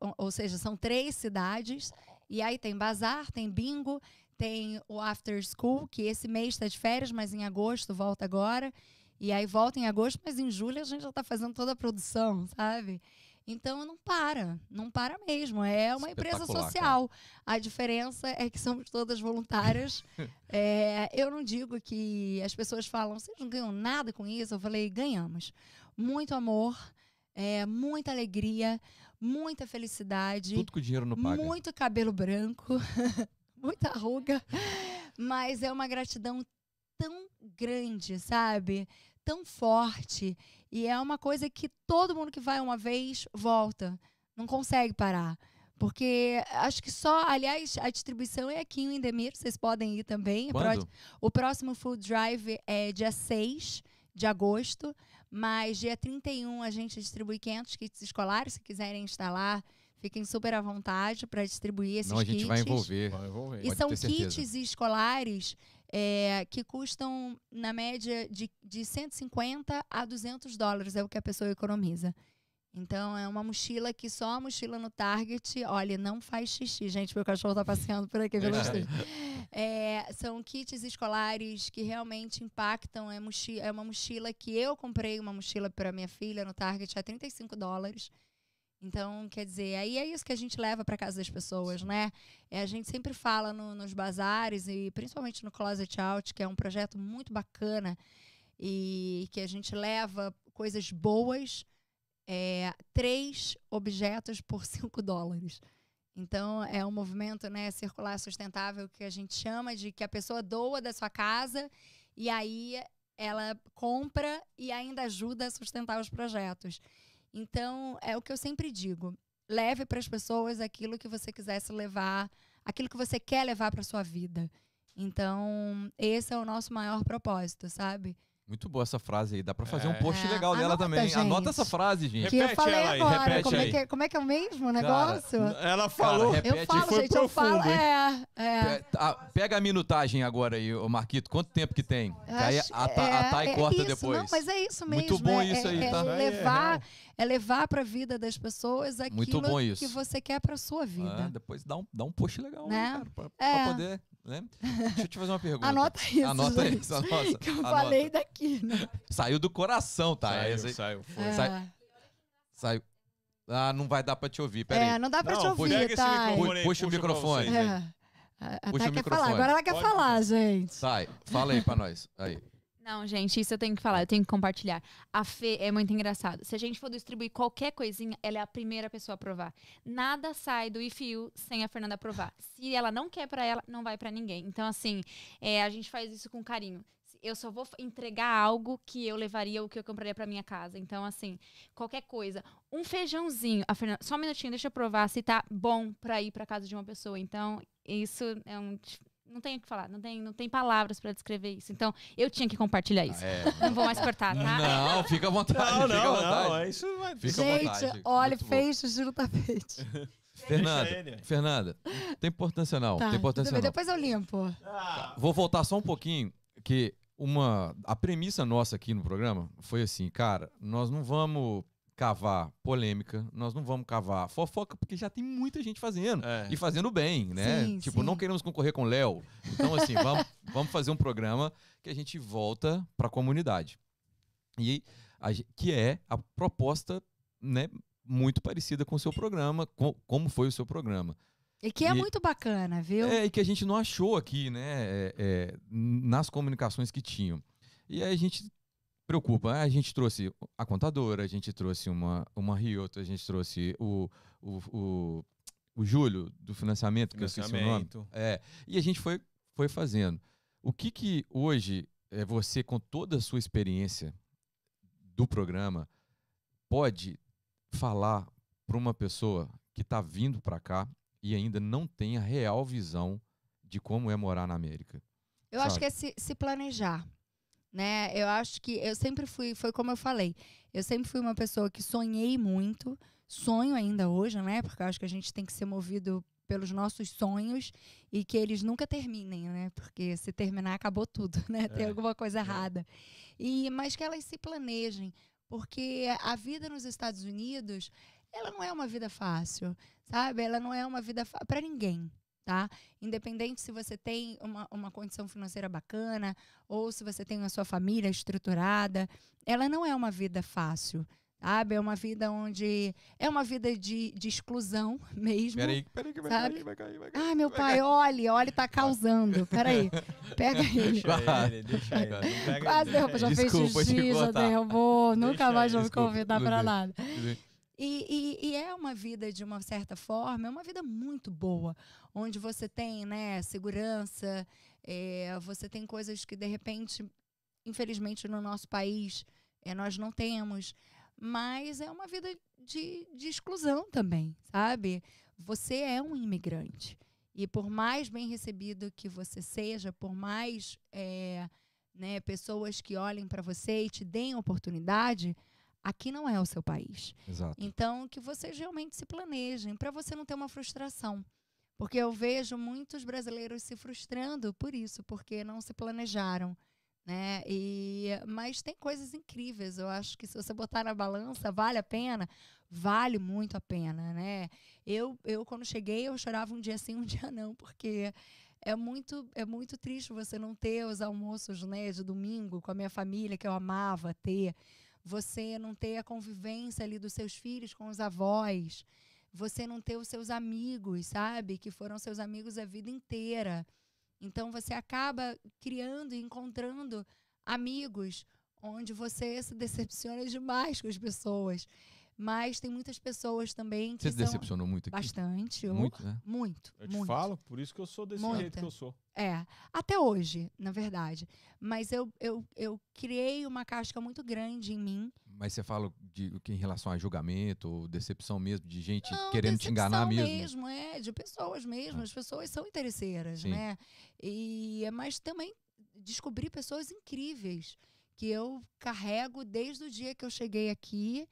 [SPEAKER 3] Ou, ou seja, são três cidades. E aí tem bazar, tem bingo, tem o After School, que esse mês está de férias, mas em agosto volta agora. E aí volta em agosto, mas em julho a gente já está fazendo toda a produção, sabe? Então não para, não para mesmo. É uma empresa social. A diferença é que somos todas voluntárias. [LAUGHS] É, eu não digo que as pessoas falam, vocês não ganham nada com isso. Eu falei, ganhamos. Muito amor, é, muita alegria, muita felicidade,
[SPEAKER 2] Tudo que o dinheiro não paga.
[SPEAKER 3] muito cabelo branco, [LAUGHS] muita ruga. Mas é uma gratidão tão grande, sabe? Tão forte. E é uma coisa que todo mundo que vai uma vez volta. Não consegue parar. Porque acho que só, aliás, a distribuição é aqui em Indemir, vocês podem ir também.
[SPEAKER 2] Quando?
[SPEAKER 3] O próximo Food Drive é dia 6 de agosto, mas dia 31 a gente distribui 500 kits escolares. Se quiserem instalar, fiquem super à vontade para distribuir esses
[SPEAKER 2] Não, a gente
[SPEAKER 3] kits.
[SPEAKER 2] vai envolver.
[SPEAKER 1] Vai envolver.
[SPEAKER 3] E
[SPEAKER 2] Pode
[SPEAKER 3] são
[SPEAKER 2] certeza.
[SPEAKER 3] kits escolares é, que custam, na média, de, de 150 a 200 dólares, é o que a pessoa economiza. Então, é uma mochila que só a mochila no Target, olha, não faz xixi. Gente, meu cachorro tá passeando por aqui pelo
[SPEAKER 1] É.
[SPEAKER 3] É, são kits escolares que realmente impactam. É, mochi é uma mochila que eu comprei, uma mochila para minha filha no Target a 35 dólares. Então, quer dizer, aí é isso que a gente leva para casa das pessoas, né? É, a gente sempre fala no- nos bazares e principalmente no Closet Out, que é um projeto muito bacana e que a gente leva coisas boas, é, três objetos por [LAUGHS] cinco dólares. Então, é um movimento né, circular sustentável que a gente chama de que a pessoa doa da sua casa e aí ela compra e ainda ajuda a sustentar os projetos. Então, é o que eu sempre digo. Leve para as pessoas aquilo que você quisesse levar, aquilo que você quer levar para sua vida. Então, esse é o nosso maior propósito, sabe?
[SPEAKER 2] Muito boa essa frase aí. Dá pra fazer um
[SPEAKER 1] É.
[SPEAKER 2] post
[SPEAKER 3] É,
[SPEAKER 2] legal dela
[SPEAKER 3] anota,
[SPEAKER 2] também. Anota
[SPEAKER 3] gente.
[SPEAKER 2] essa frase, gente.
[SPEAKER 3] que eu
[SPEAKER 1] Repete
[SPEAKER 3] falei
[SPEAKER 1] ela aí,
[SPEAKER 3] agora.
[SPEAKER 1] repete
[SPEAKER 3] Como é,
[SPEAKER 1] aí.
[SPEAKER 3] que é, como é que é o mesmo negócio?
[SPEAKER 1] Ela falou.
[SPEAKER 2] Cara,
[SPEAKER 3] eu
[SPEAKER 2] repete
[SPEAKER 3] falo,
[SPEAKER 1] foi
[SPEAKER 3] gente, eu falo.
[SPEAKER 1] profundo?
[SPEAKER 3] É, é.
[SPEAKER 2] Pe- ah, Pega a minutagem agora aí, Marquito. Quanto tempo que tem? Que aí a, a Thay
[SPEAKER 3] é- é
[SPEAKER 2] corta
[SPEAKER 3] isso,
[SPEAKER 2] depois.
[SPEAKER 3] Não, mas é isso mesmo.
[SPEAKER 2] Muito bom
[SPEAKER 3] é-
[SPEAKER 2] isso aí,
[SPEAKER 3] é,
[SPEAKER 2] tá?
[SPEAKER 3] É
[SPEAKER 1] aí é
[SPEAKER 3] levar, é levar para a vida das pessoas aquilo
[SPEAKER 2] Muito bom isso.
[SPEAKER 3] que você quer para sua
[SPEAKER 2] Ah,
[SPEAKER 3] vida.
[SPEAKER 2] depois dá um, dá um post legal aí,
[SPEAKER 3] Né?
[SPEAKER 2] cara, pra, pra
[SPEAKER 3] É.
[SPEAKER 2] poder, né? Deixa eu te fazer uma pergunta.
[SPEAKER 3] Anota isso,
[SPEAKER 2] Anota
[SPEAKER 3] gente,
[SPEAKER 2] isso, anota. [LAUGHS]
[SPEAKER 3] que eu
[SPEAKER 2] anota.
[SPEAKER 3] falei daqui. Né?
[SPEAKER 2] Saiu do coração, tá?
[SPEAKER 1] Saiu,
[SPEAKER 2] Essa aí-
[SPEAKER 1] saiu, foi.
[SPEAKER 3] É.
[SPEAKER 2] Sai- Saiu. Ah, não vai dar pra te ouvir. Pera
[SPEAKER 3] É,
[SPEAKER 2] aí.
[SPEAKER 3] não dá pra
[SPEAKER 1] Não,
[SPEAKER 3] te
[SPEAKER 1] pega
[SPEAKER 3] ouvir,
[SPEAKER 1] esse
[SPEAKER 3] tá?
[SPEAKER 1] microfone aí,
[SPEAKER 2] Puxa o microfone.
[SPEAKER 3] É.
[SPEAKER 2] Puxa o microfone.
[SPEAKER 3] falar, agora ela quer
[SPEAKER 1] Pode
[SPEAKER 3] falar, gente.
[SPEAKER 2] Sai, fala aí pra nós. Aí.
[SPEAKER 4] Não, gente, isso eu tenho que falar, eu tenho que compartilhar. A Fê é muito engraçado. Se a gente for distribuir qualquer coisinha, ela é a primeira pessoa a provar. Nada sai do If You sem a Fernanda provar. Se ela não quer pra ela, não vai pra ninguém. Então, assim, é, a gente faz isso com carinho. Eu só vou entregar algo que eu levaria ou que eu compraria pra minha casa. Então, assim, qualquer coisa. Um feijãozinho. A Fernanda, só um minutinho, deixa eu provar se tá bom pra ir pra casa de uma pessoa. Então, isso é um. Não tenho o que falar, não tem, não tem palavras pra descrever isso. Então, eu tinha que compartilhar isso.
[SPEAKER 2] É.
[SPEAKER 4] Não vou mais cortar, tá?
[SPEAKER 2] Não, fica à vontade.
[SPEAKER 1] Não,
[SPEAKER 2] fica à
[SPEAKER 1] não,
[SPEAKER 2] vontade.
[SPEAKER 1] não. É isso vai.
[SPEAKER 2] Fica à
[SPEAKER 3] gente,
[SPEAKER 2] vontade,
[SPEAKER 3] olha,
[SPEAKER 2] muito bom.
[SPEAKER 3] fez xixi no tapete.
[SPEAKER 2] Fernanda. Fernanda, tem importância não.
[SPEAKER 3] Tá,
[SPEAKER 2] tem importância não.
[SPEAKER 3] depois eu limpo.
[SPEAKER 1] Ah,
[SPEAKER 2] Vou voltar só um pouquinho, que uma a premissa nossa aqui no programa foi assim, cara, nós não vamos cavar polêmica, nós não vamos cavar fofoca, porque já tem muita gente fazendo.
[SPEAKER 1] é.
[SPEAKER 2] E fazendo bem, né?
[SPEAKER 3] Sim,
[SPEAKER 2] tipo,
[SPEAKER 3] sim.
[SPEAKER 2] não queremos concorrer com o Léo. Então, assim, [LAUGHS] vamos, vamos fazer um programa que a gente volta para a comunidade. E a que é a proposta, né, muito parecida com o seu programa, com, como foi o seu programa.
[SPEAKER 3] E que é
[SPEAKER 2] E-
[SPEAKER 3] muito bacana, viu?
[SPEAKER 2] É, e que a gente não achou aqui, né, é, é, nas comunicações que tinham. E aí a gente preocupa. A gente trouxe a contadora, a gente trouxe uma, uma Rioto, a gente trouxe o, o, o, o Júlio do financiamento, que eu esqueci o nome.
[SPEAKER 1] Financiamento.
[SPEAKER 2] É, e a gente foi, foi fazendo. O que que hoje é, você, com toda a sua experiência do programa, pode falar para uma pessoa que está vindo para cá e ainda não tem a real visão de como é morar na América?
[SPEAKER 3] Eu acho
[SPEAKER 2] sabe?
[SPEAKER 3] que é se, se planejar, né? Eu acho que eu sempre fui, foi como eu falei, eu sempre fui uma pessoa que sonhei muito, sonho ainda hoje, né? Porque eu acho que a gente tem que ser movido pelos nossos sonhos e que eles nunca terminem, né? Porque se terminar acabou tudo, [LAUGHS] né? Tem
[SPEAKER 1] É.
[SPEAKER 3] alguma coisa errada. E mas que elas se planejem, porque a vida nos Estados Unidos, ela não é uma vida fácil, sabe? Ela não é uma vida para ninguém, tá? Independente se você tem uma, uma condição financeira bacana ou se você tem a sua família estruturada, ela não é uma vida fácil, sabe? É uma vida onde. É uma vida de, de exclusão [LAUGHS] mesmo.
[SPEAKER 2] Peraí, peraí que vai
[SPEAKER 3] Sabe?
[SPEAKER 2] cair, vai cair, vai cair.
[SPEAKER 3] Ai, meu pai, olhe, olhe, tá causando. Peraí, [LAUGHS] pega ele.
[SPEAKER 1] Deixa ele, deixa ele. Pega-
[SPEAKER 3] Quase derrubou, já
[SPEAKER 1] ele.
[SPEAKER 3] fez xixi, já derrubou, nunca
[SPEAKER 1] Deixa
[SPEAKER 3] mais vou me convidar pra
[SPEAKER 2] bem.
[SPEAKER 3] nada. E, e- e é uma vida, de uma certa forma, é uma vida muito boa, onde você tem né, segurança, é, você tem coisas que, de repente, infelizmente, no nosso país, é, nós não temos. Mas é uma vida de, de exclusão também, sabe? Você é um imigrante. E por mais bem recebido que você seja, por mais é, né, pessoas que olhem para você e te deem oportunidade, aqui não é o seu país.
[SPEAKER 2] Exato.
[SPEAKER 3] Então, que vocês realmente se planejem para você não ter uma frustração. Porque eu vejo muitos brasileiros se frustrando por isso, porque não se planejaram. Né? E, mas tem coisas incríveis. Eu acho que se você botar na balança, vale a pena? Vale muito a pena. Né? Eu, eu, quando cheguei, eu chorava um dia sim, um [LAUGHS] dia não, porque é muito, é muito triste você não ter os almoços né, de domingo com a minha família, que eu amava ter você não ter a convivência ali dos seus filhos com os avós, você não ter os seus amigos, sabe? Que foram seus amigos a vida inteira. Então você acaba criando e encontrando amigos onde você se decepciona demais com as pessoas. Mas tem muitas pessoas também que
[SPEAKER 2] Você se
[SPEAKER 3] são
[SPEAKER 2] decepcionou muito aqui?
[SPEAKER 3] bastante,
[SPEAKER 2] Muito, né?
[SPEAKER 3] muito,
[SPEAKER 1] Eu te
[SPEAKER 3] muito.
[SPEAKER 1] falo, por isso que eu sou desse
[SPEAKER 3] Muita.
[SPEAKER 1] jeito que eu sou.
[SPEAKER 3] É, até hoje, na verdade. Mas eu, eu, eu criei uma casca muito grande em mim.
[SPEAKER 2] Mas você fala de o que em relação a julgamento ou decepção mesmo, de gente
[SPEAKER 3] Não,
[SPEAKER 2] querendo te enganar
[SPEAKER 3] decepção
[SPEAKER 2] mesmo.
[SPEAKER 3] é, de pessoas mesmo.
[SPEAKER 2] Ah.
[SPEAKER 3] As pessoas são interesseiras,
[SPEAKER 2] Sim.
[SPEAKER 3] né? E, mas também descobri pessoas incríveis que eu carrego desde o dia que eu cheguei aqui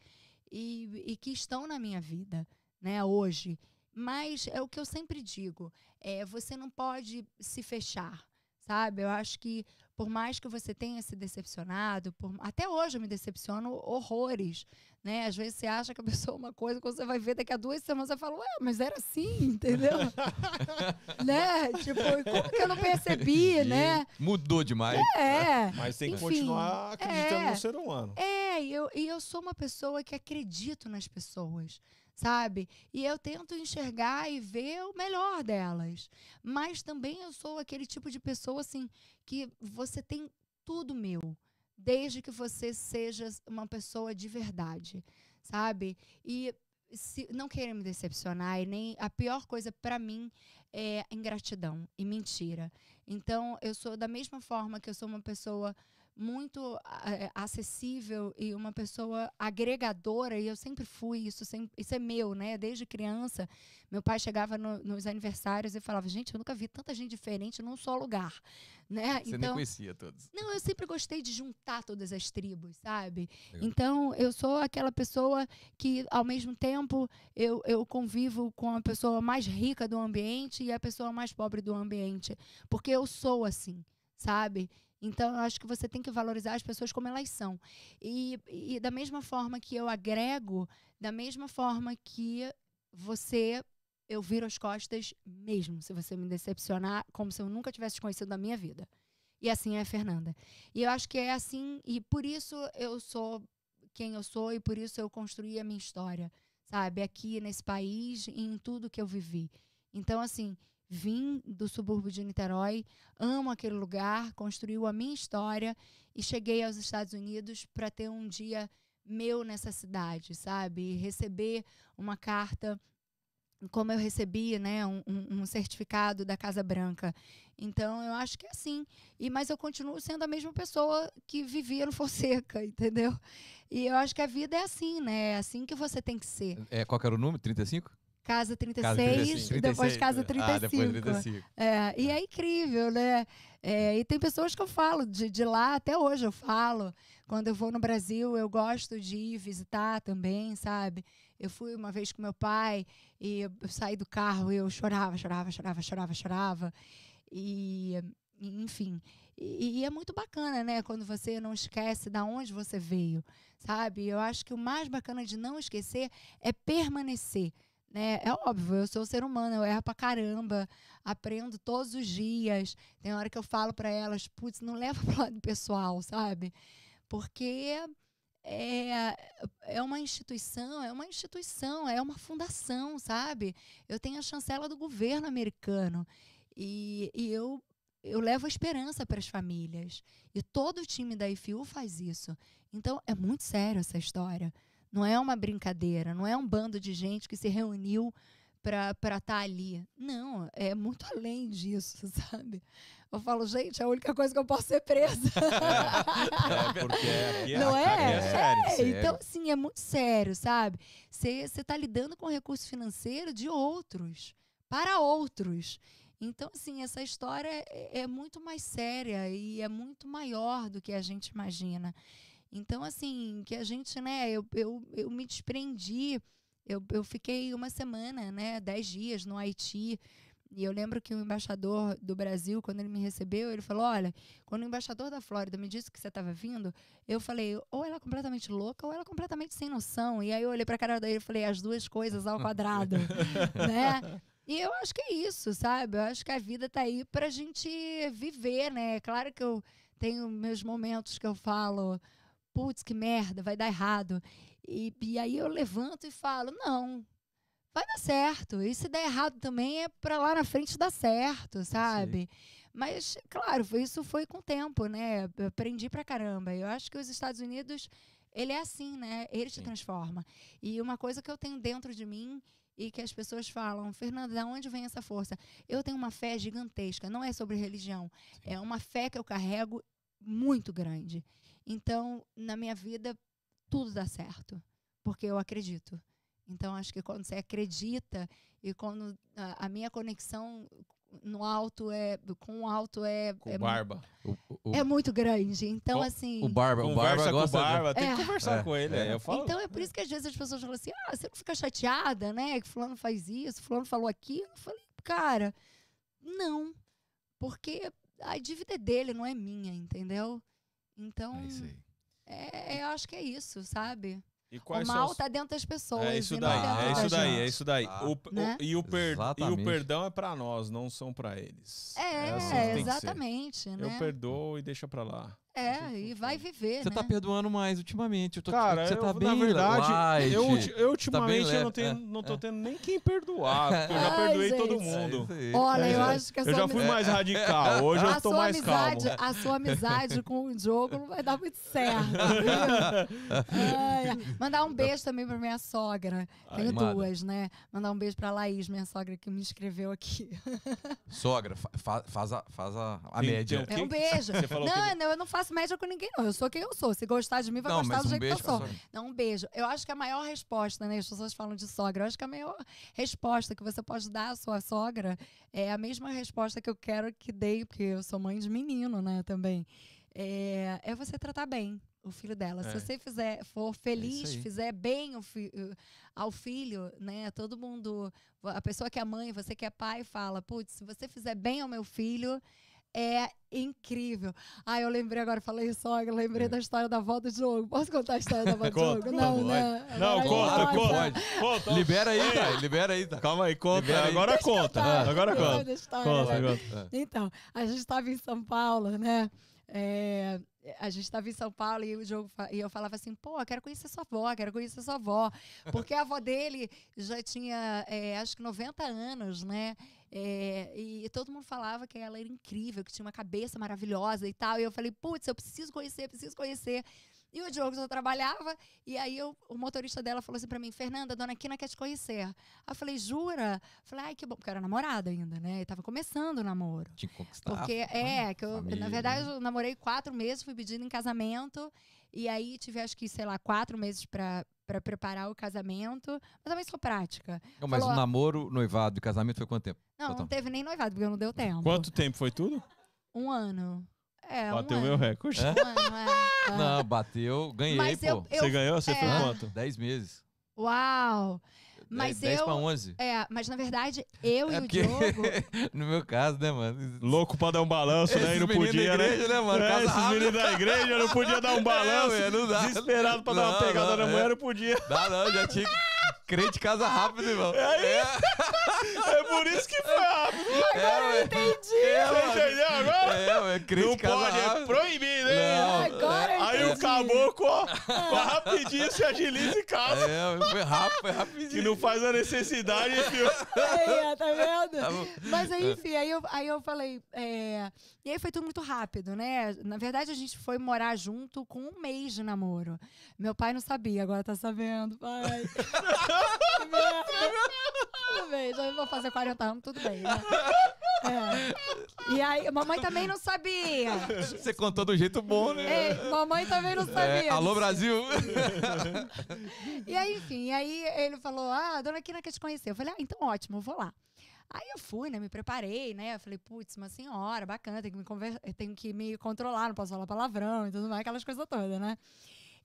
[SPEAKER 3] e, e que estão na minha vida, né, hoje. Mas é o que eu sempre digo, é, você não pode se fechar, sabe? Eu acho que por mais que você tenha se decepcionado, por- até hoje eu me decepciono horrores, né? Às vezes você acha que a pessoa é uma coisa, quando você vai ver daqui a duas semanas, você fala, ué, mas era assim, entendeu? [LAUGHS] né? Tipo, como que eu não percebi,
[SPEAKER 2] E
[SPEAKER 3] né?
[SPEAKER 2] Mudou demais.
[SPEAKER 3] É.
[SPEAKER 1] Mas tem que
[SPEAKER 3] Enfim,
[SPEAKER 1] continuar acreditando
[SPEAKER 3] é.
[SPEAKER 1] no ser humano.
[SPEAKER 3] É, É, e eu, e eu sou uma pessoa que acredito nas pessoas, sabe? E eu tento enxergar e ver o melhor delas. Mas também eu sou aquele tipo de pessoa, assim, que você tem tudo meu, desde que você seja uma pessoa de verdade, sabe? E se, não querer me decepcionar, e nem a pior coisa para mim é ingratidão e mentira. Então, eu sou da mesma forma que eu sou uma pessoa muito é, acessível e uma pessoa agregadora, e eu sempre fui, isso, sempre, isso é meu, né? Desde criança, meu pai chegava no, nos aniversários e falava: Gente, eu nunca vi tanta gente diferente num só lugar. Né?
[SPEAKER 2] Você então, nem conhecia todos.
[SPEAKER 3] Não, eu sempre gostei de juntar todas as tribos, sabe? Legal. Então, eu sou aquela pessoa que, ao mesmo tempo, eu, eu convivo com a pessoa mais rica do ambiente e a pessoa mais pobre do ambiente. Porque eu sou assim, sabe? Então, eu acho que você tem que valorizar as pessoas como elas são. E, e da mesma forma que eu agrego, da mesma forma que você eu viro as costas mesmo se você me decepcionar, como se eu nunca tivesse te conhecido na minha vida. E assim é a Fernanda. E eu acho que é assim, e por isso eu sou quem eu sou e por isso eu construí a minha história, sabe? Aqui nesse país e em tudo que eu vivi. Então, assim, vim do subúrbio de Niterói, amo aquele lugar, construiu a minha história e cheguei aos Estados Unidos para ter um dia meu nessa cidade, sabe? E receber uma carta como eu recebi, né, um, um, certificado da Casa Branca. Então, eu acho que é assim. E, mas eu continuo sendo a mesma pessoa que vivia no Fonseca, [LAUGHS] entendeu? E eu acho que a vida é assim, né? É assim que você tem que ser.
[SPEAKER 2] É, qual era o número? 35?
[SPEAKER 3] Casa 36, casa 35. depois Casa 35. Ah, depois 35. É, e é incrível, né? É, e tem pessoas que eu falo de, de lá, até hoje eu falo. Quando eu vou no Brasil, eu gosto de ir visitar também, sabe? Eu fui uma vez com meu pai e eu saí do carro e eu chorava, chorava, chorava, chorava, chorava. E, enfim. E, e, é muito bacana, né? Quando você não esquece da onde você veio, sabe? Eu acho que o mais bacana de não esquecer é permanecer. Né? É óbvio, eu sou ser humano, eu erro pra caramba, aprendo todos os dias. Tem hora que eu falo para elas, putz, não leva [LAUGHS] pro lado pessoal, sabe? Porque é, é uma instituição, é uma instituição, é uma fundação, sabe? Eu tenho a chancela do governo americano e, e eu, eu levo a esperança para as famílias. E todo o time da IFU faz isso. Então, é muito sério essa história. Não é uma brincadeira, não é um bando de gente que se reuniu para estar tá ali. Não, é muito além disso, [LAUGHS] sabe? Eu falo, gente, a única coisa que eu posso ser presa. [LAUGHS]
[SPEAKER 1] É, porque aqui, é,
[SPEAKER 3] não é?
[SPEAKER 1] é, sério, é
[SPEAKER 3] sério. Então, assim, é muito sério, sabe? Você está lidando com recurso financeiro de outros, para outros. Então, assim, essa história é, é muito mais séria e é muito maior do que a gente imagina. Então, assim, que a gente, né, eu, eu, eu me desprendi, eu, eu fiquei uma semana, né, dez dias no Haiti, e eu lembro que o embaixador do Brasil, quando ele me recebeu, ele falou: Olha, quando o embaixador da Flórida me disse que você estava vindo, eu falei: ou ela é completamente louca ou ela é completamente sem noção. E aí eu olhei para a cara dele e falei: as duas coisas ao quadrado, [LAUGHS] né? E eu acho que é isso, sabe? Eu acho que a vida tá aí pra gente viver, né? Claro que eu tenho meus momentos que eu falo, putz, que merda, vai dar errado. E, e aí eu levanto e falo, não, vai dar certo. E se der errado também é para lá na frente dar certo, sabe? Sim. Mas, claro, isso foi com o tempo, né? Eu aprendi pra caramba. Eu acho que os Estados Unidos, ele é assim, né? Ele te Sim. transforma. E uma coisa que eu tenho dentro de mim e que as pessoas falam, Fernanda, de onde vem essa força? Eu tenho uma fé gigantesca, não é sobre religião. Sim. É uma fé que eu carrego muito grande. Então, na minha vida, tudo dá certo, porque eu acredito. Então, acho que quando você acredita e quando a, a minha conexão no alto é com o alto é
[SPEAKER 1] com
[SPEAKER 3] é,
[SPEAKER 1] barba
[SPEAKER 3] o, o, é muito grande então assim
[SPEAKER 2] o barba o barba gosta
[SPEAKER 1] com o barba de... tem que é. conversar é. com ele é. eu falo
[SPEAKER 3] então é por isso que às vezes as pessoas falam assim ah você não fica chateada né que fulano faz isso fulano falou aquilo eu falei cara não porque a dívida é dele não é minha entendeu então
[SPEAKER 2] é aí.
[SPEAKER 3] É, eu acho que é isso sabe
[SPEAKER 1] e o
[SPEAKER 3] mal está dentro das pessoas.
[SPEAKER 1] É isso daí, é isso daí, é isso daí. Ah, o, né? o, e, o per, e o perdão é para nós, não são para eles.
[SPEAKER 3] É, é assim, exatamente.
[SPEAKER 1] né? Eu perdoo e deixa para lá.
[SPEAKER 3] É, e vai viver,
[SPEAKER 2] Você
[SPEAKER 3] né?
[SPEAKER 2] tá perdoando mais ultimamente. Eu tô,
[SPEAKER 1] Cara,
[SPEAKER 2] você
[SPEAKER 1] eu,
[SPEAKER 2] tá
[SPEAKER 1] na
[SPEAKER 2] bem
[SPEAKER 1] verdade,
[SPEAKER 2] light.
[SPEAKER 1] eu, eu ultimamente eu
[SPEAKER 2] leve,
[SPEAKER 1] não, tenho,
[SPEAKER 2] é,
[SPEAKER 1] não tô
[SPEAKER 2] é.
[SPEAKER 1] tendo nem quem perdoar, [LAUGHS] porque eu já
[SPEAKER 3] Ai,
[SPEAKER 1] perdoei todo
[SPEAKER 3] gente.
[SPEAKER 1] mundo.
[SPEAKER 2] É.
[SPEAKER 3] Olha, eu
[SPEAKER 1] É.
[SPEAKER 3] acho que a
[SPEAKER 1] Eu
[SPEAKER 3] sua
[SPEAKER 1] já fui
[SPEAKER 3] amizade-
[SPEAKER 1] mais radical, [LAUGHS] hoje eu
[SPEAKER 3] a
[SPEAKER 1] tô
[SPEAKER 3] sua
[SPEAKER 1] mais
[SPEAKER 3] amizade,
[SPEAKER 1] calmo.
[SPEAKER 3] a sua amizade com o Diogo não vai dar muito certo? Ai. Mandar um beijo também pra minha sogra. Tenho
[SPEAKER 2] Ai,
[SPEAKER 3] duas, né? Mandar um beijo pra Laís, minha sogra, que me escreveu aqui.
[SPEAKER 2] Sogra, fa- fa- faz a, faz a, a
[SPEAKER 1] Tem-
[SPEAKER 2] média.
[SPEAKER 3] É um beijo.
[SPEAKER 1] Você falou
[SPEAKER 3] Não,
[SPEAKER 1] que...
[SPEAKER 3] não, eu não faço média com ninguém, não. Eu sou quem eu sou. Se gostar de mim, vai
[SPEAKER 2] Não,
[SPEAKER 3] gostar do
[SPEAKER 2] um
[SPEAKER 3] jeito que eu sou. Não, um beijo. Eu acho que a maior resposta, né? As pessoas falam de sogra. Eu acho que a maior resposta que você pode dar à sua sogra é a mesma resposta que eu quero que dei, porque eu sou mãe de menino, né, também. É, é você tratar bem o filho dela.
[SPEAKER 1] É.
[SPEAKER 3] Se você fizer, for feliz,
[SPEAKER 2] aí.
[SPEAKER 3] fizer bem fi- ao filho, né? Todo mundo, a pessoa que é mãe, você que é pai, fala, putz, se você fizer bem ao meu filho, é incrível. Ah, eu lembrei agora, falei sogra, lembrei
[SPEAKER 2] É.
[SPEAKER 3] da história da avó do jogo. Posso contar a história da avó do [LAUGHS]
[SPEAKER 1] Conta,
[SPEAKER 3] jogo? Não, né?
[SPEAKER 1] Não, conta,
[SPEAKER 3] eu-
[SPEAKER 1] conta.
[SPEAKER 2] Pode.
[SPEAKER 1] Conta.
[SPEAKER 2] Libera aí, tá? Libera aí, tá?
[SPEAKER 1] Calma aí, conta.
[SPEAKER 2] Libera.
[SPEAKER 1] Agora
[SPEAKER 3] Deixa eu
[SPEAKER 1] conta.
[SPEAKER 3] contar.
[SPEAKER 1] Agora
[SPEAKER 3] Conta
[SPEAKER 1] conta.
[SPEAKER 3] história,
[SPEAKER 1] Conta,
[SPEAKER 3] né?
[SPEAKER 1] conta.
[SPEAKER 3] Então, a gente estava em São Paulo, né? É, a gente estava em São Paulo e, o jogo, e eu falava assim, pô, eu quero conhecer sua avó, quero conhecer sua avó. [LAUGHS] Porque a avó dele já tinha, é, acho que 90 anos, né? É, e todo mundo falava que ela era incrível, que tinha uma cabeça maravilhosa e tal. E eu falei, putz, eu preciso conhecer, preciso conhecer. E o Diogo só trabalhava, e aí eu- o motorista dela falou assim pra mim, Fernanda, a dona Quina quer te conhecer. Aí eu falei, jura? Falei, ai, que bom, porque eu era namorada ainda, né? E tava começando o namoro.
[SPEAKER 2] Tinha que conquistar.
[SPEAKER 3] Porque é, que eu,
[SPEAKER 2] família,
[SPEAKER 3] na verdade, eu namorei quatro meses, fui pedindo em casamento. E aí tive, acho que, sei lá, quatro meses pra, pra preparar o casamento. Mas também sou prática.
[SPEAKER 2] Não, mas
[SPEAKER 3] falou-
[SPEAKER 2] o namoro, noivado e casamento foi quanto tempo?
[SPEAKER 3] Não,
[SPEAKER 2] Total.
[SPEAKER 3] não teve nem noivado, porque não deu tempo.
[SPEAKER 1] Quanto tempo foi tudo?
[SPEAKER 3] Um ano. É,
[SPEAKER 1] Bateu
[SPEAKER 3] um
[SPEAKER 1] meu recorde.
[SPEAKER 2] É?
[SPEAKER 3] Um ano, é. é.
[SPEAKER 2] Não, bateu, ganhei,
[SPEAKER 3] Mas
[SPEAKER 2] pô.
[SPEAKER 3] eu, eu-
[SPEAKER 1] Você ganhou? Você foi
[SPEAKER 3] é.
[SPEAKER 1] quanto?
[SPEAKER 2] 10 meses.
[SPEAKER 3] Uau! Mas
[SPEAKER 2] 10
[SPEAKER 3] eu.
[SPEAKER 2] pra 11.
[SPEAKER 3] É, mas na verdade, [LAUGHS] eu
[SPEAKER 2] É
[SPEAKER 3] e o
[SPEAKER 2] porque-
[SPEAKER 3] Diogo. [LAUGHS]
[SPEAKER 2] no meu caso, né, mano?
[SPEAKER 1] Louco pra dar um balanço, né? E
[SPEAKER 2] Esses
[SPEAKER 1] não
[SPEAKER 2] meninos
[SPEAKER 1] podia,
[SPEAKER 2] da
[SPEAKER 1] né?
[SPEAKER 2] igreja, né, mano?
[SPEAKER 1] É,
[SPEAKER 2] Casa
[SPEAKER 1] esses meninos da igreja não podia dar um [LAUGHS] balanço.
[SPEAKER 2] É, não dá.
[SPEAKER 1] Desesperado pra dar uma
[SPEAKER 2] Não,
[SPEAKER 1] pegada
[SPEAKER 2] não,
[SPEAKER 1] na
[SPEAKER 2] é.
[SPEAKER 1] mulher, não podia.
[SPEAKER 2] Dá não, já tinha crente casa rápido, irmão. É,
[SPEAKER 1] É por isso que foi rápido. [LAUGHS]
[SPEAKER 2] Agora eu entendi. É,
[SPEAKER 1] Você entendeu agora?
[SPEAKER 2] É, crente
[SPEAKER 1] Não pode, é
[SPEAKER 2] rápido.
[SPEAKER 1] proibido, hein?
[SPEAKER 2] Não,
[SPEAKER 3] Agora eu
[SPEAKER 1] Aí o caboclo, ó, ó, rapidinho [LAUGHS] se agiliza e casa.
[SPEAKER 2] É, foi rápido, foi
[SPEAKER 1] Que
[SPEAKER 2] rapidinho.
[SPEAKER 1] não faz a necessidade, [LAUGHS] filho.
[SPEAKER 3] Aí, ó, tá vendo?
[SPEAKER 2] Tá.
[SPEAKER 3] Mas aí, enfim, aí eu, aí eu falei. é, E aí foi tudo muito rápido, né? Na verdade, a gente foi morar junto com um mês de namoro. Meu pai não sabia, agora tá sabendo, pai. [LAUGHS] Que tudo bem, já vou fazer 40 anos, tudo bem, né? É. E aí, mamãe também não sabia. [LAUGHS]
[SPEAKER 2] Você contou do jeito bom, né?
[SPEAKER 3] Ei, mamãe também não
[SPEAKER 2] É,
[SPEAKER 3] sabia.
[SPEAKER 2] alô, Brasil. [LAUGHS]
[SPEAKER 3] E aí, enfim, aí ele falou: Ah, a dona Kina quer te conhecer. Eu falei: Ah, então ótimo, vou lá. Aí eu fui, né? Me preparei, né? Eu falei, putz, uma senhora, bacana, tenho que me, conver... tenho que me controlar, não posso falar palavrão e tudo mais, aquelas coisas todas, né?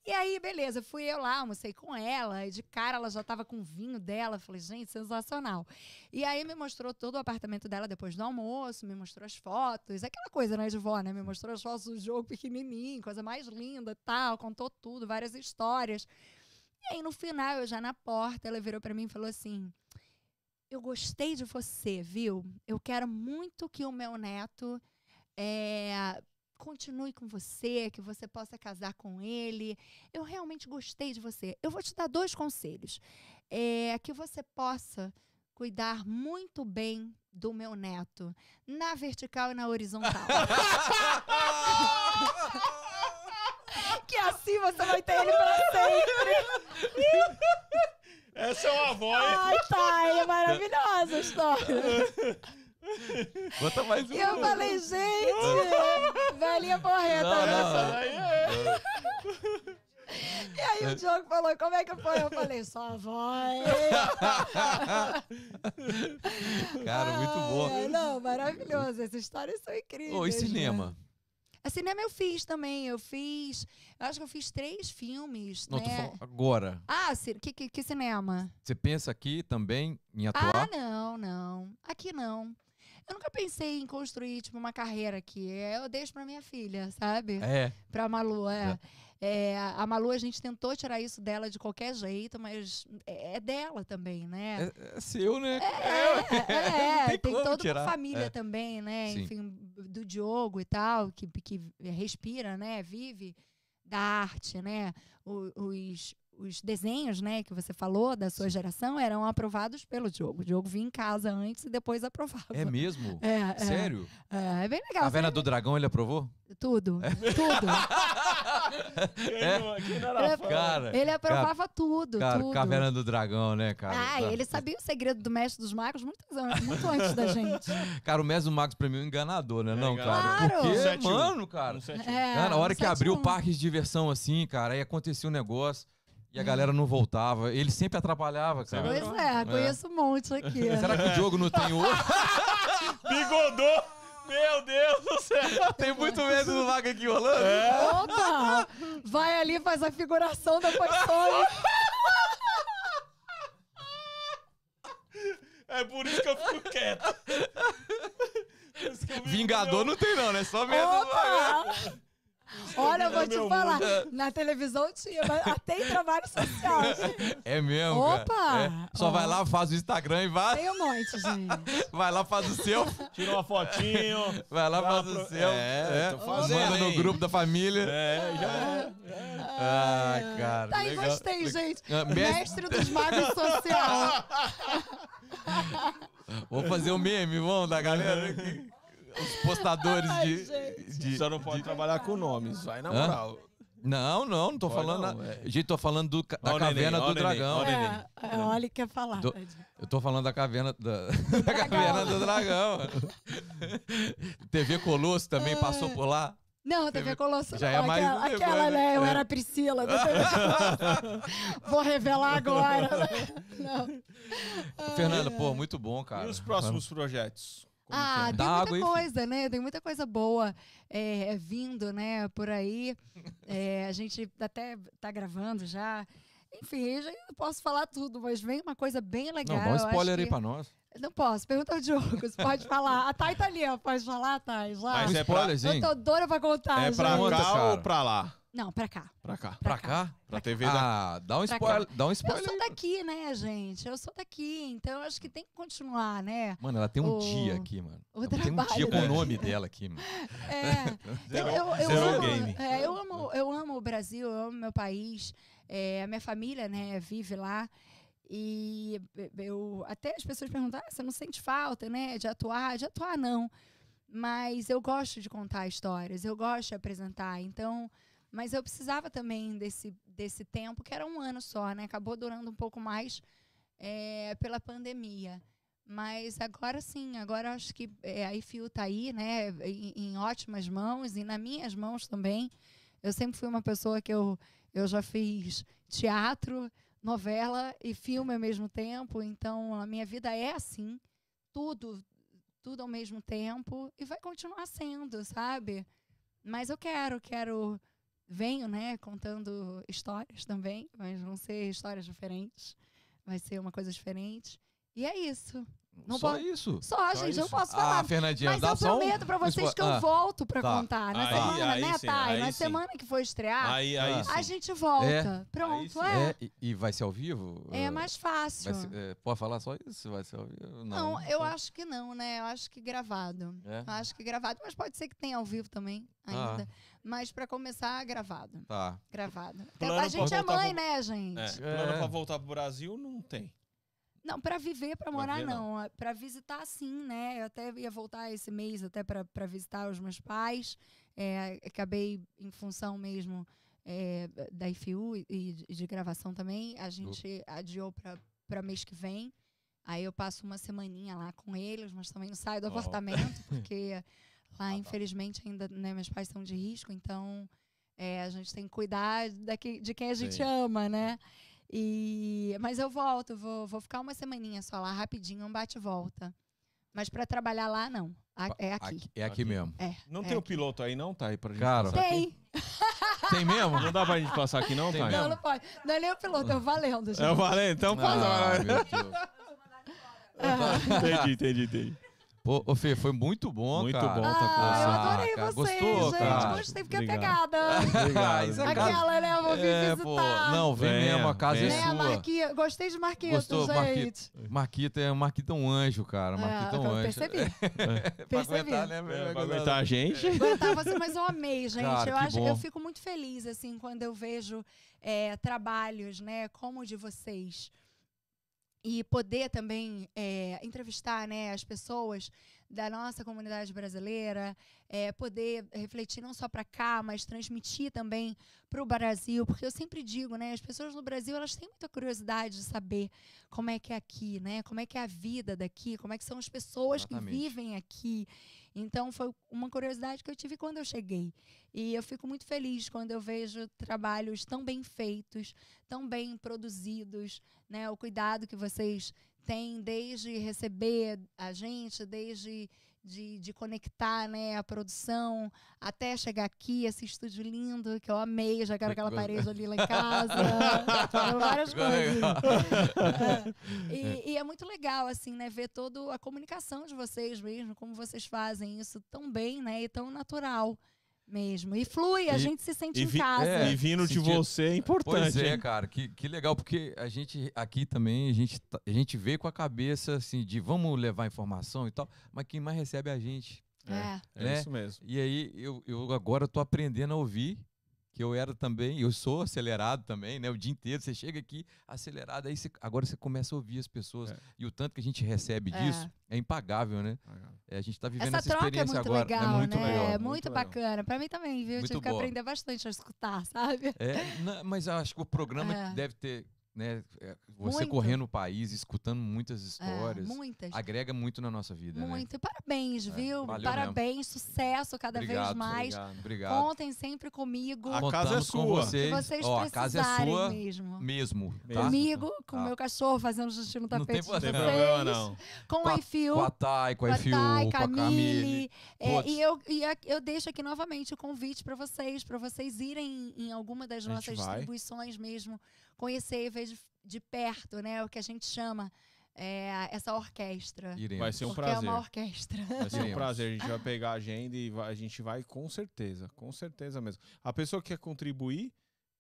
[SPEAKER 3] E aí, beleza, fui eu lá, almocei com ela, e de cara ela já tava com o vinho dela. Falei, gente, sensacional. E aí me mostrou todo o apartamento dela depois do almoço, me mostrou as fotos, aquela coisa, né, de vó, né? Me mostrou as fotos do jogo pequenininho, coisa mais linda tal, contou tudo, várias histórias. E aí, no final, eu já na porta, ela virou pra mim e falou assim: Eu gostei de você, viu? Eu quero muito que o meu neto eh, continue com você, que você possa casar com ele. Eu realmente gostei de você. Eu vou te dar dois conselhos. É, que você possa cuidar muito bem do meu neto, na vertical e na horizontal. [LAUGHS] que assim você vai ter ele pra sempre.
[SPEAKER 1] Essa é uma voz.
[SPEAKER 3] Ai, tá, é maravilhosa a história. [LAUGHS]
[SPEAKER 2] Conta mais um.
[SPEAKER 3] E eu falei, gente, velhinha porreta.
[SPEAKER 2] Não,
[SPEAKER 3] né?
[SPEAKER 2] não.
[SPEAKER 1] É.
[SPEAKER 3] E aí o Diogo falou, como é que foi? Eu falei, só voz.
[SPEAKER 2] Cara, muito bom.
[SPEAKER 3] Não, maravilhoso. Essas histórias são incríveis.
[SPEAKER 2] Ô, e
[SPEAKER 3] né?
[SPEAKER 2] cinema?
[SPEAKER 3] A cinema eu fiz também. Eu fiz. Eu acho que eu fiz três filmes.
[SPEAKER 2] Não,
[SPEAKER 3] né?
[SPEAKER 2] agora.
[SPEAKER 3] Ah, que, que, que cinema?
[SPEAKER 2] Você pensa aqui também em
[SPEAKER 3] Ah,
[SPEAKER 2] atuar?
[SPEAKER 3] não, não. Aqui não. Eu nunca pensei em construir, tipo, uma carreira aqui. É, Eu deixo pra minha filha, sabe?
[SPEAKER 2] É.
[SPEAKER 3] Pra Malu, é. É, a Malu, a gente tentou tirar isso dela de qualquer jeito, mas é é dela também, né?
[SPEAKER 2] É, é seu, né?
[SPEAKER 3] É, é, [LAUGHS]
[SPEAKER 2] tem
[SPEAKER 3] tem, toda
[SPEAKER 2] tirar.
[SPEAKER 3] uma família
[SPEAKER 2] É.
[SPEAKER 3] também, né?
[SPEAKER 2] Sim.
[SPEAKER 3] Enfim, do Diogo e tal, que, que respira, né? Vive da arte, né? Os, os desenhos, né, que você falou da sua geração eram aprovados pelo Diogo. O Diogo vinha em casa antes e depois aprovava.
[SPEAKER 2] É mesmo? [LAUGHS]
[SPEAKER 3] É, é,
[SPEAKER 2] Sério?
[SPEAKER 3] É, é bem legal.
[SPEAKER 2] Caverna
[SPEAKER 3] sabe?
[SPEAKER 2] do Dragão ele aprovou?
[SPEAKER 3] Tudo, tudo.
[SPEAKER 1] Quem não- quem não era fã?
[SPEAKER 2] Cara,
[SPEAKER 3] Ele aprovava tudo,
[SPEAKER 2] cara,
[SPEAKER 3] tudo.
[SPEAKER 2] Caverna do Dragão, né, cara?
[SPEAKER 3] Ah,
[SPEAKER 2] Tá.
[SPEAKER 3] ele sabia o segredo do mestre dos magos muito, muito antes da gente. [LAUGHS]
[SPEAKER 2] Cara, o Mestre do Magos pra mim é um enganador, né?
[SPEAKER 1] É
[SPEAKER 2] não, cara?
[SPEAKER 3] enganador.
[SPEAKER 2] Porque,
[SPEAKER 3] Claro.
[SPEAKER 1] 7-1.
[SPEAKER 2] mano, cara.
[SPEAKER 1] Um sete-
[SPEAKER 3] É,
[SPEAKER 2] Cara, a hora que abriu o
[SPEAKER 3] 7-1.
[SPEAKER 2] parque de diversão assim, cara, aí acontecia um negócio e a galera não voltava. Ele sempre atrapalhava, cara.
[SPEAKER 1] Sabe?
[SPEAKER 3] Pois é, conheço um monte aqui. [LAUGHS]
[SPEAKER 2] Será que o jogo não tem outro? [LAUGHS]
[SPEAKER 1] Bigodou! Meu Deus do céu!
[SPEAKER 2] tem muito medo do vaga aqui rolando?
[SPEAKER 3] Opa! Vai ali, faz a figuração, depois some.
[SPEAKER 1] É por isso que eu fico quieto. Eu fico
[SPEAKER 2] Vingador não tem, não, né? Só medo do vaga.
[SPEAKER 3] Olha, eu vou te falar. [LAUGHS] Na televisão tinha, mas até em trabalho social. [LAUGHS]
[SPEAKER 2] É mesmo,
[SPEAKER 3] Opa!
[SPEAKER 2] É. Só
[SPEAKER 3] Ó.
[SPEAKER 2] vai lá, faz o Instagram e vai.
[SPEAKER 3] Tem um monte, gente. [LAUGHS]
[SPEAKER 2] Vai lá, faz o seu.
[SPEAKER 1] Tira uma fotinho.
[SPEAKER 2] Vai lá, faz o
[SPEAKER 1] pro-
[SPEAKER 2] seu.
[SPEAKER 1] É, tô fazendo,
[SPEAKER 2] Manda no
[SPEAKER 1] hein?
[SPEAKER 2] grupo da família.
[SPEAKER 1] É, já é.
[SPEAKER 2] Ah, cara.
[SPEAKER 3] Tá aí,
[SPEAKER 2] legal.
[SPEAKER 3] gostei, gente.
[SPEAKER 2] Ah, mestre-
[SPEAKER 3] Mestre dos magos social.
[SPEAKER 2] Vou fazer um meme, vamos, da galera aqui. Os postadores
[SPEAKER 3] Ai,
[SPEAKER 2] de,
[SPEAKER 3] gente.
[SPEAKER 2] de-
[SPEAKER 1] Só não pode trabalhar com nomes, vai na
[SPEAKER 2] Hã?
[SPEAKER 1] moral.
[SPEAKER 2] Não, não, não tô
[SPEAKER 1] Pode
[SPEAKER 2] falando.
[SPEAKER 1] não,
[SPEAKER 2] na-
[SPEAKER 1] é.
[SPEAKER 2] Gente, tô falando do, da
[SPEAKER 1] Ó neném,
[SPEAKER 2] caverna
[SPEAKER 1] ó
[SPEAKER 2] do
[SPEAKER 1] o neném,
[SPEAKER 2] dragão.
[SPEAKER 1] ó o neném.
[SPEAKER 3] É, é, olha que quer falar.
[SPEAKER 2] Do-. Eu tô falando da caverna da, [LAUGHS] da caverna do dragão. [LAUGHS] TV Colosso também passou por lá.
[SPEAKER 3] Não, TV Colosso.
[SPEAKER 2] Já
[SPEAKER 3] não,
[SPEAKER 2] é mais
[SPEAKER 3] aquela,
[SPEAKER 2] um
[SPEAKER 3] aquela,
[SPEAKER 2] né?
[SPEAKER 3] né? Eu
[SPEAKER 2] É.
[SPEAKER 3] era a Priscila. Vou revelar agora. né? [LAUGHS] Não.
[SPEAKER 2] Fernanda, pô, muito bom, cara.
[SPEAKER 1] E os próximos projetos?
[SPEAKER 3] Ah,
[SPEAKER 1] que é?
[SPEAKER 3] tem
[SPEAKER 2] Dá
[SPEAKER 3] muita coisa, né? Tem muita coisa boa é, vindo, né? Por aí. É, a gente até tá gravando já. Enfim, eu já não posso falar tudo, mas vem uma coisa bem legal.
[SPEAKER 2] Não, dá um spoiler aí
[SPEAKER 3] que-
[SPEAKER 2] pra nós.
[SPEAKER 3] Não posso, pergunta ao Diogo, você pode falar. A Thay tá ali, ó, pode falar, Thay? Já.
[SPEAKER 1] Mas é pra-
[SPEAKER 3] Eu
[SPEAKER 2] spoilerzinho.
[SPEAKER 3] tô doida pra contar,
[SPEAKER 1] É pra.
[SPEAKER 2] Conta,
[SPEAKER 1] cá ou pra lá?
[SPEAKER 3] Não, pra cá.
[SPEAKER 1] Pra cá.
[SPEAKER 2] Pra cá?
[SPEAKER 1] Pra TV da...
[SPEAKER 2] Ah, dá um
[SPEAKER 3] Pra
[SPEAKER 2] spoiler. Dá um
[SPEAKER 3] Eu
[SPEAKER 2] spoiler.
[SPEAKER 3] sou
[SPEAKER 2] aí.
[SPEAKER 3] daqui, né, gente? Eu sou daqui, então eu acho que tem que continuar, né?
[SPEAKER 2] Mano, ela tem um
[SPEAKER 3] O-
[SPEAKER 2] dia aqui, mano.
[SPEAKER 3] o
[SPEAKER 2] Ela tem um dia com o nome dela aqui, mano.
[SPEAKER 3] É. [LAUGHS]
[SPEAKER 1] Zero-
[SPEAKER 3] eu, eu,
[SPEAKER 1] zero
[SPEAKER 3] amo,
[SPEAKER 1] game.
[SPEAKER 3] é, eu, amo, eu amo o Brasil, eu amo meu país. É, a minha família, né, vive lá. E eu até as pessoas perguntam: ah, você não sente falta, né, de atuar? De atuar, não. Mas eu gosto de contar histórias, eu gosto de apresentar. Então, mas eu precisava também desse, desse tempo, que era um ano só, né? Acabou durando um pouco mais é, pela pandemia. Mas agora sim, agora acho que é, a IFIU está aí, né, em, em ótimas mãos e nas minhas mãos também. Eu sempre fui uma pessoa que eu, eu já fiz teatro, novela e filme ao mesmo tempo, então a minha vida é assim, tudo, tudo ao mesmo tempo e vai continuar sendo, sabe? Mas eu quero, quero, venho, né, contando histórias também, mas vão ser histórias diferentes, vai ser uma coisa diferente. E é isso. Não
[SPEAKER 2] Só
[SPEAKER 3] pode-
[SPEAKER 2] isso.
[SPEAKER 3] Só, gente, eu não
[SPEAKER 1] isso?
[SPEAKER 3] posso falar.
[SPEAKER 2] Ah, Fernandinha,
[SPEAKER 3] Mas
[SPEAKER 2] dá
[SPEAKER 3] eu
[SPEAKER 2] só um-
[SPEAKER 3] prometo pra vocês
[SPEAKER 2] um
[SPEAKER 3] que eu
[SPEAKER 2] ah,
[SPEAKER 3] volto pra
[SPEAKER 2] tá.
[SPEAKER 3] contar. Na
[SPEAKER 1] Aí-
[SPEAKER 3] semana,
[SPEAKER 1] aí
[SPEAKER 3] né,
[SPEAKER 1] sim,
[SPEAKER 3] Thay? Na
[SPEAKER 1] sim.
[SPEAKER 3] semana que for estrear,
[SPEAKER 1] Aí, aí
[SPEAKER 2] Ah.
[SPEAKER 1] sim.
[SPEAKER 3] a gente volta.
[SPEAKER 2] É.
[SPEAKER 3] Pronto,
[SPEAKER 1] Aí
[SPEAKER 3] é.
[SPEAKER 2] É, e, e vai ser ao vivo?
[SPEAKER 3] É,
[SPEAKER 2] Ah,
[SPEAKER 3] mais fácil.
[SPEAKER 2] vai ser- é, pode falar só isso? Vai ser ao vivo?
[SPEAKER 3] Não, eu
[SPEAKER 2] só-
[SPEAKER 3] acho que não, né? Eu acho que gravado.
[SPEAKER 2] É?
[SPEAKER 3] Eu acho que gravado, mas pode ser que tenha ao vivo também
[SPEAKER 2] Ah.
[SPEAKER 3] ainda. Mas pra começar, gravado.
[SPEAKER 2] Tá.
[SPEAKER 3] Gravado.
[SPEAKER 1] Plano
[SPEAKER 3] a gente é mãe,
[SPEAKER 1] pro-
[SPEAKER 3] né, gente?
[SPEAKER 1] É, plano pra voltar pro Brasil não tem.
[SPEAKER 3] Não, pra viver, Pra morar,
[SPEAKER 1] não.
[SPEAKER 3] não. Pra visitar, sim, né? Eu até ia voltar esse mês até pra visitar os meus pais. É, acabei, em função mesmo é, da IFU e de, de gravação também, a gente adiou pra, pra mês que vem. Aí eu passo uma semaninha lá com eles, mas também não saio do
[SPEAKER 1] Ó.
[SPEAKER 3] apartamento, [LAUGHS] porque lá, infelizmente, ainda né, meus pais são de risco, então é, a gente tem que cuidar daqui, de quem a gente
[SPEAKER 1] Sim.
[SPEAKER 3] ama, né? E, mas eu volto, vou, vou ficar uma semaninha só lá, rapidinho, um bate e volta. Mas pra trabalhar lá, não. A- É aqui.
[SPEAKER 2] É aqui
[SPEAKER 1] Aqui.
[SPEAKER 2] mesmo.
[SPEAKER 3] É.
[SPEAKER 1] Não
[SPEAKER 3] é
[SPEAKER 1] tem o
[SPEAKER 3] aqui.
[SPEAKER 1] piloto aí não, tá aí pra gente
[SPEAKER 2] Cara,
[SPEAKER 1] passar aqui?
[SPEAKER 3] Tem. [LAUGHS]
[SPEAKER 2] Tem mesmo?
[SPEAKER 1] Não dá pra gente passar aqui não,
[SPEAKER 2] Tem
[SPEAKER 1] tá?
[SPEAKER 3] Não, não pode. Não é nem o piloto, é o valendo, gente.
[SPEAKER 1] É o Valente, então passa.
[SPEAKER 2] Ah. [LAUGHS]
[SPEAKER 1] Entendi, entendi, entendi.
[SPEAKER 2] Pô, ô Fê, foi muito bom,
[SPEAKER 1] Muito
[SPEAKER 2] cara.
[SPEAKER 1] bom tá com
[SPEAKER 3] Ah,
[SPEAKER 1] você.
[SPEAKER 3] eu adorei
[SPEAKER 2] cara,
[SPEAKER 3] vocês,
[SPEAKER 2] gostou,
[SPEAKER 3] gente.
[SPEAKER 2] cara?
[SPEAKER 3] Gostei, fiquei
[SPEAKER 1] Obrigado.
[SPEAKER 3] apegada.
[SPEAKER 1] Obrigado.
[SPEAKER 2] É.
[SPEAKER 3] Aquela, né? Eu vou vir
[SPEAKER 2] É,
[SPEAKER 3] visitar.
[SPEAKER 2] pô, não, vem
[SPEAKER 1] Venha,
[SPEAKER 2] mesmo, a casa
[SPEAKER 1] venha.
[SPEAKER 2] é
[SPEAKER 3] Né,
[SPEAKER 2] sua.
[SPEAKER 3] Marquinhos? Gostei de Marquinhos,
[SPEAKER 2] Gostou,
[SPEAKER 3] gente.
[SPEAKER 2] Marquinhos? Marquito é, Marquito é um anjo, cara. Marquito é um
[SPEAKER 3] eu
[SPEAKER 2] anjo.
[SPEAKER 3] percebi. [LAUGHS]
[SPEAKER 2] pra
[SPEAKER 3] percebi.
[SPEAKER 2] aguentar, né?
[SPEAKER 1] É, pra aguentar a gente.
[SPEAKER 3] Aguentar você, mas eu amei, gente.
[SPEAKER 2] Cara,
[SPEAKER 3] eu
[SPEAKER 2] que
[SPEAKER 3] acho,
[SPEAKER 2] bom.
[SPEAKER 3] eu fico muito feliz assim quando eu vejo é, trabalhos, né, como o de vocês e poder também é, entrevistar, né, as pessoas da nossa comunidade brasileira, é, poder refletir não só para cá, mas transmitir também para o Brasil, porque eu sempre digo, né, as pessoas no Brasil elas têm muita curiosidade de saber como é que é aqui, né, como é que é a vida daqui, como é que são as pessoas
[SPEAKER 2] Exatamente.
[SPEAKER 3] que vivem aqui. Então foi uma curiosidade que eu tive quando eu cheguei. E eu fico muito feliz quando eu vejo trabalhos tão bem feitos, tão bem produzidos, né? O cuidado que vocês têm desde receber a gente, desde de, de conectar né, a produção até chegar aqui, esse estúdio lindo, que eu amei, já quero aquela parede ali lá em [LAUGHS] casa. Várias coisas. [LAUGHS] É. E, e é muito legal, assim, né, ver toda a comunicação de vocês mesmo, como vocês fazem isso tão bem, né, e tão natural mesmo. E flui, a
[SPEAKER 2] E-
[SPEAKER 3] gente se sente
[SPEAKER 1] E,
[SPEAKER 3] em
[SPEAKER 1] vi-
[SPEAKER 3] casa.
[SPEAKER 2] É,
[SPEAKER 1] e vindo de você é importante.
[SPEAKER 2] Pois é,
[SPEAKER 1] hein?
[SPEAKER 2] cara, que, que legal, porque a gente aqui também, a gente, tá- a gente veio com a cabeça assim de vamos levar informação e tal, mas quem mais recebe é a gente.
[SPEAKER 3] É.
[SPEAKER 1] É
[SPEAKER 2] né?
[SPEAKER 1] isso mesmo.
[SPEAKER 2] E aí eu, eu agora tô aprendendo a ouvir, que eu era também, eu sou acelerado também, né? O dia inteiro, você chega aqui acelerado, aí você- agora você começa a ouvir as pessoas.
[SPEAKER 1] É.
[SPEAKER 2] E o tanto que a gente recebe
[SPEAKER 3] É.
[SPEAKER 2] disso é impagável, né? É, a gente tá vivendo
[SPEAKER 3] Essa
[SPEAKER 2] essa,
[SPEAKER 3] troca é
[SPEAKER 2] experiência
[SPEAKER 3] muito
[SPEAKER 2] agora.
[SPEAKER 3] legal,
[SPEAKER 2] é muito
[SPEAKER 3] né?
[SPEAKER 2] legal.
[SPEAKER 3] É
[SPEAKER 1] muito
[SPEAKER 3] muito
[SPEAKER 1] legal.
[SPEAKER 3] bacana. Pra mim também, viu? Eu
[SPEAKER 2] Muito
[SPEAKER 3] tive que aprender bastante a escutar, [LAUGHS] sabe?
[SPEAKER 2] É, na- mas eu acho que o programa
[SPEAKER 3] É.
[SPEAKER 2] deve ter, né? é, Você
[SPEAKER 3] Muito.
[SPEAKER 2] correndo o país, escutando muitas
[SPEAKER 3] É,
[SPEAKER 2] histórias,
[SPEAKER 3] muitas.
[SPEAKER 2] agrega muito na nossa vida, né?
[SPEAKER 3] Muito. E parabéns,
[SPEAKER 2] É,
[SPEAKER 3] viu?
[SPEAKER 2] valeu
[SPEAKER 3] Parabéns, sucesso cada vez
[SPEAKER 2] Obrigado,
[SPEAKER 3] mais.
[SPEAKER 1] Obrigado.
[SPEAKER 2] Obrigado.
[SPEAKER 3] Contem sempre comigo.
[SPEAKER 1] A casa é
[SPEAKER 2] Contamos
[SPEAKER 1] sua.
[SPEAKER 3] Se
[SPEAKER 2] vocês.
[SPEAKER 3] vocês
[SPEAKER 2] Ó, a casa é sua
[SPEAKER 3] mesmo.
[SPEAKER 2] mesmo. tá?
[SPEAKER 1] Mesmo.
[SPEAKER 3] Comigo, com o
[SPEAKER 2] Tá.
[SPEAKER 3] meu cachorro fazendo xixi no
[SPEAKER 2] Não tem
[SPEAKER 3] tapete de
[SPEAKER 1] Não tem problema, não.
[SPEAKER 3] Com a Enfiu.
[SPEAKER 2] Com a Thay, com a Fiu,
[SPEAKER 3] Thay,
[SPEAKER 2] com a Camille.
[SPEAKER 3] É, e eu, e a- eu deixo aqui novamente o convite para vocês, para vocês irem em alguma das nossas distribuições mesmo, conhecer e ver de, de perto, né? O que a gente chama é, essa orquestra.
[SPEAKER 2] Iremos.
[SPEAKER 1] Vai ser um
[SPEAKER 3] porque
[SPEAKER 1] prazer.
[SPEAKER 3] é uma orquestra.
[SPEAKER 1] Vai ser um prazer. A gente vai pegar a agenda e vai- a gente vai com certeza. Com certeza mesmo. A pessoa que quer contribuir,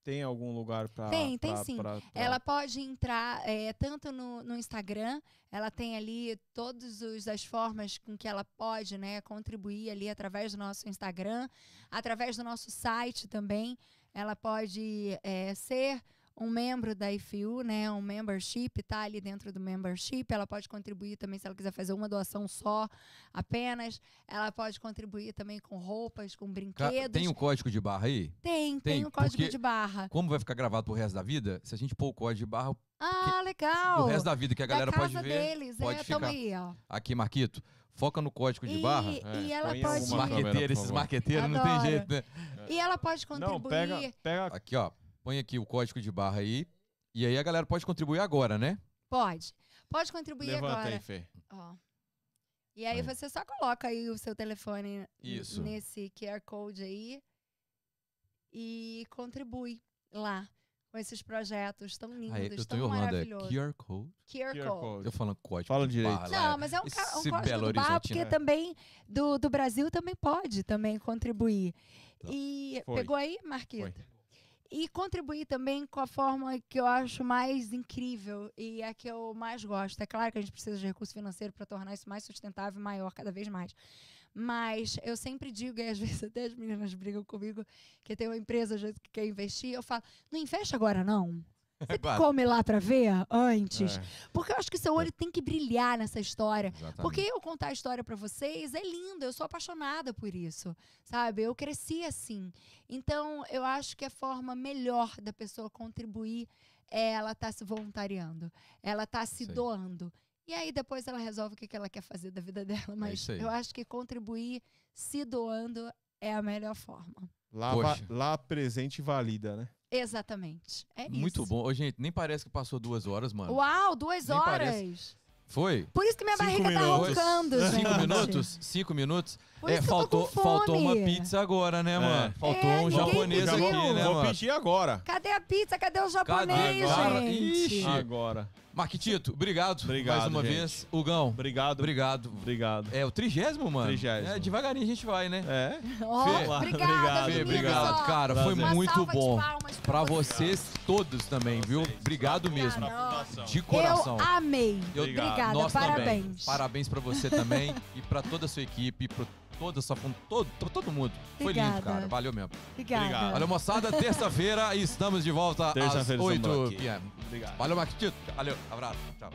[SPEAKER 1] tem algum lugar para.
[SPEAKER 3] Tem, tem sim. Ela pode entrar é, tanto no, no Instagram, ela tem ali todas os- as formas com que ela pode né, contribuir ali através do nosso Instagram, através do nosso site também. Ela pode é, ser um membro da IFU, né, um membership, tá ali dentro do membership. Ela pode contribuir também se ela quiser fazer uma doação só, apenas. Ela pode contribuir também com roupas, com brinquedos.
[SPEAKER 2] Tem o código de barra aí?
[SPEAKER 3] tem, tem
[SPEAKER 2] tem,
[SPEAKER 3] o código
[SPEAKER 2] porque-
[SPEAKER 3] de barra.
[SPEAKER 2] Como vai ficar gravado pro resto da vida? Se a gente pôr o código de barra,
[SPEAKER 3] Ah, legal!
[SPEAKER 2] o resto da vida que a galera
[SPEAKER 3] da casa
[SPEAKER 2] pode ver.
[SPEAKER 3] deles.
[SPEAKER 2] pode
[SPEAKER 3] é,
[SPEAKER 2] ficar.
[SPEAKER 3] aí, ó.
[SPEAKER 2] Aqui, Marquito, foca no código de
[SPEAKER 3] e,
[SPEAKER 2] barra.
[SPEAKER 1] É,
[SPEAKER 3] e ela pode.
[SPEAKER 1] Por
[SPEAKER 2] esses marqueteiros não tem jeito, né?
[SPEAKER 3] E ela pode
[SPEAKER 1] Não,
[SPEAKER 3] contribuir.
[SPEAKER 1] pega, pega.
[SPEAKER 2] Aqui, ó. Põe aqui o código de barra aí. E aí a galera pode contribuir agora, né?
[SPEAKER 3] Pode. Pode contribuir
[SPEAKER 1] Levanta
[SPEAKER 3] agora.
[SPEAKER 1] aí, Fê.
[SPEAKER 3] Ó. E aí
[SPEAKER 2] Aí.
[SPEAKER 3] você só coloca aí o seu telefone
[SPEAKER 2] Isso.
[SPEAKER 3] nesse QR Code aí e contribui lá com esses projetos tão lindos,
[SPEAKER 2] Aí, eu tô
[SPEAKER 3] tão
[SPEAKER 2] enrolando, é
[SPEAKER 3] maravilhosos.
[SPEAKER 2] QR Code.
[SPEAKER 3] QR,
[SPEAKER 1] QR
[SPEAKER 3] Code.
[SPEAKER 1] Code.
[SPEAKER 2] Eu falando código
[SPEAKER 1] Fala direito.
[SPEAKER 2] barra.
[SPEAKER 3] Não, mas é um, ca- um código
[SPEAKER 2] Belo
[SPEAKER 3] do bar,
[SPEAKER 2] Horizonte,
[SPEAKER 3] porque
[SPEAKER 2] né?
[SPEAKER 3] também do, do Brasil também pode também contribuir.
[SPEAKER 2] Tá.
[SPEAKER 3] E
[SPEAKER 1] Foi.
[SPEAKER 3] pegou aí, Marquita? E contribuir também com a forma que eu acho mais incrível e a que eu mais gosto. É claro que a gente precisa de recurso financeiro para tornar isso mais sustentável e maior cada vez mais. Mas eu sempre digo, e às [LAUGHS] vezes até as meninas brigam comigo, que tem uma empresa que quer investir, eu falo, não investe agora não. Você [LAUGHS] come lá para ver antes.
[SPEAKER 1] É.
[SPEAKER 3] Porque eu acho que seu olho tem que brilhar nessa história.
[SPEAKER 2] Exatamente.
[SPEAKER 3] Porque eu contar a história pra vocês é lindo, eu sou apaixonada por isso, sabe? Eu cresci assim. Então, eu acho que a forma melhor da pessoa contribuir é ela estar se voluntariando, ela tá se
[SPEAKER 2] aí.
[SPEAKER 3] doando. E aí depois ela resolve o que que ela quer fazer da vida [LAUGHS] dela, mas
[SPEAKER 2] isso aí.
[SPEAKER 3] eu acho que contribuir se doando é a melhor forma.
[SPEAKER 1] Lá, lá presente valida, né?
[SPEAKER 3] Exatamente. É
[SPEAKER 2] Muito
[SPEAKER 3] isso.
[SPEAKER 2] bom. Ô, gente, nem parece que passou duas horas, mano.
[SPEAKER 3] Uau, duas
[SPEAKER 2] Nem
[SPEAKER 3] horas.
[SPEAKER 2] parece. Foi?
[SPEAKER 3] Por isso que minha
[SPEAKER 1] Cinco
[SPEAKER 3] barriga
[SPEAKER 1] minutos.
[SPEAKER 3] tá roncando, gente.
[SPEAKER 2] Cinco minutos? Cinco minutos?
[SPEAKER 3] Por
[SPEAKER 2] é, faltou, faltou uma pizza agora, né,
[SPEAKER 1] É.
[SPEAKER 2] mano? Faltou
[SPEAKER 3] É,
[SPEAKER 2] um japonês
[SPEAKER 3] pediu.
[SPEAKER 2] aqui, né,
[SPEAKER 1] Vou
[SPEAKER 2] mano?
[SPEAKER 1] pedir agora.
[SPEAKER 3] Cadê a pizza? Cadê o japonês,
[SPEAKER 2] Cara,
[SPEAKER 3] gente?
[SPEAKER 2] ixi.
[SPEAKER 1] Agora.
[SPEAKER 2] Marquitito, obrigado,
[SPEAKER 1] Obrigado,
[SPEAKER 2] mais uma
[SPEAKER 1] gente.
[SPEAKER 2] vez. Hugão,
[SPEAKER 1] Obrigado.
[SPEAKER 2] obrigado.
[SPEAKER 1] Obrigado.
[SPEAKER 2] É o trigésimo, mano?
[SPEAKER 1] Trigésimo.
[SPEAKER 2] É, devagarinho a gente vai, né?
[SPEAKER 1] É?
[SPEAKER 3] Ó,
[SPEAKER 2] Fê,
[SPEAKER 3] obrigada,
[SPEAKER 1] obrigado,
[SPEAKER 2] Fê, obrigado, cara. Foi
[SPEAKER 1] Prazer.
[SPEAKER 3] Uma
[SPEAKER 2] muito bom. Pra vocês todos também, viu? Obrigado mesmo. De coração.
[SPEAKER 3] Eu amei.
[SPEAKER 2] Eu-
[SPEAKER 1] Obrigado.
[SPEAKER 3] Obrigada,
[SPEAKER 2] Nós
[SPEAKER 3] parabéns.
[SPEAKER 2] também. Parabéns pra você também e pra toda a sua equipe, pra toda sua fun- todo, pra todo mundo. Foi lindo,
[SPEAKER 3] Obrigada.
[SPEAKER 2] cara. Valeu mesmo.
[SPEAKER 3] Obrigada.
[SPEAKER 1] Obrigado.
[SPEAKER 2] Valeu, moçada. Terça-feira [LAUGHS] estamos de volta às
[SPEAKER 1] Terça-feira estamos
[SPEAKER 2] 8
[SPEAKER 1] aqui.
[SPEAKER 2] p.m.
[SPEAKER 1] Obrigado.
[SPEAKER 2] Valeu, Marquitito. Valeu. Abraço. Tchau.